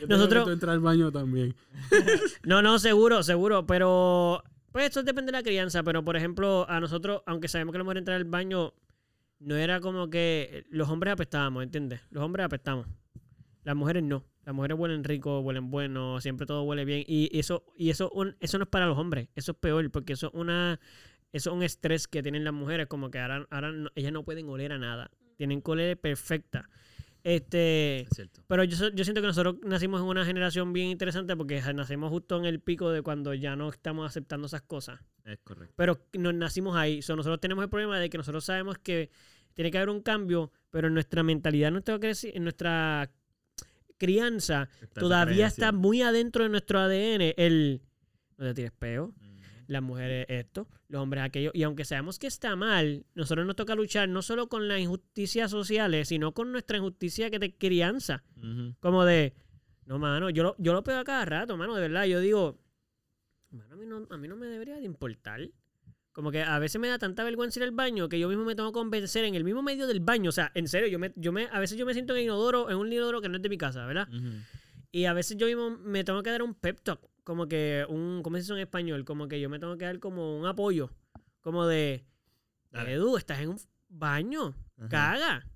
Yo Nosotros- entrar al baño también. No, no, seguro, seguro, pero pues eso depende de la crianza, pero por ejemplo, a nosotros, aunque sabemos que la mujer entrar al baño, no era como que los hombres apestábamos, ¿entiendes? Los hombres apestamos. Las mujeres no. Las mujeres huelen rico, huelen bueno, siempre todo huele bien y eso y eso un- eso no es para los hombres, eso es peor porque eso es una eso es un estrés que tienen las mujeres como que ahora, ahora no- ellas no pueden oler a nada, tienen que oler perfecta. Este, Es pero yo, yo siento que nosotros nacimos en una generación bien interesante porque nacimos justo en el pico de cuando ya no estamos aceptando esas cosas. Es correcto. pero nos nacimos ahí. So, nosotros tenemos el problema de que nosotros sabemos que tiene que haber un cambio, pero en nuestra mentalidad, en nuestra, en nuestra crianza, Está todavía está muy adentro de nuestro ADN el no te tires peo, Mm. Las mujeres esto, los hombres aquello. Y aunque sabemos que está mal, nosotros nos toca luchar no solo con las injusticias sociales, sino con nuestra injusticia que de crianza. Como de, no, mano, yo lo, yo lo pego a cada rato, mano, de verdad. Yo digo, mano, a mí no, a mí no me debería de importar. Como que a veces me da tanta vergüenza ir al baño que yo mismo me tengo que convencer en el mismo medio del baño. O sea, en serio, yo me, yo me, a veces yo me siento en inodoro, en un inodoro que no es de mi casa, ¿verdad? Y a veces yo mismo me tengo que dar un pep talk, como que un, ¿cómo se dice en español? Como que yo me tengo que dar como un apoyo, como de, Dale. Edu, estás en un baño, Ajá. caga.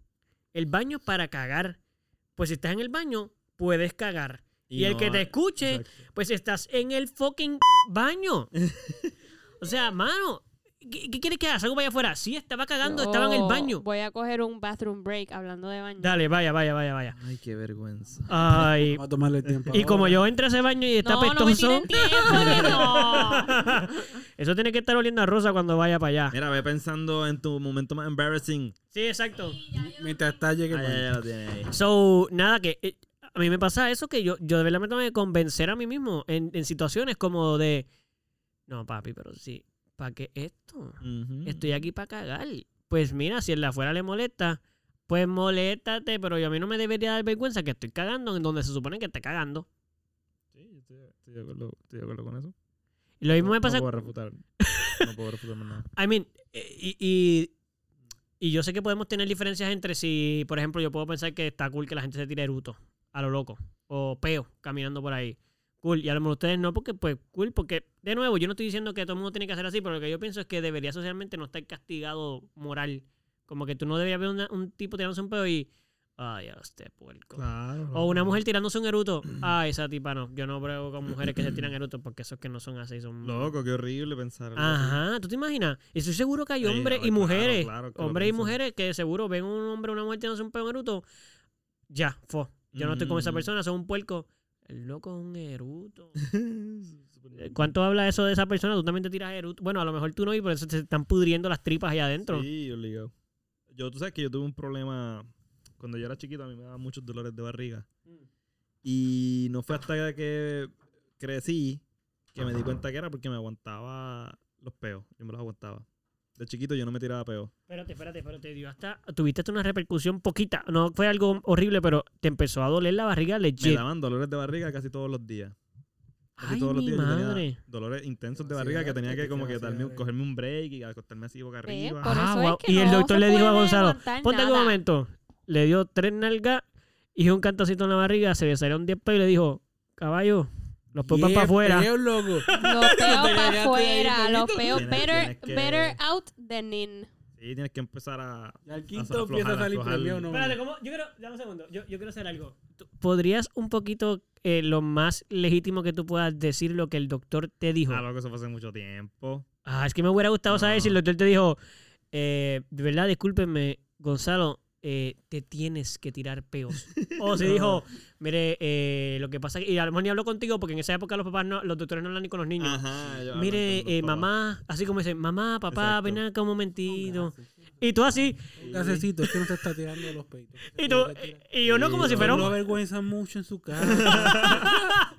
El baño es para cagar. Pues si estás en el baño, puedes cagar. Y, el no que te escuche, Exacto. pues estás en el fucking baño. o sea, mano, ¿qué, qué quieres que haga? ¿Salgo para allá afuera? Sí, estaba cagando, estaba en el baño. Voy a coger un bathroom break hablando de baño. Dale, vaya, vaya, vaya, vaya. Ay, qué vergüenza. Ay, Vamos a tomarle tiempo. y como yo entré a ese baño y está no, no me pestoso, tiempo, no. eso tiene que estar oliendo a rosa cuando vaya para allá. Mira, ve pensando en tu momento más embarrassing. Sí, exacto. Mientras está llegue el ya, lo tiene ahí. So, nada, que eh, a mí me pasa eso que yo, yo de verdad me tengo que convencer a mí mismo en, en situaciones como de, no, papi, pero sí, ¿para qué esto? Estoy aquí para cagar. Pues mira, si el de afuera le molesta, pues moléstate, pero yo a mí no me debería dar vergüenza que estoy cagando en donde se supone que esté cagando. Sí, yo estoy, estoy de acuerdo, estoy de acuerdo con eso. Y lo mismo me pasa No puedo refutar. No puedo refutar más nada. I mean, eh, y, y, y yo sé que podemos tener diferencias entre si, por ejemplo, yo puedo pensar que está cool que la gente se tire eruto a lo loco o peo caminando por ahí. Cool. Y a lo mejor ustedes no, porque, pues, cool, porque, de nuevo, yo no estoy diciendo que todo el mundo tiene que hacer así, pero lo que yo pienso es que debería socialmente no estar castigado moral. Como que tú no deberías ver una- un tipo tirándose un peo y, ay, a este puerco. Claro. O una mujer tirándose un eruto, ay, esa tipa no. Yo no brego con mujeres que se tiran erutos porque esos que no son así son. Loco, qué horrible pensar. así. Ajá, ¿tú te imaginas? Y estoy seguro que hay hombres no, y claro, mujeres, claro hombres y mujeres que seguro ven un hombre o una mujer tirándose un pedo en eruto, ya, fo. Yo no estoy con esa Mm. persona, son un puerco. El loco es un eruto. Súper- ¿Cuánto habla eso de esa persona? Tú también te tiras eruto. Bueno, a lo mejor tú no, y por eso te están pudriendo las tripas ahí adentro. Sí, obligado. Yo, tú sabes que yo tuve un problema cuando yo era chiquito, a mí me daban muchos dolores de barriga. Y no fue hasta que crecí que me di cuenta que era porque me aguantaba los peos. Yo me los aguantaba. De chiquito yo no me tiraba peos. Espérate, espérate, pero te dio hasta. Tuviste hasta una repercusión poquita. No fue algo horrible, pero te empezó a doler la barriga Me legit. daban dolores de barriga casi todos los días. Casi Ay, todos los mi días yo tenía madre. dolores intensos de barriga que tenía que que como que darme, un- cogerme un break y acostarme así boca Ve, arriba. por Ah, eso wow. es que Y el doctor le dijo a Gonzalo, Ponte un momento. Le dio tres nalgas y un cantacito en la barriga, se le salieron 10 peos y le dijo, caballo, los peos Yeah, para afuera. peo, loco. Los peos para afuera, los peos better, que- better out than in. Sí, tienes que empezar a... Y al a quinto aflojar, empieza a salir premio, ¿no? Espérate, ¿cómo? Yo quiero, dame un segundo, yo, yo quiero hacer algo. ¿Podrías un poquito, eh, lo más legítimo que tú puedas decir lo que el doctor te dijo? Ah, loco, eso fue hace mucho tiempo. Ah, es que me hubiera gustado saber si el doctor te dijo, eh, de verdad, discúlpeme, Gonzalo, eh, te tienes que tirar peos. O si dijo, mire, eh, lo que pasa es que, y a lo mejor ni habló contigo porque en esa época los papás no, los doctores no hablan ni con los niños. Ajá. yo- Mire, eh, mamá, así como dicen, mamá, papá, Exacto. ven acá un momentito. Y tú así, Un gasecito, es que no te está tirando los peitos. y tú, y yo no como si fuera No avergüenza mucho en su casa.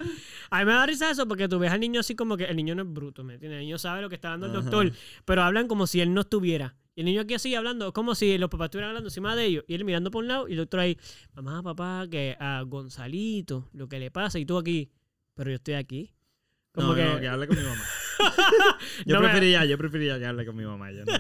A mí me da risa eso porque tú ves al niño así como que el niño no es bruto, ¿me entiendes? El niño sabe lo que está dando el Ajá. doctor, pero hablan como si él no estuviera. Y el niño aquí así hablando, como si los papás estuvieran hablando encima de ellos. Y él mirando por un lado y el doctor ahí, mamá, papá, que a Gonzalito, lo que le pasa. Y tú aquí, pero yo estoy aquí. Como no, que... no, que hable con mi mamá. Yo No me- preferiría, yo preferiría que hable con mi mamá. Yo no, mí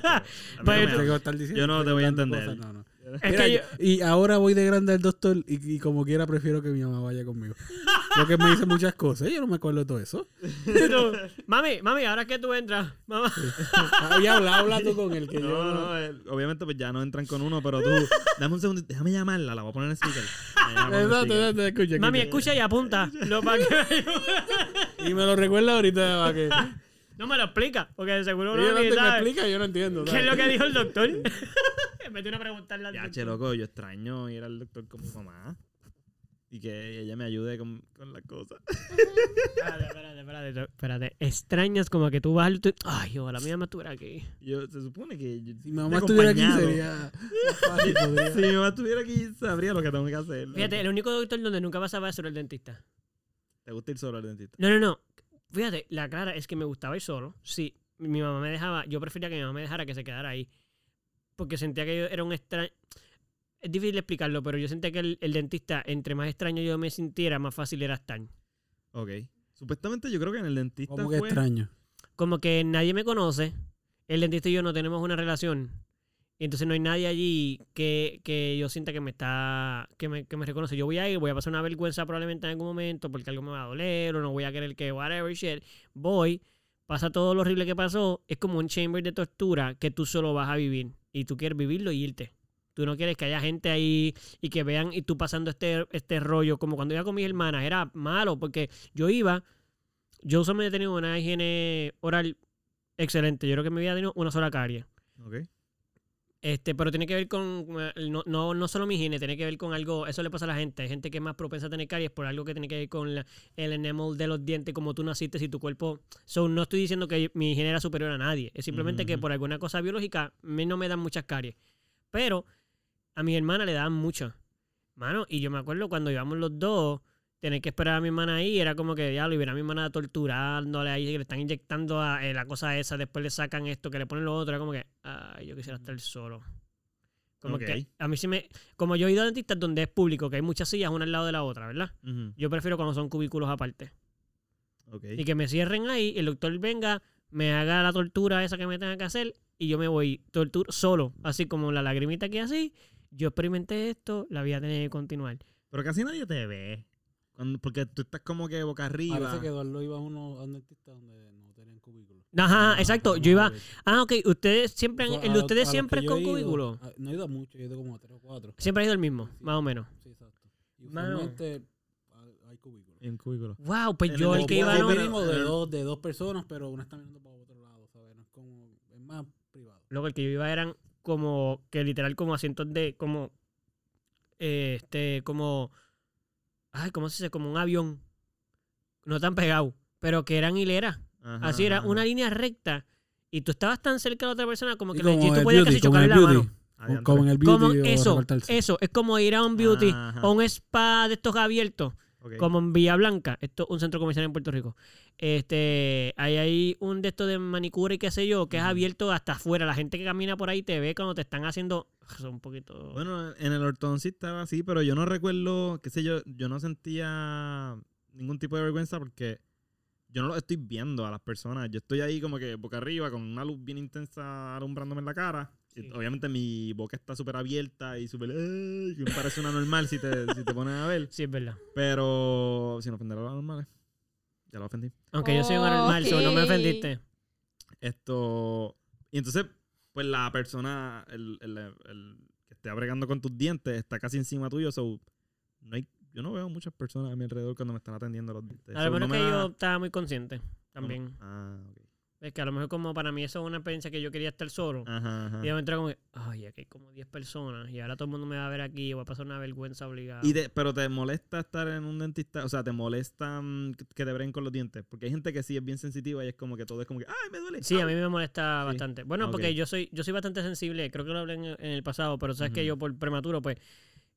no me tú- Yo no te voy a entender. cosas, no, no. Es Mira, que yo- Y ahora voy de grande al doctor y, y como quiera prefiero que mi mamá vaya conmigo. Porque me dice muchas cosas. Yo no me acuerdo de todo eso. tú, mami, mami, ahora que tú entras, mamá. Había hablado hablando con él que No, yo... no, obviamente pues ya no entran con uno, pero tú, dame un segundo, déjame llamarla, la voy a poner en speaker. Exacto, speaker. exacto, escucha, Mami, escucha. y apunta. Lo que- Y me lo recuerda ahorita para que... no me lo explica, porque de seguro no ni te me explica, yo no entiendo. ¿Qué es lo que dijo el doctor? vez de una preguntarle al Ya, doctor. che, loco, yo extraño ir al doctor con mi mamá. y que ella me ayude con, con las cosas. Espérate, espérate, espérate, espérate. Extrañas como que tú vas al... Ay, ojalá mi mamá estuviera aquí. Yo, se supone que yo Si mi mamá estuviera aquí sería Si mi mamá estuviera aquí, sabría lo que tengo que hacer. Fíjate, el único doctor donde nunca pasaba eso era el dentista. ¿Te gusta ir solo al dentista? No, no, no. Fíjate, la clara es que me gustaba ir solo. Sí, mi mamá me dejaba, yo prefería que mi mamá me dejara que se quedara ahí. Porque sentía que yo era un extraño. Es difícil explicarlo, pero yo sentía que el, el dentista, entre más extraño yo me sintiera, más fácil era estar. Ok. Supuestamente yo creo que en el dentista Como que fue... extraño. Como que nadie me conoce, el dentista y yo no tenemos una relación. Y entonces no hay nadie allí que, que yo sienta que me está. Que me, que me reconoce. Yo voy a ir, voy a pasar una vergüenza probablemente en algún momento porque algo me va a doler o no voy a querer que whatever shit. Voy, pasa todo lo horrible que pasó. Es como un chamber de tortura que tú solo vas a vivir. Y tú quieres vivirlo y irte. Tú no quieres que haya gente ahí y que vean y tú pasando este, este rollo. Como cuando iba con mis hermanas. Era malo porque yo iba. Yo usualmente he tenido una higiene oral excelente. Yo creo que vida he tenido una sola carie. Ok. Este, pero tiene que ver con, eh, no, no, no solo mi higiene, tiene que ver con algo, eso le pasa a la gente, hay gente que es más propensa a tener caries por algo que tiene que ver con la- el enamel de los dientes, como tú naciste, si tu cuerpo, so, no estoy diciendo que mi higiene era superior a nadie, es simplemente que por alguna cosa biológica a mí no me dan muchas caries, pero a mi hermana le daban muchas, mano, y yo me acuerdo cuando íbamos los dos, tener que esperar a mi hermana ahí, era como que diablo, y ver a mi hermana torturándole ahí, que le están inyectando a, eh, la cosa esa, después le sacan esto, que le ponen lo otro, era como que, ay, yo quisiera estar solo. Como que a mí sí me. Como yo he ido a dentistas donde es público, que hay muchas sillas una al lado de la otra, ¿verdad? Yo prefiero cuando son cubículos aparte. Y que me cierren ahí, el doctor venga, me haga la tortura esa que me tenga que hacer y yo me voy tortura solo, así como la lagrimita que así. Yo experimenté esto, la vida tiene que continuar. Pero casi nadie te ve. Cuando- porque tú estás como que boca arriba. Parece que Eduardo iba a, uno, a un dentista donde no tenían cubículo. Ajá, No, exacto. Yo iba. Ah, ok. Ustedes siempre. han- el a de ustedes a siempre es con ido- cubículo. a- No he ido a mucho, he ido como a tres o cuatro. Siempre ha ido el mismo, Sí. más o menos. Sí, exacto. Y usualmente hay- hay cubículos. En cubículo. Wow, pues En yo el el que iba o no. mínimo de dos, de dos personas, pero una está mirando para otro lado, ¿sabes? No es como, es más privado. Luego el que yo iba eran como que literal como asientos de como eh, este como ay cómo se dice como un avión no tan pegado pero que eran hileras Ajá, así era ajá, una línea recta y tú estabas tan cerca de la otra persona como Y que como legit tú podías beauty, casi chocarle el la beauty. mano. Como en el beauty como eso eso es como ir a un beauty Ajá. o un spa de estos abiertos Como en Villa Blanca, esto es un centro comercial en Puerto Rico. Este, hay ahí un de estos de manicura y qué sé yo, que es abierto hasta afuera. La gente que camina por ahí te ve cuando te están haciendo son un poquito Bueno, en el ortodoncista estaba así, pero yo no recuerdo, qué sé yo, yo no sentía ningún tipo de vergüenza porque yo no lo estoy viendo a las personas. Yo estoy ahí como que boca arriba con una luz bien intensa alumbrándome en la cara. Sí. obviamente mi boca está súper abierta y súper... me parece una normal si te, si te pones a ver. Sí, es verdad. Pero sin ofender a los normales. Ya lo ofendí. Aunque yo soy un anormal, so no me ofendiste. Esto. Y entonces, pues la persona, el, el- el que esté bregando con tus dientes, está casi encima tuyo. So, no hay, yo no veo muchas personas a mi alrededor cuando me están atendiendo los dientes. A So, lo mejor no es me que da- yo estaba muy consciente también. no- ah, ok. Es que a lo mejor como para mí eso es una experiencia que yo quería estar solo. Ajá, ajá. Y de momento era como que, ay, aquí hay como 10 personas y ahora todo el mundo me va a ver aquí y voy a pasar una vergüenza obligada. Y te- pero te molesta estar en un dentista, o sea, te molesta mm, que te breguen con los dientes, porque hay gente que sí es bien sensitiva y es como que todo es como que, ay, me duele. Sí, a ay". mí me molesta Sí. bastante. Bueno, porque yo soy yo soy bastante sensible, creo que lo hablé en, en el pasado, pero sabes que yo por prematuro, pues,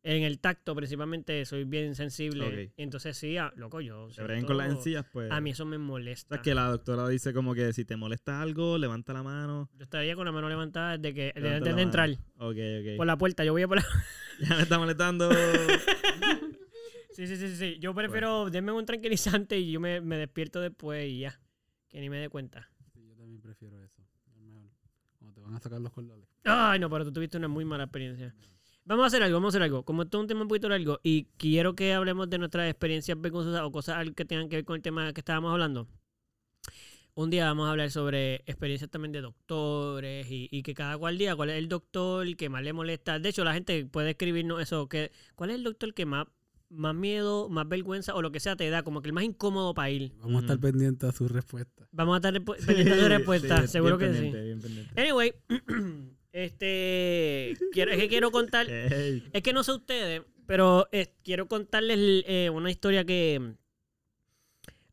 en el tacto principalmente soy bien sensible. Ok. Entonces sí, ah, loco, yo Te breguen con las encías, pues. A mí eso me O molesta. sea, que la doctora dice como que si te molesta algo, levanta la mano. Yo estaría con la mano levantada desde que desde Levanta antes la de entrar Ok, ok. por la puerta. Yo voy a por la... Ya me está molestando. Sí, sí, sí, sí. Yo prefiero, denme un tranquilizante y yo me, me despierto después y ya. Que ni me dé cuenta. Sí, yo también prefiero eso. Es mejor. Cuando te van a sacar los cordones. Ay, no, pero tú tuviste una muy mala experiencia. Vamos a hacer algo, vamos a hacer algo. Como esto es un tema un poquito largo y quiero que hablemos de nuestras experiencias vergonzosas o cosas que tengan que ver con el tema que estábamos hablando. Un día vamos a hablar sobre experiencias también de doctores y, y que cada cual día cuál es el doctor que más le molesta. De hecho, la gente puede escribirnos eso, que cuál es el doctor que más, más miedo, más vergüenza o lo que sea te da, como que el más incómodo para ir. Vamos a estar pendientes a sus respuestas. Vamos a estar pendientes de su respuesta, Sí, seguro bien que sí. pendiente, bien pendiente. Anyway, este quiero, es que quiero contar es que no sé ustedes, Pero eh, quiero contarles eh, una historia que...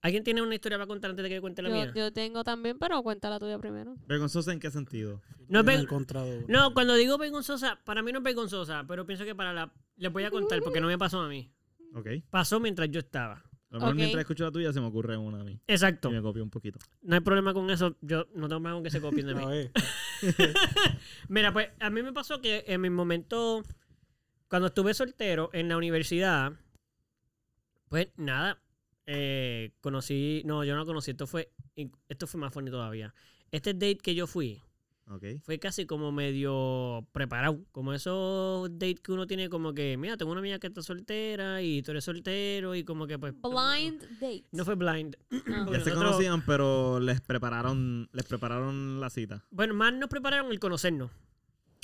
¿Alguien tiene una historia para contar antes de que cuente la Yo, mía? yo tengo también, pero cuenta la tuya primero. ¿Vergonzosa en qué sentido? No encontrado. No, cuando digo vergonzosa, para mí no es vergonzosa, pero pienso que para la... Les voy a contar porque no me pasó a mí. Ok. Pasó mientras yo estaba. A lo mejor mientras escucho la tuya se me ocurre una a mí. Exacto. Y me copio un poquito. No hay problema con eso. Yo no tengo problema con que se copien de mí. A ver. Mira, pues a mí me pasó que en mi momento, cuando estuve soltero en la universidad, pues nada, eh, conocí, no, yo no conocí, esto fue, esto fue más funny todavía. Este date que yo fui Fue casi como medio preparado, como esos dates que uno tiene como que, mira, tengo una amiga que está soltera y tú eres soltero y como que pues... Blind date. No fue blind. Ah. Ya se conocían, pero les prepararon, les prepararon la cita. Bueno, más nos prepararon el conocernos.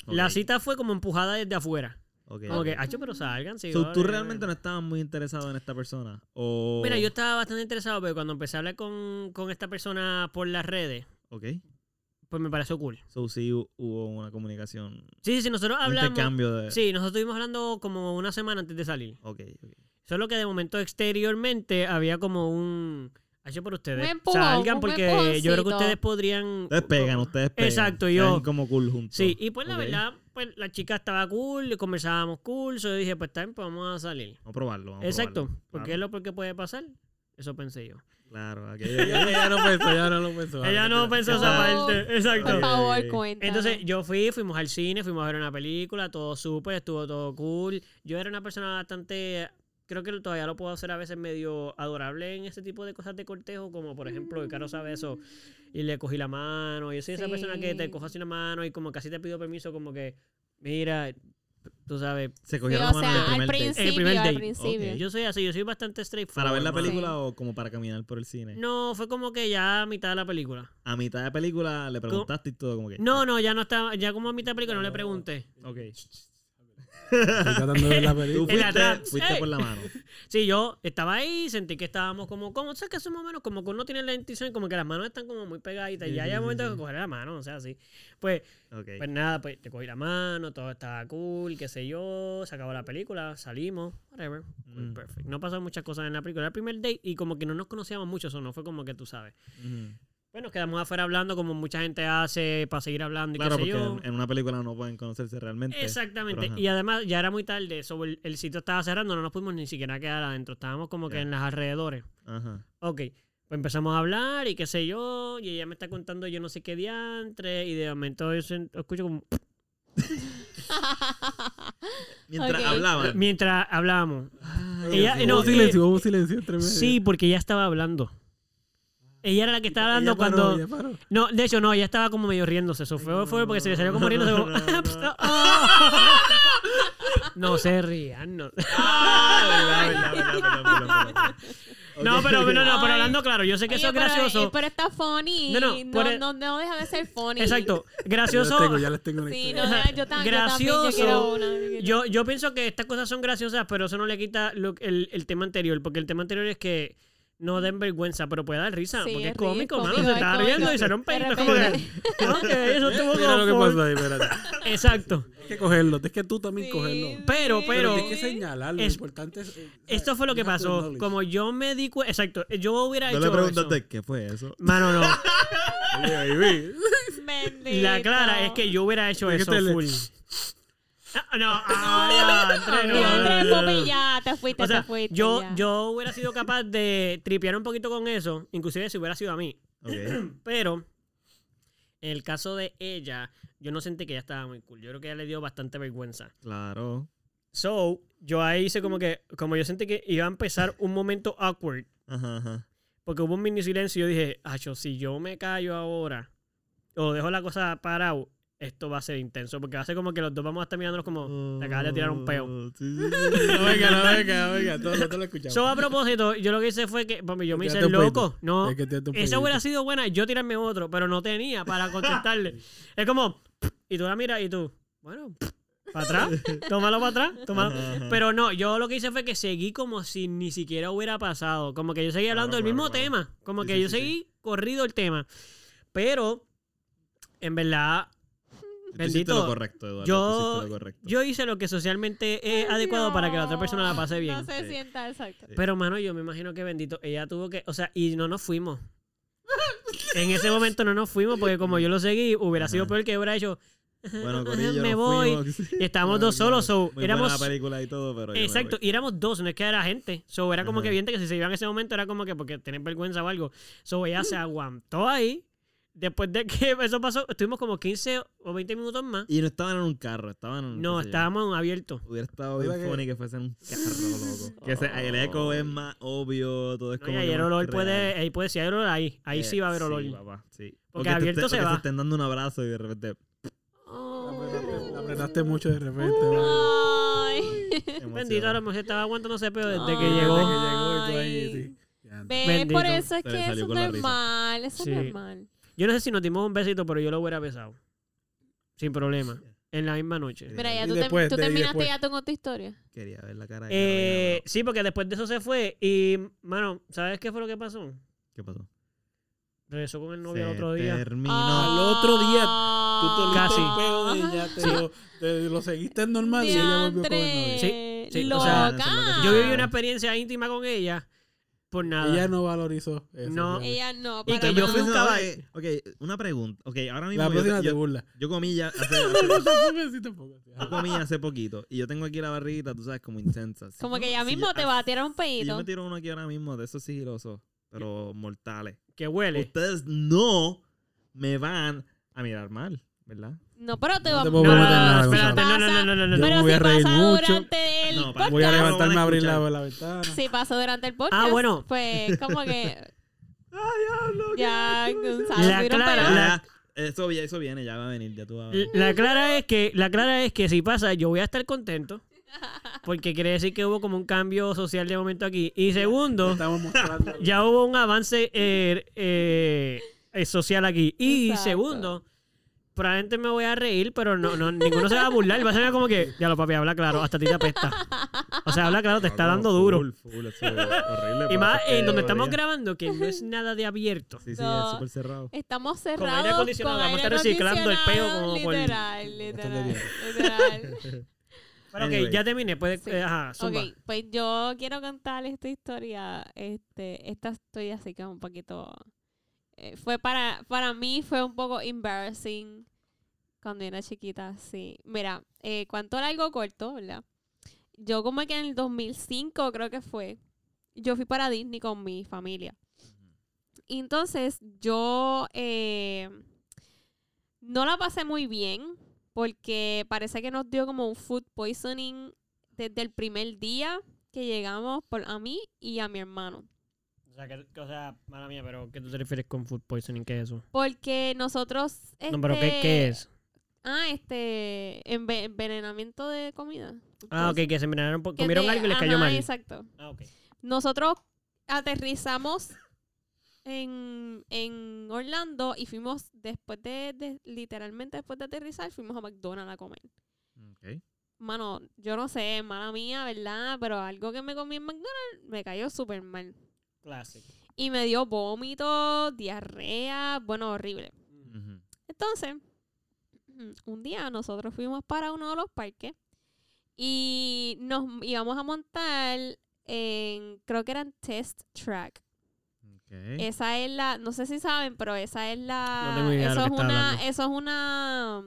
La cita fue como empujada desde afuera. Ok. Como que, hacho, pero salgan. sí, So, ¿Tú vale, realmente no vale". estabas muy interesado en esta persona? O... Mira, yo estaba bastante interesado, pero cuando empecé a hablar con, con esta persona por las redes, Ok. Pues me pareció cool. So, sí hu- hubo una comunicación, Sí, sí, nosotros un hablamos. intercambio de... Sí, nosotros estuvimos hablando como una semana antes de salir. Ok, ok. Solo que de momento exteriormente había como un. Hacho por ustedes. Salgan porque yo creo que ustedes podrían. Ustedes pegan, ustedes pegan. Exacto, yo- como cool juntos. Sí, y pues la verdad, pues la chica estaba cool, conversábamos cool, so yo dije, pues está bien, pues vamos a salir. Vamos a probarlo, vamos a Exacto, probarlo. porque es lo porque puede pasar. Eso pensé yo. Claro, aquí Ella, ella no pensó, ella no lo pensó. Ella no pensó No. esa parte. Exacto. Por favor, cuenta. Entonces yo fui, fuimos al cine, fuimos a ver una película, todo súper, estuvo todo cool. Yo era una persona bastante, creo que todavía lo puedo hacer a veces medio adorable en ese tipo de cosas de cortejo, como por ejemplo, el Caro sabe eso, y le cogí la mano. Yo soy esa persona que te cojo así la mano y como casi te pido permiso, como que, mira, tú sabes, Se Sí, cogieron o la mano sea, al principio, El primer al principio. Yo soy así, yo soy bastante ¿Para straightforward. ver la película o como para caminar por el cine? No, fue como que ya a mitad de la película. A mitad de película le preguntaste y todo como que... No, no, ya no estaba, ya como a mitad de película no le pregunté. Ok. Estoy tratando de ver la Tú película. La fuiste, atrás. fuiste por la mano. Sí, yo estaba ahí, sentí que estábamos como, como, ¿sabes que eso más o menos? Como que uno tiene la intuición, como que las manos están como muy pegaditas y ya sí, hay un momento sí. de coger la mano, o sea, así. Pues, Ok. pues nada, pues te cogí la mano, todo estaba cool, qué sé yo, se acabó la película, salimos, whatever. Mm. perfect. No pasaron muchas cosas en la película. Era el primer date y como que no nos conocíamos mucho, eso no fue como que tú sabes. Ujú. Nos quedamos afuera hablando como mucha gente hace para seguir hablando y Claro, qué sé porque yo. en, en una película no pueden conocerse realmente. Exactamente. Y además ya era muy tarde, so, el, el sitio estaba cerrando, no nos pudimos ni siquiera quedar adentro, estábamos como que en los alrededores. Ajá. Ok, pues empezamos a hablar y qué sé yo, y ella me está contando yo no sé qué diantre, y de momento yo escucho como... Mientras Ok. hablaban. Mientras hablábamos. Ella- no, Hubo mío. silencio, hubo silencio entre medio. Sí, porque ella estaba hablando. Ella era la que estaba hablando cuando... ella paró. No, de hecho no, ella estaba como medio riéndose, eso fue, fue porque se le salió como riéndose no, no. No se rían, no. No, pero, no, no, pero hablando claro, yo sé que Oye, eso es pero- gracioso. eh, Pero, está funny. No, No, no, no, por no, el- no deja de ser funny. Exacto, Ya les gracioso. tengo, ya les tengo una Sí, historia. no, yo, tam- yo también, yo Gracioso. quiero una. yo quiero- Yo, yo pienso que estas cosas son graciosas, pero eso no le quita lo- el, el tema anterior, porque el tema anterior es que no den vergüenza, pero puede dar risa, Sí, porque es cómico, mano, se es está cómico. riendo y De peito, es como que, ok, eso estuvo Mira lo que full. ahí, espérate. Exacto. Hay que cogerlo, es que tú también Sí. cogerlo. Pero, Sí. pero, tienes que señalarlo, es- lo importante es... eh, Esto fue lo que pasó. Como yo me di cuenta, exacto, yo hubiera No hecho le preguntaste eso. qué fue eso. Mano, no. La clara es que yo hubiera hecho ¿De qué eso full. Ah, No, ah, no, no, no, no. papi, ya, te fuiste, O sea, te fuiste. yo, ya. yo hubiera sido capaz de tripear un poquito con eso, inclusive si hubiera sido a mí. Pero en el caso de ella, yo no sentí que ella estaba muy cool. Yo creo que ella le dio bastante vergüenza. Claro. So, yo ahí hice como que, como yo sentí que iba a empezar un momento awkward, Ajá, ajá. porque hubo un mini silencio y yo dije, acho, si yo me callo ahora o dejo la cosa parado, esto va a ser intenso, porque va a ser como que los dos vamos a estar mirándonos como, te acabas de tirar un peo. Oh, sí, sí, sí. No, venga, no, venga, venga, todo, todo lo escuchamos. So, a propósito, yo lo que hice fue que, papi, yo me hice loco. No, Es que esa hubiera sido buena, yo tirarme otro, pero no tenía para contestarle. es como, y tú la miras y tú, bueno, para atrás, tómalo para atrás, tómalo. Ajá, ajá. Pero no, yo lo que hice fue que seguí como si ni siquiera hubiera pasado. Como que yo seguí hablando Claro, del claro, mismo claro. tema. Como que yo seguí corrido el tema. Pero, en verdad, Bendito, lo correcto, Eduardo. yo- lo correcto. Yo hice lo que socialmente es adecuado para que la otra persona la pase bien. No se Sí. sienta exacto. Pero, mano, yo me imagino que bendito, ella tuvo que, o sea, y no nos fuimos. En ese momento no nos fuimos porque como yo lo seguí, hubiera sido Ajá. peor que hubiera hecho. Bueno, "Ajá, Corillo, me voy. fuimos. Y estábamos dos solos, so, Muy éramos... buena la película y todo, pero Exacto, y éramos dos, no es que era gente. So, era como Ajá. que evidente que si se iban en ese momento era como que porque tienen vergüenza o algo. So, ella se aguantó ahí. Después de que eso pasó, estuvimos como 15 o 20 minutos más. Y no estaban en un carro, estaban en... No, sé yo. estábamos abiertos. Hubiera estado bien que- funny que fuese en un carro, loco. Que se- el eco es más obvio, todo es No, como y que el olor puede, ahí puede, si hay olor ahí, ahí Eh, sí va a haber olor. Sí, papá, sí. Porque te abierto esté- se o que va. estén dando un abrazo y de repente... Oh. La apretaste mucho de repente, ¿verdad? Ay. Bendito, a lo mejor estaba aguantando ese pedo desde que Ay. llegó. Desde que llegó y tú ahí, sí. Ve, Bendito. por eso es Se que eso es normal. Eso Sí. es normal. Yo no sé si nos dimos un besito, pero yo lo hubiera besado. Sin problema. En la misma noche. Mira, ya tú, después, te, tú terminaste ya tu con tu historia. Quería ver la cara de Eh, Carolina, sí, porque después de eso se fue. Y, mano, ¿sabes qué fue lo que pasó? ¿Qué pasó? Regresó con el novio Se el otro día. terminó. Al otro día, Tú te Casi. ella, te, lo, te lo seguiste normal y ella volvió con el novio. Sí, sí, o Loca. sea, Yo viví una experiencia íntima con ella por nada. Ella no valorizó eso. No. Ella no. Y que yo fui un caballo. Ok, una pregunta. Ok, ahora mismo La yo, próxima te yo, burla. yo comí ya hace, yo comí hace poquito y yo tengo aquí la barriguita, tú sabes, como intensa. Si Como que ya si mismo yo- te va a tirar un Si yo pedito. me tiro uno aquí ahora mismo de esos sigilosos, pero mortales. Que huele. Ustedes no me van a mirar mal, ¿verdad? No, pero te No va te a No, no, no, no, espérate, no, no, no, no, no, Yo no. me Pero voy si a reír pasa mucho. durante el No, para- Voy a podcast. levantarme a abrir la, la ventana. Si pasó durante el podcast. Ah, bueno. Pues como que. ya, Gonzalo, La Clara- la- Eso, vi- eso viene, ya va a venir, ya tú vas a ver. La clara es que, la clara es que si pasa, yo voy a estar contento. Porque quiere decir que hubo como un cambio social de momento aquí. Y segundo, Estamos mostrando. ya hubo un avance eh, eh, eh, social aquí. Y Exacto. segundo, probablemente me voy a reír, pero no, no, ninguno se va a burlar. Va a ser como que, ya lo papi, habla claro, hasta a ti te apesta. O sea, habla claro, te está dando full, duro. full, eso es horrible. Y por más en donde estamos grabando, que no es nada de abierto. Sí, sí, No. es súper cerrado. Estamos Con cerrados. aire acondicionado, con vamos a estar reciclando el peo como por- Literal, Bastante literal. literal. Pero ok, Anyway. ya terminé. Puedes, Sí. eh, ajá, zumba. Ok, pues yo quiero contar esta historia. Este, esta historia así que es un poquito. Eh, fue para, para mí fue un poco embarrassing cuando era chiquita, sí. Mira, eh, cuánto largo corto, ¿verdad? Yo como que en el 2005 creo que fue, yo fui para Disney con mi familia. Entonces yo eh, no la pasé muy bien porque parece que nos dio como un food poisoning desde el primer día que llegamos por a mí y a mi hermano. O sea, que, o sea, mala mía, pero ¿qué tú te refieres con food poisoning? ¿Qué es eso? Porque nosotros... No, pero ¿qué, este, qué es? Ah, este... enve- envenenamiento de comida. Ah, ok, que se envenenaron, por- comieron te- algo y les cayó mal. exacto. Ah, ok. Nosotros aterrizamos en, en Orlando y fuimos después de, de- literalmente después de aterrizar, fuimos a McDonald's a comer. Ok. Mano, yo no sé, mala mía, ¿verdad? Pero algo que me comí en McDonald's me cayó súper mal. Clásico. Y me dio vómito, diarrea, bueno, horrible. Entonces, un día nosotros fuimos para uno de los parques y nos íbamos a montar en, creo que eran Test Track. Esa es la, no sé si saben, pero esa es la, No eso, es una eso es una,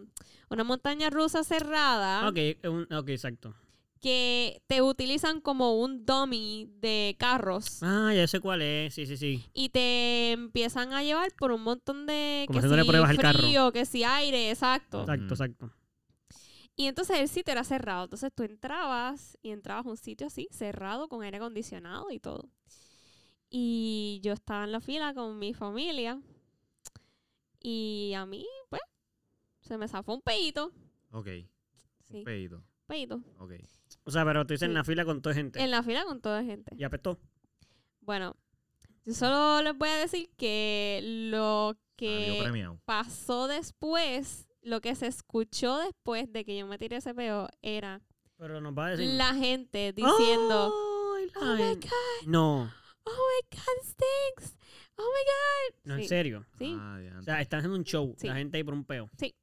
una montaña rusa cerrada Ok, un- ok, exacto. Que te utilizan como un dummy de carros. Ah, ya sé cuál es. Sí, sí, sí. y te empiezan a llevar por un montón de Como que si pruebas al carro. frío, que si aire, exacto. Exacto, exacto. Y entonces el sitio era cerrado. Entonces tú entrabas y entrabas a un sitio así, cerrado, con aire acondicionado y todo. Y yo estaba en la fila con mi familia. Y a mí, pues, se me zafó un pedito. Ok. Sí, Un pedito. pedito. Ok. O sea, pero tú dices en Sí. la fila con toda gente. En la fila con toda gente. Y apestó. Bueno, yo solo les voy a decir que lo que pasó después, lo que se escuchó después de que yo me tiré ese peo era Pero nos va a decir. la gente diciendo, Ay, la oh my god, No, oh my god, stinks, oh my god. no, en Sí. serio. Sí, Ah. O sea, están haciendo un show. Sí. La gente ahí por un peo. Ay,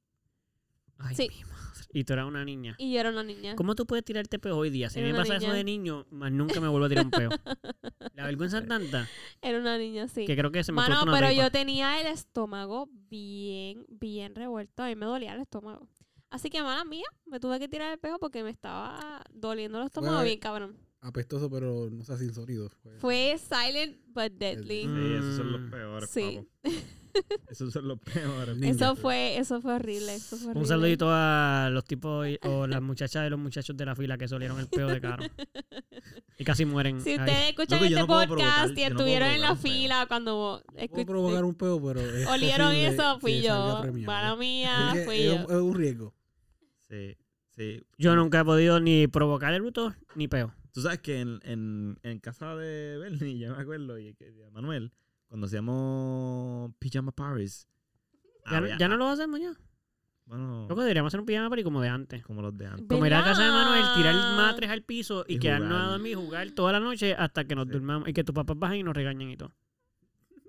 Sí. madre. Y tú eras una niña. Y yo era una niña. ¿Cómo tú puedes tirarte peo hoy día? Si a mí Era me pasa eso niña. de niño, más nunca me vuelvo a tirar un peo. La vergüenza es tanta Era una niña, sí. que creo que se me Mano, una pero tripa. yo tenía el estómago bien, bien revuelto. A mí me dolía el estómago. Así que, mala mía, me tuve que tirar el pejo porque me estaba doliendo el estómago Bueno, bien cabrón. Apestoso, pero no sea sin sonido. Fue- Fue silent but deadly. Sí, esos son los peores, Sí. Esos son los peores. Eso fue, eso fue horrible. Eso fue Un horrible. saludito a los tipos y- o las muchachas de los muchachos de la fila que solieron el peo de caro. Y casi mueren. Si ahí. ustedes escuchan Loco, yo este no podcast y no estuvieron en la un fila cuando Puedo provocar un peo, pero es olieron posible eso, fui yo. Mala mía, fui es, yo. un- es un riesgo. Sí, sí. Yo nunca he podido ni provocar el bruto ni peo. Tú sabes que en, en, en casa de Bernie, yo me acuerdo, y que- de Manuel, cuando hacíamos Pijama Paris. Ya, había- ya no lo hacemos ya. Bueno, Loco, deberíamos hacer un pijama party como de antes. como los de antes. Como ir a casa de Manuel, tirar matres al piso y, Y quedarnos jugar. a dormir y jugar toda la noche hasta que nos Sí. durmamos. Y que tus papás bajen y nos regañen y todo.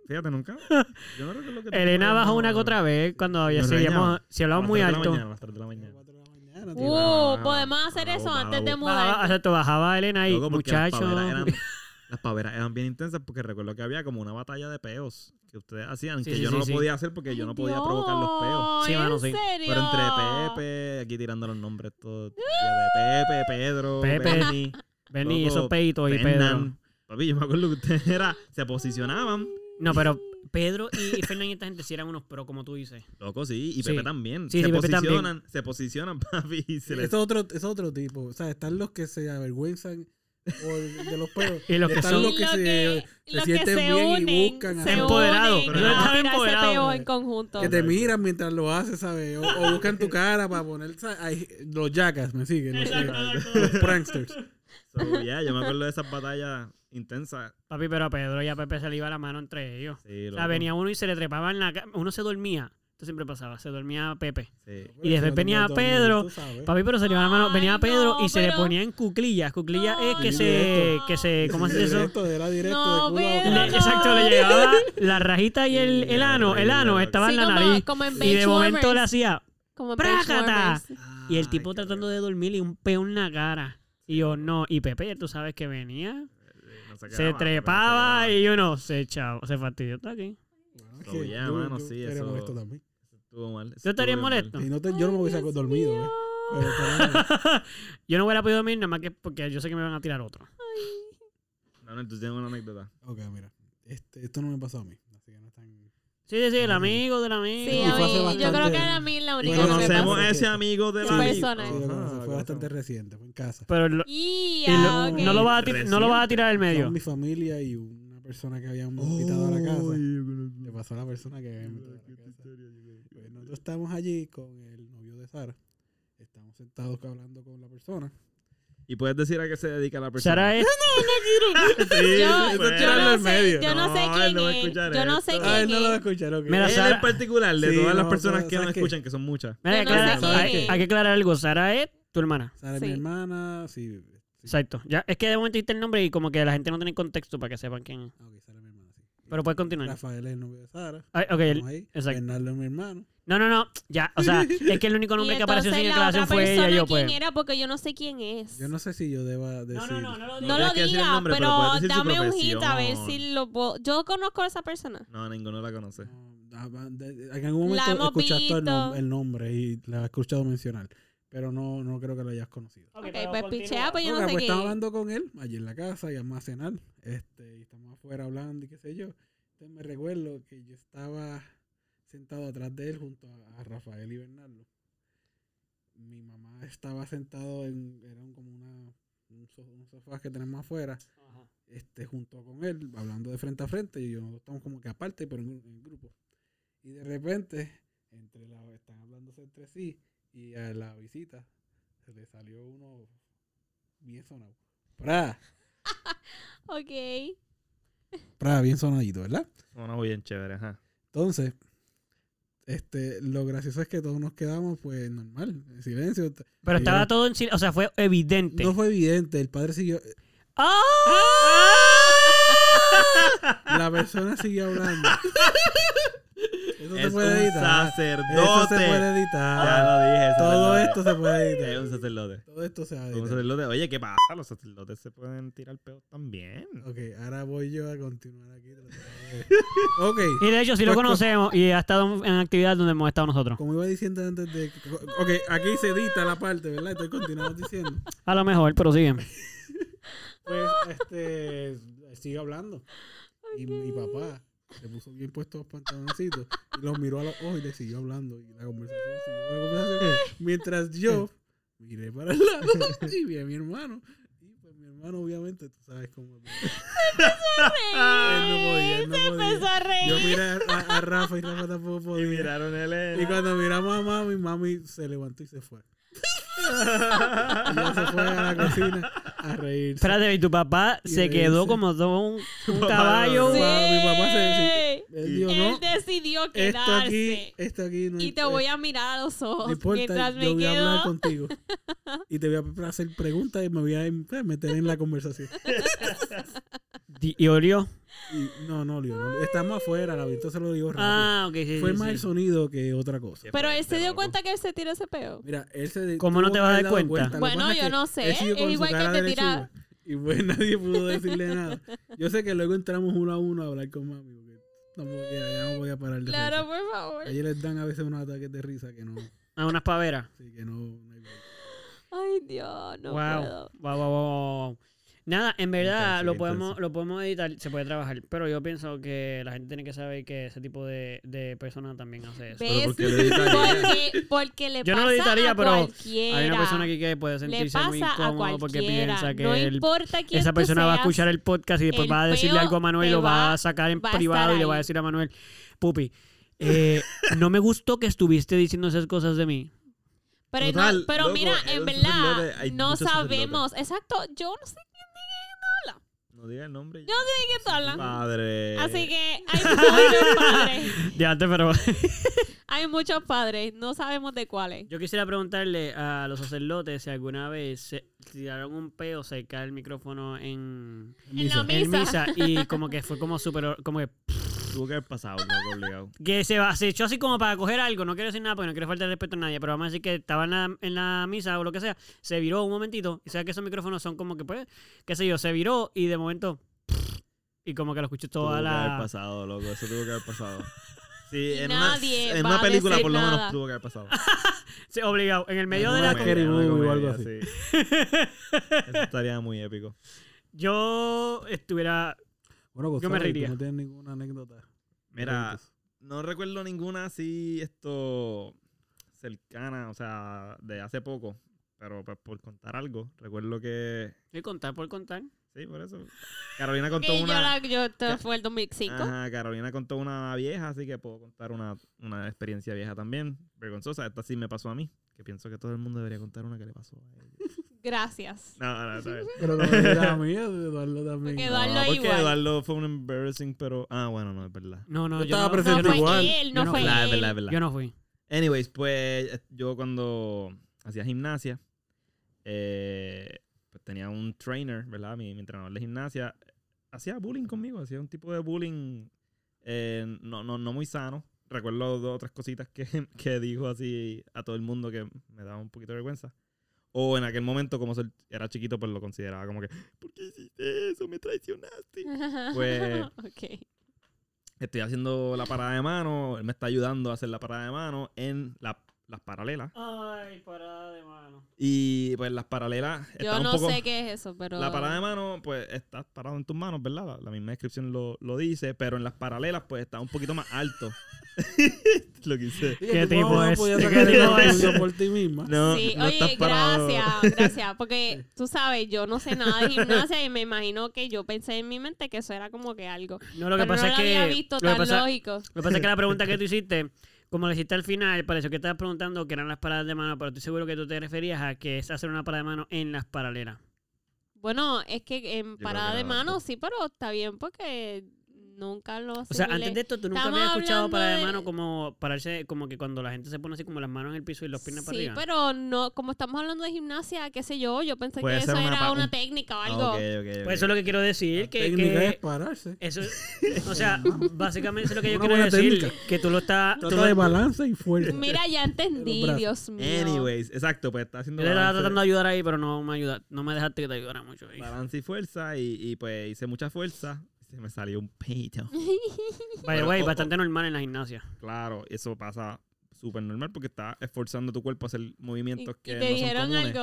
Fíjate, nunca. Yo no recuerdo que Elena bajó una que otra vez cuando había, Nos si, regañaba. habíamos- si hablamos muy alto. la mañana, a las tres de la mañana. Cuatro de la mañana, tío. Uh, podemos hacer eso antes de bajaba. Bajaba, mudar. exacto, bajaba Elena y Loco, porque las muchachos. paveras eran- Las paveras eran bien intensas porque recuerdo que había como una batalla de peos que ustedes hacían, Sí, que sí, yo no sí, lo podía hacer porque yo no podía provocar los peos. Sí, ¿en mano, sí. serio? Pero entre Pepe, aquí tirando los nombres todos, de Pepe, Pedro, Pepe, Benny, esos peitos y Pedro. Papi, yo me acuerdo que ustedes era, se posicionaban, No, pero Pedro y, y Fernan y esta gente sí eran unos pro, como tú dices. loco, sí, y Sí. Pepe también. Sí, se sí, Pepe también. posicionan, se posicionan, papi, y se les Es otro, es otro tipo. O sea, están los que se avergüenzan por- de los peos. Y los que están son- los que Lo se, que- se sienten se bien unen, y buscan se a- Empoderado, pero a están empoderados. en conjunto. que te miran mientras lo haces, ¿sabes? O, o buscan tu cara para poner. los jackas, me siguen. No sé, los pranksters. So, yeah, yo me acuerdo de esas batallas intensas. Papi, pero a Pedro y a Pepe se le iba la mano entre ellos. Sí, O sea, venía uno y se le trepaba en la ca- Uno se dormía. Esto siempre pasaba. Se dormía Pepe. Sí. Y después venía Pedro. Papi, pero se le iba la mano. Ay, Venía Pedro no, y se le ponía en cuclillas. Cuclillas es que se. Que se ¿Cómo se dice eso? Directo, era directo No, de culo a Pedro, boca. Le- no. exacto, le llegaba la rajita y el, el ano. El ano estaba Sí, en la como, nariz. como en Y de momento le hacía. Como ¡Prácata! Benchwarmers. Y el tipo tratando de dormir y un peo en la cara. Y yo, no. Y Pepe, tú sabes que venía. No Se trepaba y yo no se echaba. Se fastidió. Está aquí. Bueno, yeah, mano, sí, eso- también. Quedaba. Estuvo mal. ¿Tú estarías estuvo bien molesto? Si no te- yo no me hubiese dormido, ¿eh? Pero estaría- yo no hubiera podido dormir nada más que porque yo sé que me van a tirar otro. No, no, tú tienes una anécdota. Ok, mira. Este, esto no me pasó a mí. Así que no están. Sí, sí, sí, el amigo del amigo. Sí, Y yo creo que era a mí la única Bueno, Conocemos a ese amigo del Sí. amigo. Persona. Sí, fue bastante reciente, fue en casa. Pero lo- Y, y lo- ah, no, lo vas a tir- no lo vas a tirar al medio. Son mi familia y una persona que habíamos invitado a la casa. Le pasó a la persona que había invitado a la casa. Nosotros estamos allí con el novio de Sara. Estamos sentados hablando con la persona. Y puedes decir a qué se dedica la persona. Sara es. Sí, Yo, sí, pues. yo tirarlo no sé, medio. yo no sé No, él quién no va a es. Yo no sé Ay, quién no lo va a es. escuchar. Mira, Él Sara- en particular, de Sí, todas las no, personas ¿sabes que qué? escuchan, que son muchas. Mira, Yo no hay, que aclarar algo. Sara es tu hermana. Sara es Sí. mi hermana, sí. sí. Exacto. Ya, es que de momento dijiste el nombre y como que la gente no tiene contexto para que sepan quién es. Ah, ok, Sara es mi hermana, sí. Pero puedes continuar. Rafael es el novio de Sara. Ay, ok, ahí. exacto. Bernardo es mi hermano. No, no, no. Ya, o sea, es que el único nombre que apareció sin otra fue ella yo, pues. quién era porque yo no sé quién es. Yo no sé si yo deba decir. No, no, no, no lo No digas. lo decir el diga, nombre, pero decir dame un hit a ver si lo puedo. Yo conozco a esa persona. No, ninguno la conoce. No, ah, En algún momento La hemos escuchaste el, nom- visto. el nombre y la has escuchado mencionar. Pero no, no creo que lo hayas conocido. Ok, Ok, pero pues pichea, pues yo no sé pues quién estamos es. hablando con él allí en la casa y a cenar. Este, y estamos afuera hablando y qué sé yo. Entonces me recuerdo que yo estaba sentado atrás de él junto a, a Rafael y Bernardo. Mi mamá estaba sentado en, era un- como una, un, so- un sofá que tenemos afuera, Ajá. este, junto con él, hablando de frente a frente y yo nosotros estamos como que aparte, pero en, en grupo. Y de repente, entre la, están hablándose entre sí y a la visita se le salió uno bien sonado. ¡Pra! Ok. ¡Pra! Bien sonadito, ¿verdad? Una bien chévere, ajá. Entonces, este, lo gracioso es que todos nos quedamos, pues, normal, en silencio. Pero Y estaba yo- todo en silencio. O sea, fue evidente. No fue evidente, el padre siguió, ¡Ah! la persona siguió hablando. Eso se Es puede un editar. sacerdote. Eso se puede editar. Ya lo dije. Todo esto se puede editar. Es un sacerdote. Todo esto se va a Un editar. sacerdote. Oye, ¿qué pasa? Los sacerdotes se pueden tirar peos también. Ok, ahora voy yo a continuar aquí. ok, Y de hecho, si lo Pues, conocemos y ha estado en actividad donde hemos estado nosotros. como iba diciendo antes de... Ok, aquí se edita la parte, ¿verdad? Estoy continuando diciendo. A lo mejor, pero siguen. Pues, este... Sigue hablando. Y mi papá se puso bien puesto los pantaloncitos y los miró a los ojos y le siguió hablando. Y la conversación siguió. La conversación, mientras yo miré para el lado y vi a mi hermano. Y pues mi hermano, obviamente, tú sabes cómo. Él no podía, él no Se podía. empezó a reír. Yo miré a, a- a Rafa y Rafa tampoco Y podía. miraron a Elena. Y cuando miramos a mami, mami se levantó y se fue. y ella se fue a la cocina a reírse. Espérate, y tu papá Y se reírse. quedó como todo un, caballo. Sí. mi papá se- Él dijo, Él no, decidió esto quedarse. aquí, esto aquí no y te voy a mirar a los ojos no importa, mientras yo me voy a hablar quedo. contigo. Y te voy a hacer preguntas y me voy a em- meter en la conversación. Y olió. Y no, no, no, estamos afuera, la viento se lo digo rápido. Ah, ok, sí. Fue sí, más sí. el sonido que otra cosa. Pero él se dio loco. cuenta que él se tiró ese peo. Mira, él se ¿Cómo no te vas a dar cuenta? Bueno, yo no sé, él es igual que te de tira- lechuga. Y pues nadie pudo decirle nada. Yo sé que luego entramos uno a uno a hablar con mami. Porque no podía, ya no podía parar de Claro, por favor. A ellos les dan a veces unos ataques de risa que no. A unas paveras. Sí, que no. no hay. Ay, Dios, no wow. puedo. Wow, wow, wow, wow. Nada, en verdad Intenso, lo intenso. podemos, lo podemos editar, se puede trabajar, pero yo pienso que la gente tiene que saber que ese tipo de, de persona también hace eso. ¿Ves? ¿por qué lo editaría? Porque, porque le Yo no lo editaría, a pero cualquiera. Hay una persona aquí que puede sentirse muy incómodo porque piensa que no él- importa quién esa persona va a escuchar el podcast y después va a decirle algo a Manuel, te lo va va- a sacar en privado y le va a decir a Manuel, Pupi, eh, no me gustó que estuviste diciendo esas cosas de mí. Pero, no- Total, pero loco, mira, en verdad, no sabemos. Exacto, yo no sé No diga el nombre. Yo no sé de qué tú hablas. Padre. Así que hay muchos padres. Ya antes, pero Hay muchos padres. No sabemos de cuáles. yo quisiera preguntarle a los sacerdotes si alguna vez se tiraron un peo cerca del micrófono en, En la en misa. misa y como que fue como súper, como que, Tuvo que haber pasado, loco, obligado. que se, va- se echó así como para coger algo, no quiero decir nada porque no quiero faltar respeto a nadie, pero vamos a decir que estaba en la, en la misa o lo que sea, se viró un momentito y sabes que esos micrófonos son como que pues, qué sé yo, se viró y de momento y como que lo escuché Tuvo toda que haber la... pasado, loco. Eso tuvo que haber pasado. Sí, en nadie una, en va una a película decir por lo menos nada. tuvo que haber pasado. Sí, obligado, en el medio de la... O comedia, algo así. sí. Eso estaría muy épico. Yo estuviera... Bueno, Yo me Gonzalo, ¿y tú reiría. No tienes ninguna anécdota. Mira, no recuerdo ninguna así, esto, cercana, o sea, de hace poco. Pero pues, por contar algo, recuerdo que... ¿Qué contar por contar? Sí, por eso. Carolina contó Que yo, una... la, yo esto fue el 2005. Ajá, Carolina contó una vieja, así que puedo contar una, una experiencia vieja también. Vergonzosa. Esta sí me pasó a mí. Que pienso que todo el mundo debería contar una que le pasó a ella. Gracias. No, no, está bien. Pero no me digas a mí, Eduardo también. Porque No, Eduardo porque igual. Eduardo fue un embarrassing, pero... Ah, bueno, no, es verdad. No, no, Yo yo, estaba no, presente No fue igual. él, Yo no no fue fui. Verdad, es él. verdad, es verdad. yo no fui. Anyways, pues yo cuando hacía gimnasia, eh, pues tenía un trainer, ¿verdad? Mi, mi entrenador de gimnasia hacía bullying conmigo, hacía un tipo de bullying eh, no, no, no muy sano. Recuerdo dos o tres cositas que, que dijo así a todo el mundo que me daba un poquito de vergüenza. O en aquel momento, como era chiquito, pues lo consideraba como que, ¿por qué hiciste eso? Me traicionaste. Pues- ok. Estoy haciendo la parada de mano, él me está ayudando a hacer la parada de mano en la- las paralelas. Ay, parada de mano. Y pues las paralelas Yo no un poco... sé qué es eso, pero. La parada de mano, pues estás parado en tus manos, ¿verdad? La, la misma descripción lo, lo dice, pero en las paralelas, pues está un poquito más alto. lo que hice. ¿Qué tipo es? ¿Qué sacar tipo el es? por ti misma. No, Sí, no estás oye, parado. gracias, gracias. Porque tú sabes, yo no sé nada de gimnasia y me imagino que yo pensé en mi mente que eso era como que algo. No, lo que pero pasa no es lo que. había visto lo tan pasa- lógico. Lo que pasa es que la pregunta que tú hiciste, como la hiciste al final, pareció que estabas preguntando qué eran las paradas de mano, pero estoy seguro que tú te referías a que es hacer una parada de mano en las paralelas. Bueno, es que en parada que de no, mano no. sí, pero está bien porque Nunca lo O sea, antes de esto, tú nunca Estamos habías escuchado para de mano como pararse, como que cuando la gente se pone así como las manos en el piso y los piernas para Sí, arriba. pero no, como estamos hablando de gimnasia, qué sé yo, yo pensé Puede que eso una era una un- técnica o Ah, algo. ok, ok, ok. Pues eso es lo que quiero decir, La que, técnica que es pararse. eso, o sea, básicamente eso es lo que yo Una quiero decir, técnica. que tú lo estás, lo- de balance y fuerza. Mira, ya entendí. Dios mío. Anyways, exacto, pues está haciendo yo le estaba tratando de ayudar ahí, pero no me ayuda, no me dejaste que te ayudara mucho. ahí. balance y fuerza y, y pues hice mucha fuerza. Se me salió un peito. By the way, bastante normal en la gimnasia. Claro, eso pasa súper normal porque está esforzando tu cuerpo a hacer ¿Y, movimientos y que te no dijeron algo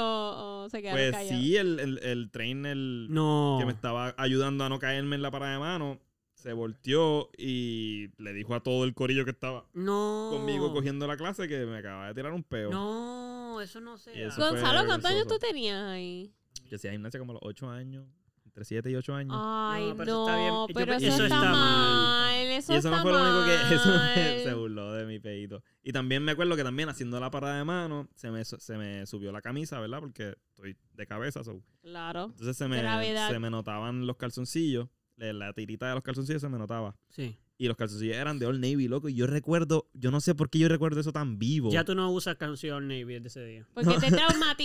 o se quedaron Pues callados? sí, el, el, el trainer No. que me estaba ayudando a no caerme en la parada de mano se volteó y le dijo a todo el corillo que estaba No. conmigo cogiendo la clase que me acaba de tirar un peo. No, eso no fue Gonzalo, ¿cuántos años tú tenías ahí? Que hacía gimnasia como a los 8 años, entre 7 y 8 años. Ay, No, pero eso no, está bien. Yo pero pe- eso, eso está, está mal. mal. Eso y eso está no fue lo único que eso me- se mal. burló de mi peito. Y también me acuerdo que también haciendo la parada de mano se me, se me subió la camisa, ¿verdad? Porque estoy de cabeza. so. Claro. Entonces se me, se me notaban los calzoncillos. La, la tirita de los calzoncillos se me notaba. Sí. Y los calzoncillos eran de Old Navy, loco. Y yo recuerdo, yo no sé por qué yo recuerdo eso tan vivo. Ya tú no usas canción Navy desde ese día. Porque te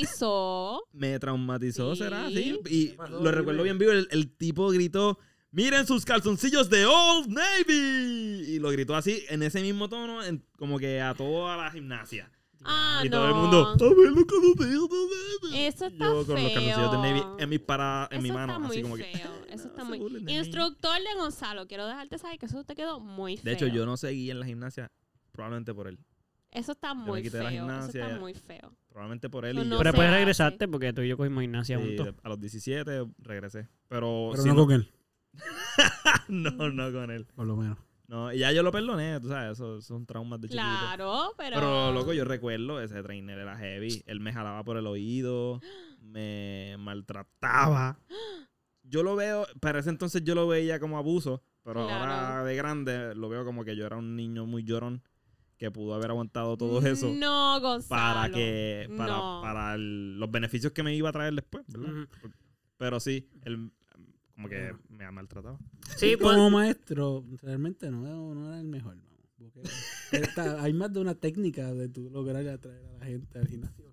traumatizó. Me traumatizó, Sí. ¿será? Sí. Y pasó? lo recuerdo bien vivo. El, el tipo gritó, miren sus calzoncillos de Old Navy. Y lo gritó así, en ese mismo tono, en- como que a toda la gimnasia. Ah, y no. todo el mundo, a ver de Navy. Eso está yo con los calzoncillos de Navy feo. en mi, para, en mi Eso mano. está muy así como que. feo. Eso está No muy... Instructor de Gonzalo, quiero dejarte saber que eso te quedó muy feo. De hecho, yo no seguí en la gimnasia probablemente por él. Eso está me muy quité feo. de la Eso gimnasia, está muy feo. Probablemente por él. Eso y no yo, Pero después hace. regresaste porque tú y yo cogimos gimnasia sí, juntos. a los 17 regresé. Pero, Pero no no, con él, no, no con él. por lo menos. No, y ya yo lo perdoné, tú sabes, eso son traumas de chiquito. Claro, pero... Pero, loco, yo recuerdo, ese trainer era heavy. Él me jalaba por el oído, me maltrataba. Yo lo veo, para ese entonces yo lo veía como abuso, pero ahora de grande lo veo como que yo era un niño muy llorón que pudo haber aguantado todo eso No, Gonzalo. para que para, No. para el- los beneficios que me iba a traer después, ¿verdad? Pero sí, él como que me ha maltratado. Sí, Y pues, como maestro, realmente no, no era el mejor. vamos, porque hay más de una técnica de tú lograr atraer a la gente al gimnasio.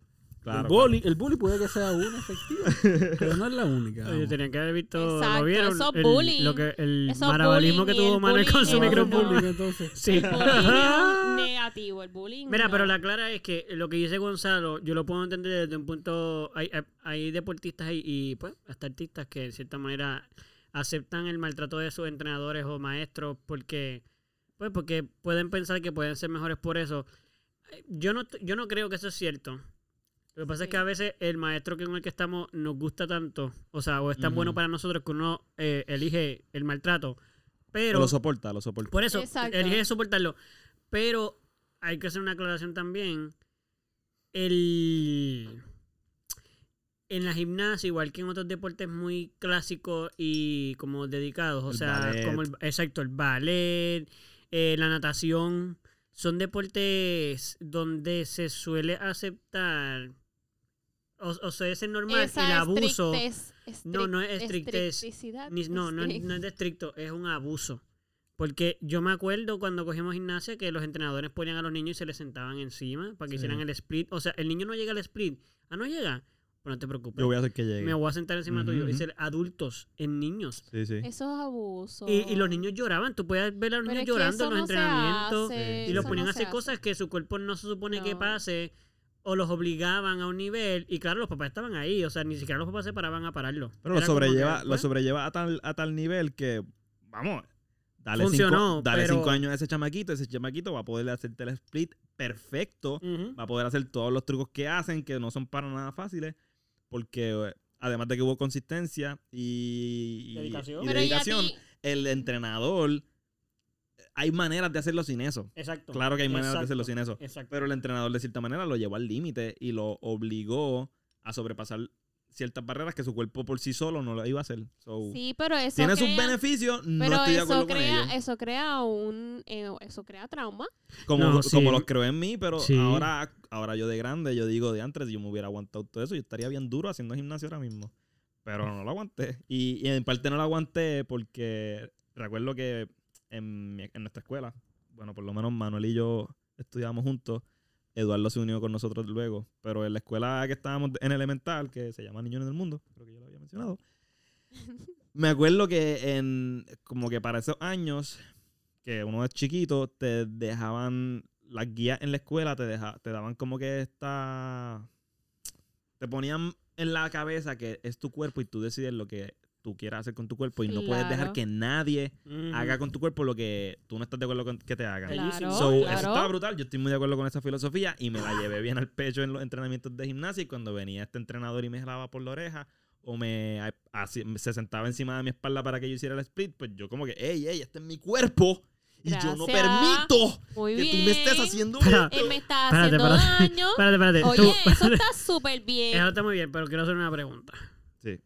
Claro. el, bully, el bully puede que sea una efectiva, pero no es la única. Oye, tenían que haber visto, Exacto, ¿lo vieron? eso el, bullying. Lo que, el Eso que bullying tuvo el Manuel con su bullying Ahora el micrófono. bullying, entonces. Sí. El bullying negativo, el bullying Mira, no. pero la clara es que lo que dice Gonzalo, yo lo puedo entender desde un punto. Hay, hay- hay deportistas y, y, pues hasta artistas que de cierta manera aceptan el maltrato de sus entrenadores o maestros porque pues porque pueden pensar que pueden ser mejores por eso. Yo no, yo no creo que eso es cierto. Lo que pasa es que a veces el maestro con el que estamos nos gusta tanto, o sea, o es tan bueno para nosotros que uno eh, elige el maltrato. Pero lo soporta, lo soporta. por eso, Exacto. elige soportarlo. Pero hay que hacer una aclaración también. El. En la gimnasia, igual que en otros deportes muy clásicos y como dedicados, o El sea, ballet. como el, exacto, el ballet, eh, la natación, son deportes donde se suele aceptar, o, o sea, es normal Esa el abuso. No, no es estric- estrictez. Ni- no, no, no es de estricto, es un abuso. Porque yo me acuerdo cuando cogimos gimnasia que los entrenadores ponían a los niños y se les sentaban encima para que Sí. hicieran el split. O sea, el niño no llega al split. Ah, no llega. Pues no te preocupes. Yo voy a hacer que llegue. Me voy a sentar encima Ujú, tuyo. ujú. Es el adultos en niños. Sí, sí. Eso es abuso. Y, y los niños lloraban. Tú puedes ver a los Pero niños es que llorando en los no se entrenamientos. hace, Y los ponían no a hacer hace. cosas que su cuerpo no se supone que pase. O los obligaban a un nivel. Y claro, los papás estaban ahí. O sea, ni siquiera los papás se paraban a pararlo. Pero lo que, sobrelleva, lo pues, sobrelleva a tal, a tal nivel que, vamos, dale, Funcionó, cinco, dale pero- cinco años a ese chamaquito, ese chamaquito va a poder hacerte el split perfecto, va a poder hacer todos los trucos que hacen, que no son para nada fáciles, porque eh, además de que hubo consistencia y, Dedicación. y dedicación, ti- el entrenador, hay maneras de hacerlo sin eso. Exacto. Claro que hay maneras de hacerlo sin eso. Exacto. Pero el entrenador de cierta manera lo llevó al límite y lo obligó a sobrepasar ciertas barreras que su cuerpo por sí solo no lo iba a hacer. So, Sí, pero eso tiene sus beneficios, no Pero estoy de eso acuerdo con crea, ellos. eso crea un, eh, eso crea trauma. Como, No, sí. como los creo en mí, pero Sí. ahora, ahora yo de grande, yo digo de antes, yo me hubiera aguantado todo eso, yo estaría bien duro haciendo gimnasio ahora mismo. Pero no lo aguanté. Y, y en parte no lo aguanté porque recuerdo que en, mi- en nuestra escuela, bueno, por lo menos Manuel y yo estudiábamos juntos. Eduardo se unió con nosotros luego. Pero en la escuela que estábamos en elemental, que se llama Niños del Mundo, creo que yo lo había mencionado. Me acuerdo que en como que para esos años, que uno es chiquito, te dejaban las guías en la escuela, te, deja, te daban como que esta... Te ponían en la cabeza que es tu cuerpo y tú decides lo que tú quieras hacer con tu cuerpo y no puedes dejar que nadie haga con tu cuerpo lo que tú no estás de acuerdo con que te hagan. Claro, So, Eso estaba brutal. Yo estoy muy de acuerdo con esa filosofía y me la llevé bien al pecho en los entrenamientos de gimnasia. Y cuando venía este entrenador y me jalaba por la oreja o me así- se sentaba encima de mi espalda para que yo hiciera el split, pues yo como que, hey, hey, este es mi cuerpo. Y yo no permito Muy que bien. tú me estés haciendo esto. Él me está Espérate, haciendo espérate. daño. Espérate, espérate. Oye, Tú- eso está súper bien. Eso está muy bien, pero quiero hacer una pregunta. Sí.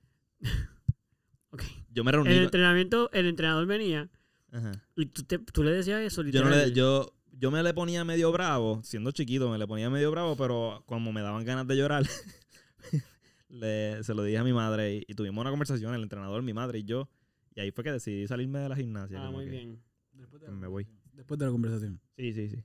Yo me En reuní. el entrenamiento, el entrenador venía Ajá. y tú, te- tú le decías eso. Yo, no le- yo, yo me le ponía medio bravo, siendo chiquito me le ponía medio bravo, pero como me daban ganas de llorar, le- se lo dije a mi madre y, y tuvimos una conversación, el entrenador, mi madre y yo, y ahí fue que decidí salirme de la gimnasia. Ah, muy que- bien. Después Me voy. Después de la conversación. Sí, sí, sí.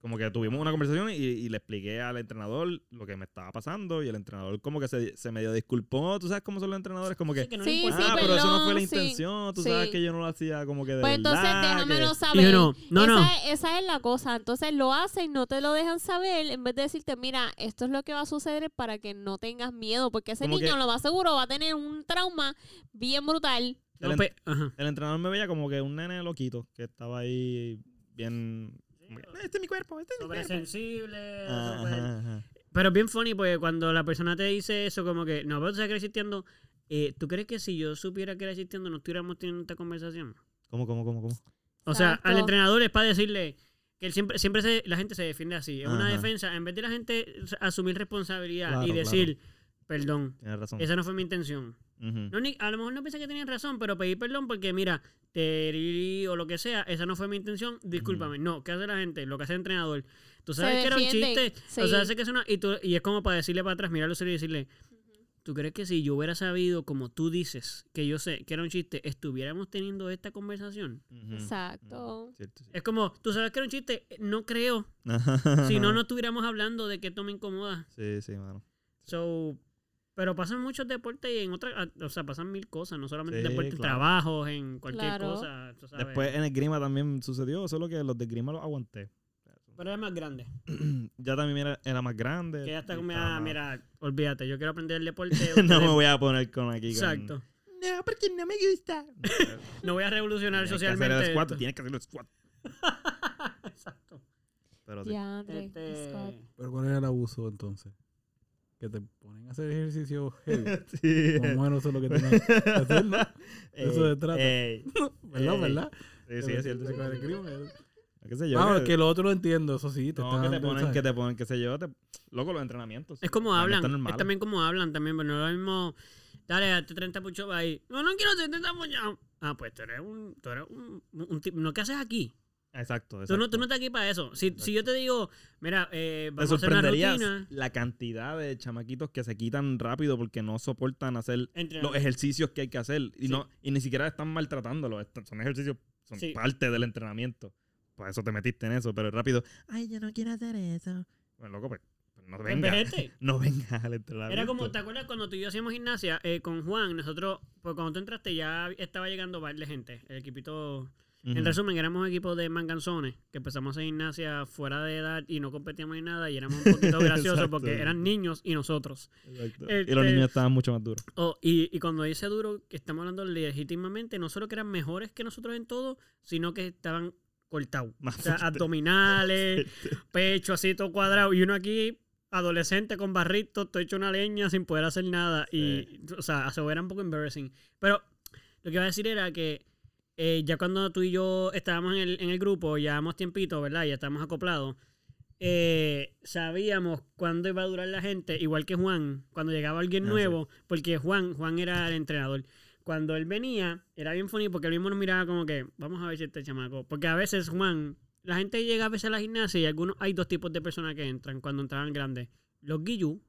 Como que tuvimos una conversación y, y le expliqué al entrenador lo que me estaba pasando y el entrenador como que se, se medio disculpó, tú sabes cómo son los entrenadores, como que... Sí, que no Sí, ah, pero eso no fue la intención, tú sí. sabes que yo no lo hacía como que de Pues entonces verdad, que- déjamelo Y saber. no, no. Esa, esa es la cosa. Entonces lo hacen, no te lo dejan saber, en vez de decirte, mira, esto es lo que va a suceder para que no tengas miedo, porque ese Como niño que- lo más seguro va a tener un trauma bien brutal. El. El entrenador me veía como que un nene loquito que estaba ahí bien. Este es mi cuerpo, este es mi cuerpo. sensible. Ajá, ajá. Pero es bien funny porque cuando la persona te dice eso, como que, no, pero tú sabes que eres existiendo. eh, ¿Tú crees que si yo supiera que era existiendo no estuviéramos teniendo esta conversación? ¿Cómo, cómo, cómo, cómo? O sea, Exacto. al entrenador es para decirle que él siempre, siempre se, la gente se defiende así. Es una defensa. En vez de la gente asumir responsabilidad Claro, y claro. Perdón, Tienes razón. esa no fue mi intención. No, ni- a lo mejor no pensé que tenían razón, pero pedir perdón porque, mira, te herí o lo que sea, esa no fue mi intención, discúlpame. No, ¿qué hace la gente? Lo que hace el entrenador. Tú Se sabes que era un chiste, sí. o sea, sé que es una, y, tú- y es como para decirle para atrás, mirarlo serio y decirle, ¿tú crees que si yo hubiera sabido, como tú dices, que yo sé que era un chiste, estuviéramos teniendo esta conversación? Exacto. Ujú. Cierto, sí. Es como, tú sabes que era un chiste, no creo. Si no, no estuviéramos hablando de que esto me incomoda. Sí, sí, mano. So, pero pasan muchos deportes y en otras, ah, o sea, pasan mil cosas, no solamente Sí, en deportes, claro. trabajos, en cualquier Claro. cosa. tú sabes. Después en el Grima también sucedió, solo que los de Grima los aguanté. Pero era más grande. ya también era, era más grande. Que ya está y como, estaba ah, mira, olvídate, yo quiero aprender el deporte. no me voy a poner con aquí con... Exacto. No, porque no me gusta. No voy a revolucionar Tienes que hacer socialmente. el squat, tienes que hacer el squat. Exacto. Pero sí. Diantre, Este. Pero ¿cuál es el abuso entonces? Que te ponen a hacer ejercicio heavy. Sí. Más o menos eso es lo que tienen que hacer, ¿no? Eso se trata. Ey, ¿Verdad? Ey. ¿Verdad? Sí, sí, es cierto. Es el crimen. ¿Qué sé yo? Vamos, que- que lo otro lo entiendo, eso sí. Te no, están que te ponen, que te ponen, qué sé yo, te, loco, los entrenamientos. Es como hablan. Es también como hablan también, pero no es lo mismo. Dale, hazte 30 push-ups ahí. No, no quiero hacer 30 push-ups. Ah, pues tú eres un, tú eres un, un tipo. ¿No qué haces aquí? Exacto, Tú exacto. no, tú no estás aquí para eso. Si, si yo te digo, mira, eh, vamos a hacer una sorprenderías rutina. la cantidad de chamaquitos que se quitan rápido porque no soportan hacer los ejercicios que hay que hacer. Y, Sí. no, y ni siquiera están maltratándolos. Son ejercicios, son Sí. parte del entrenamiento. Por eso te metiste en eso, pero rápido. Ay, yo no quiero hacer eso. Bueno, loco, pues, pues no Pues venga. No venga al entrenamiento. Era como, ¿te acuerdas cuando tú y yo hacíamos gimnasia eh, con Juan? Nosotros, pues cuando tú entraste ya estaba llegando de gente. El equipito, En resumen, éramos un equipo de manganzones que empezamos a hacer gimnasia fuera de edad y no competíamos en nada y éramos un poquito graciosos porque eran niños y nosotros. Exacto. este- Y los niños estaban mucho más duros. Oh, y, y cuando dice duro, que estamos hablando legítimamente, no solo que eran mejores que nosotros en todo, sino que estaban cortados. O sea, abdominales, pecho así todo cuadrado. Y uno aquí, adolescente con barrito, todo hecho una leña sin poder hacer nada. Y, o sea, eso era un poco embarrassing. Pero lo que iba a decir era que eh, ya cuando tú y yo estábamos en el, en el grupo, llevamos tiempito, ¿verdad? Ya estábamos acoplados. eh, sabíamos cuándo iba a durar la gente, igual que Juan, cuando llegaba alguien Ah, sí. nuevo, porque Juan, Juan era el entrenador. Cuando él venía, era bien funny porque él mismo nos miraba como que, vamos a ver si este chamaco. Porque a veces, Juan, la gente llega a veces a la gimnasia y algunos, hay dos tipos de personas que entran cuando entraban grandes. Los guillú,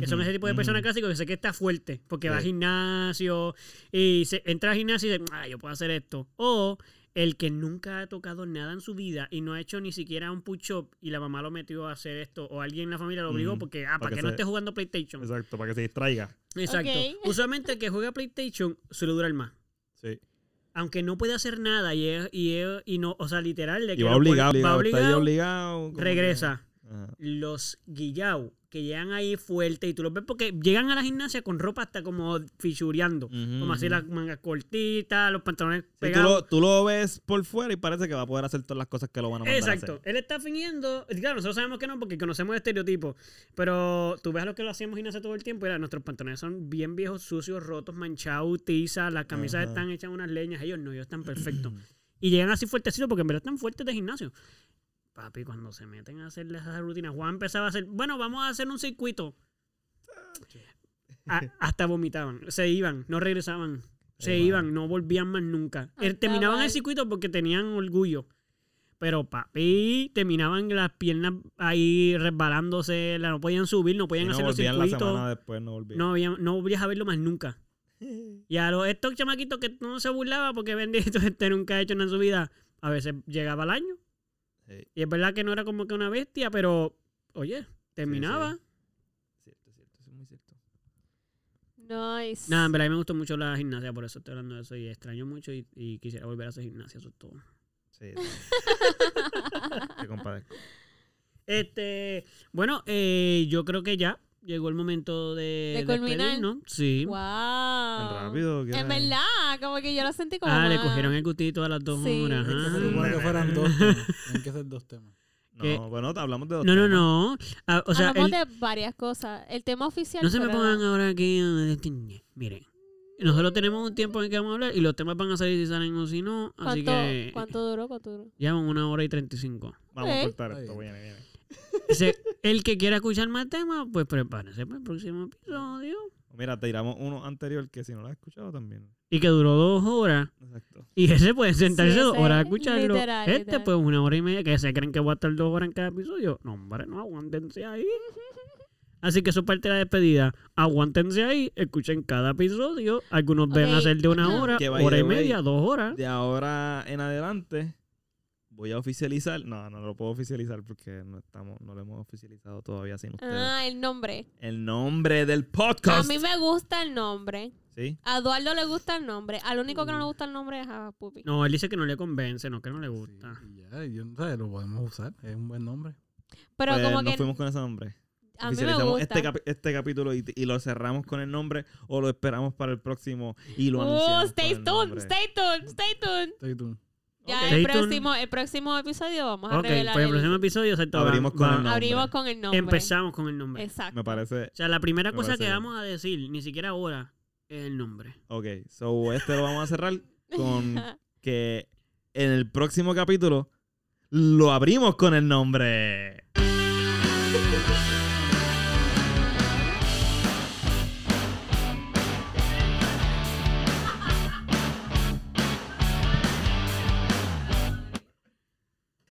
Que son ese tipo de personas ujú. clásicos que sé que está fuerte, porque va al gimnasio y se, entra al gimnasio y dice, ah, yo puedo hacer esto. O el que nunca ha tocado nada en su vida y no ha hecho ni siquiera un push-up y la mamá lo metió a hacer esto, o alguien en la familia lo obligó porque, ah, Para para que que no esté jugando PlayStation. Exacto, para que se distraiga. Exacto. Usualmente el que juega PlayStation suele durar más. Sí. Aunque no puede hacer nada y, es- y, es- y no, o sea, literal, de Y va obligado, va obligado, regresa. Ajá. Los guillau, que llegan ahí fuerte y tú los ves porque llegan a la gimnasia con ropa hasta como fichureando. Ujú, Como así ujú. las mangas cortitas, los pantalones Sí, tú, pegados. lo, tú lo ves por fuera y parece que va a poder hacer todas las cosas que lo van a mandar a Exacto. hacer. Él está fingiendo. y Claro, nosotros sabemos que no porque conocemos el estereotipo. Pero tú ves a los que lo hacíamos gimnasia todo el tiempo. Era, nuestros pantalones son bien viejos, sucios, rotos, manchados, tizas. Las camisas Ajá. están hechas unas leñas. Ellos no, ellos están perfectos. y llegan así fuertecitos porque en verdad están fuertes de gimnasio. Papi, cuando se meten a hacer esas rutinas, Juan empezaba a hacer, bueno, vamos a hacer un circuito. A- hasta vomitaban, se iban, no regresaban, se Ay, iban, no volvían más nunca. Anda, terminaban el circuito porque tenían orgullo. Pero papi, terminaban las piernas ahí resbalándose, la- no podían subir, no Y podían no hacer los la circuitos. semana después, no volvían. No, había, no volvías a verlo más nunca. Y a los, estos chamaquitos que no se burlaba porque bendito este nunca ha hecho nada en su vida, a veces llegaba al año. Sí. Y es verdad que no era como que una bestia, pero oye, terminaba. Cierto, cierto, eso es muy cierto. Nice. Nada, en verdad a mí me gustó mucho la gimnasia, por eso estoy hablando de eso y extraño mucho y, y quisiera volver a hacer gimnasia, eso es todo. Sí, sí. Te compadezco. Este, bueno, eh, yo creo que ya llegó el momento de, De culminar. despedirnos. Sí. Wow. Tan rápido. ¿qué En era? verdad, como que yo lo sentí como. Ah, le cogieron el gustito a las dos Sí. horas. Que ah. se supone que fueran dos temas. Tienen que ser dos temas. No, bueno, te hablamos de dos No, no, temas. no. Ah, o sea, Hablamos el- de varias cosas. El tema oficial. no se me pongan ahora aquí. Miren, nosotros tenemos un tiempo en el que vamos a hablar y los temas van a salir si salen o si no. Así ¿Cuánto, que ¿Cuánto duró? ¿Cuánto duró? llevan una hora y treinta y cinco. Vamos a cortar esto, viene, viene. Dice, el que quiera escuchar más temas, pues prepárese para el próximo episodio. Mira, te tiramos uno anterior que si no lo has escuchado también. Y que duró dos horas. Exacto. Y ese puede sentarse Sí, dos horas a escucharlo. literal, este, literal. pues, una hora y media. Que se creen que voy a estar dos horas en cada episodio. No, hombre, no, aguántense ahí. Así que eso es parte de la despedida. Aguántense ahí, escuchen cada episodio. Algunos ven a Ok. ser de una hora, hora y media, dos horas. De ahora en adelante voy a oficializar. No, no lo puedo oficializar porque no estamos, no lo hemos oficializado todavía sin ustedes. Ah, el nombre. El nombre del A podcast. mí me gusta el nombre. ¿Sí? A Eduardo le gusta el nombre. Al único que no le gusta el nombre es a Pupi. No, él dice que no le convence, no, que no le gusta. Sí, ya, y yo no sé, lo podemos usar. Es un buen nombre. Pero Pues como nos que fuimos con ese nombre. a mí me Oficializamos gusta. este, capi- este capítulo y, y lo cerramos con el nombre o lo esperamos para el próximo y lo Uh, anunciamos. stay tuned, stay tuned, stay tuned. Stay tuned. Ya el próximo, el próximo episodio vamos a Ok, revelar pues el el- próximo episodio va- Abrimos con va- el. Abrimos con el nombre. Empezamos con el nombre. Exacto. Me parece. O sea, la primera Me cosa que bien. vamos a decir, ni siquiera ahora, es el nombre. Ok, so este lo vamos a cerrar con que en el próximo capítulo lo abrimos con el nombre.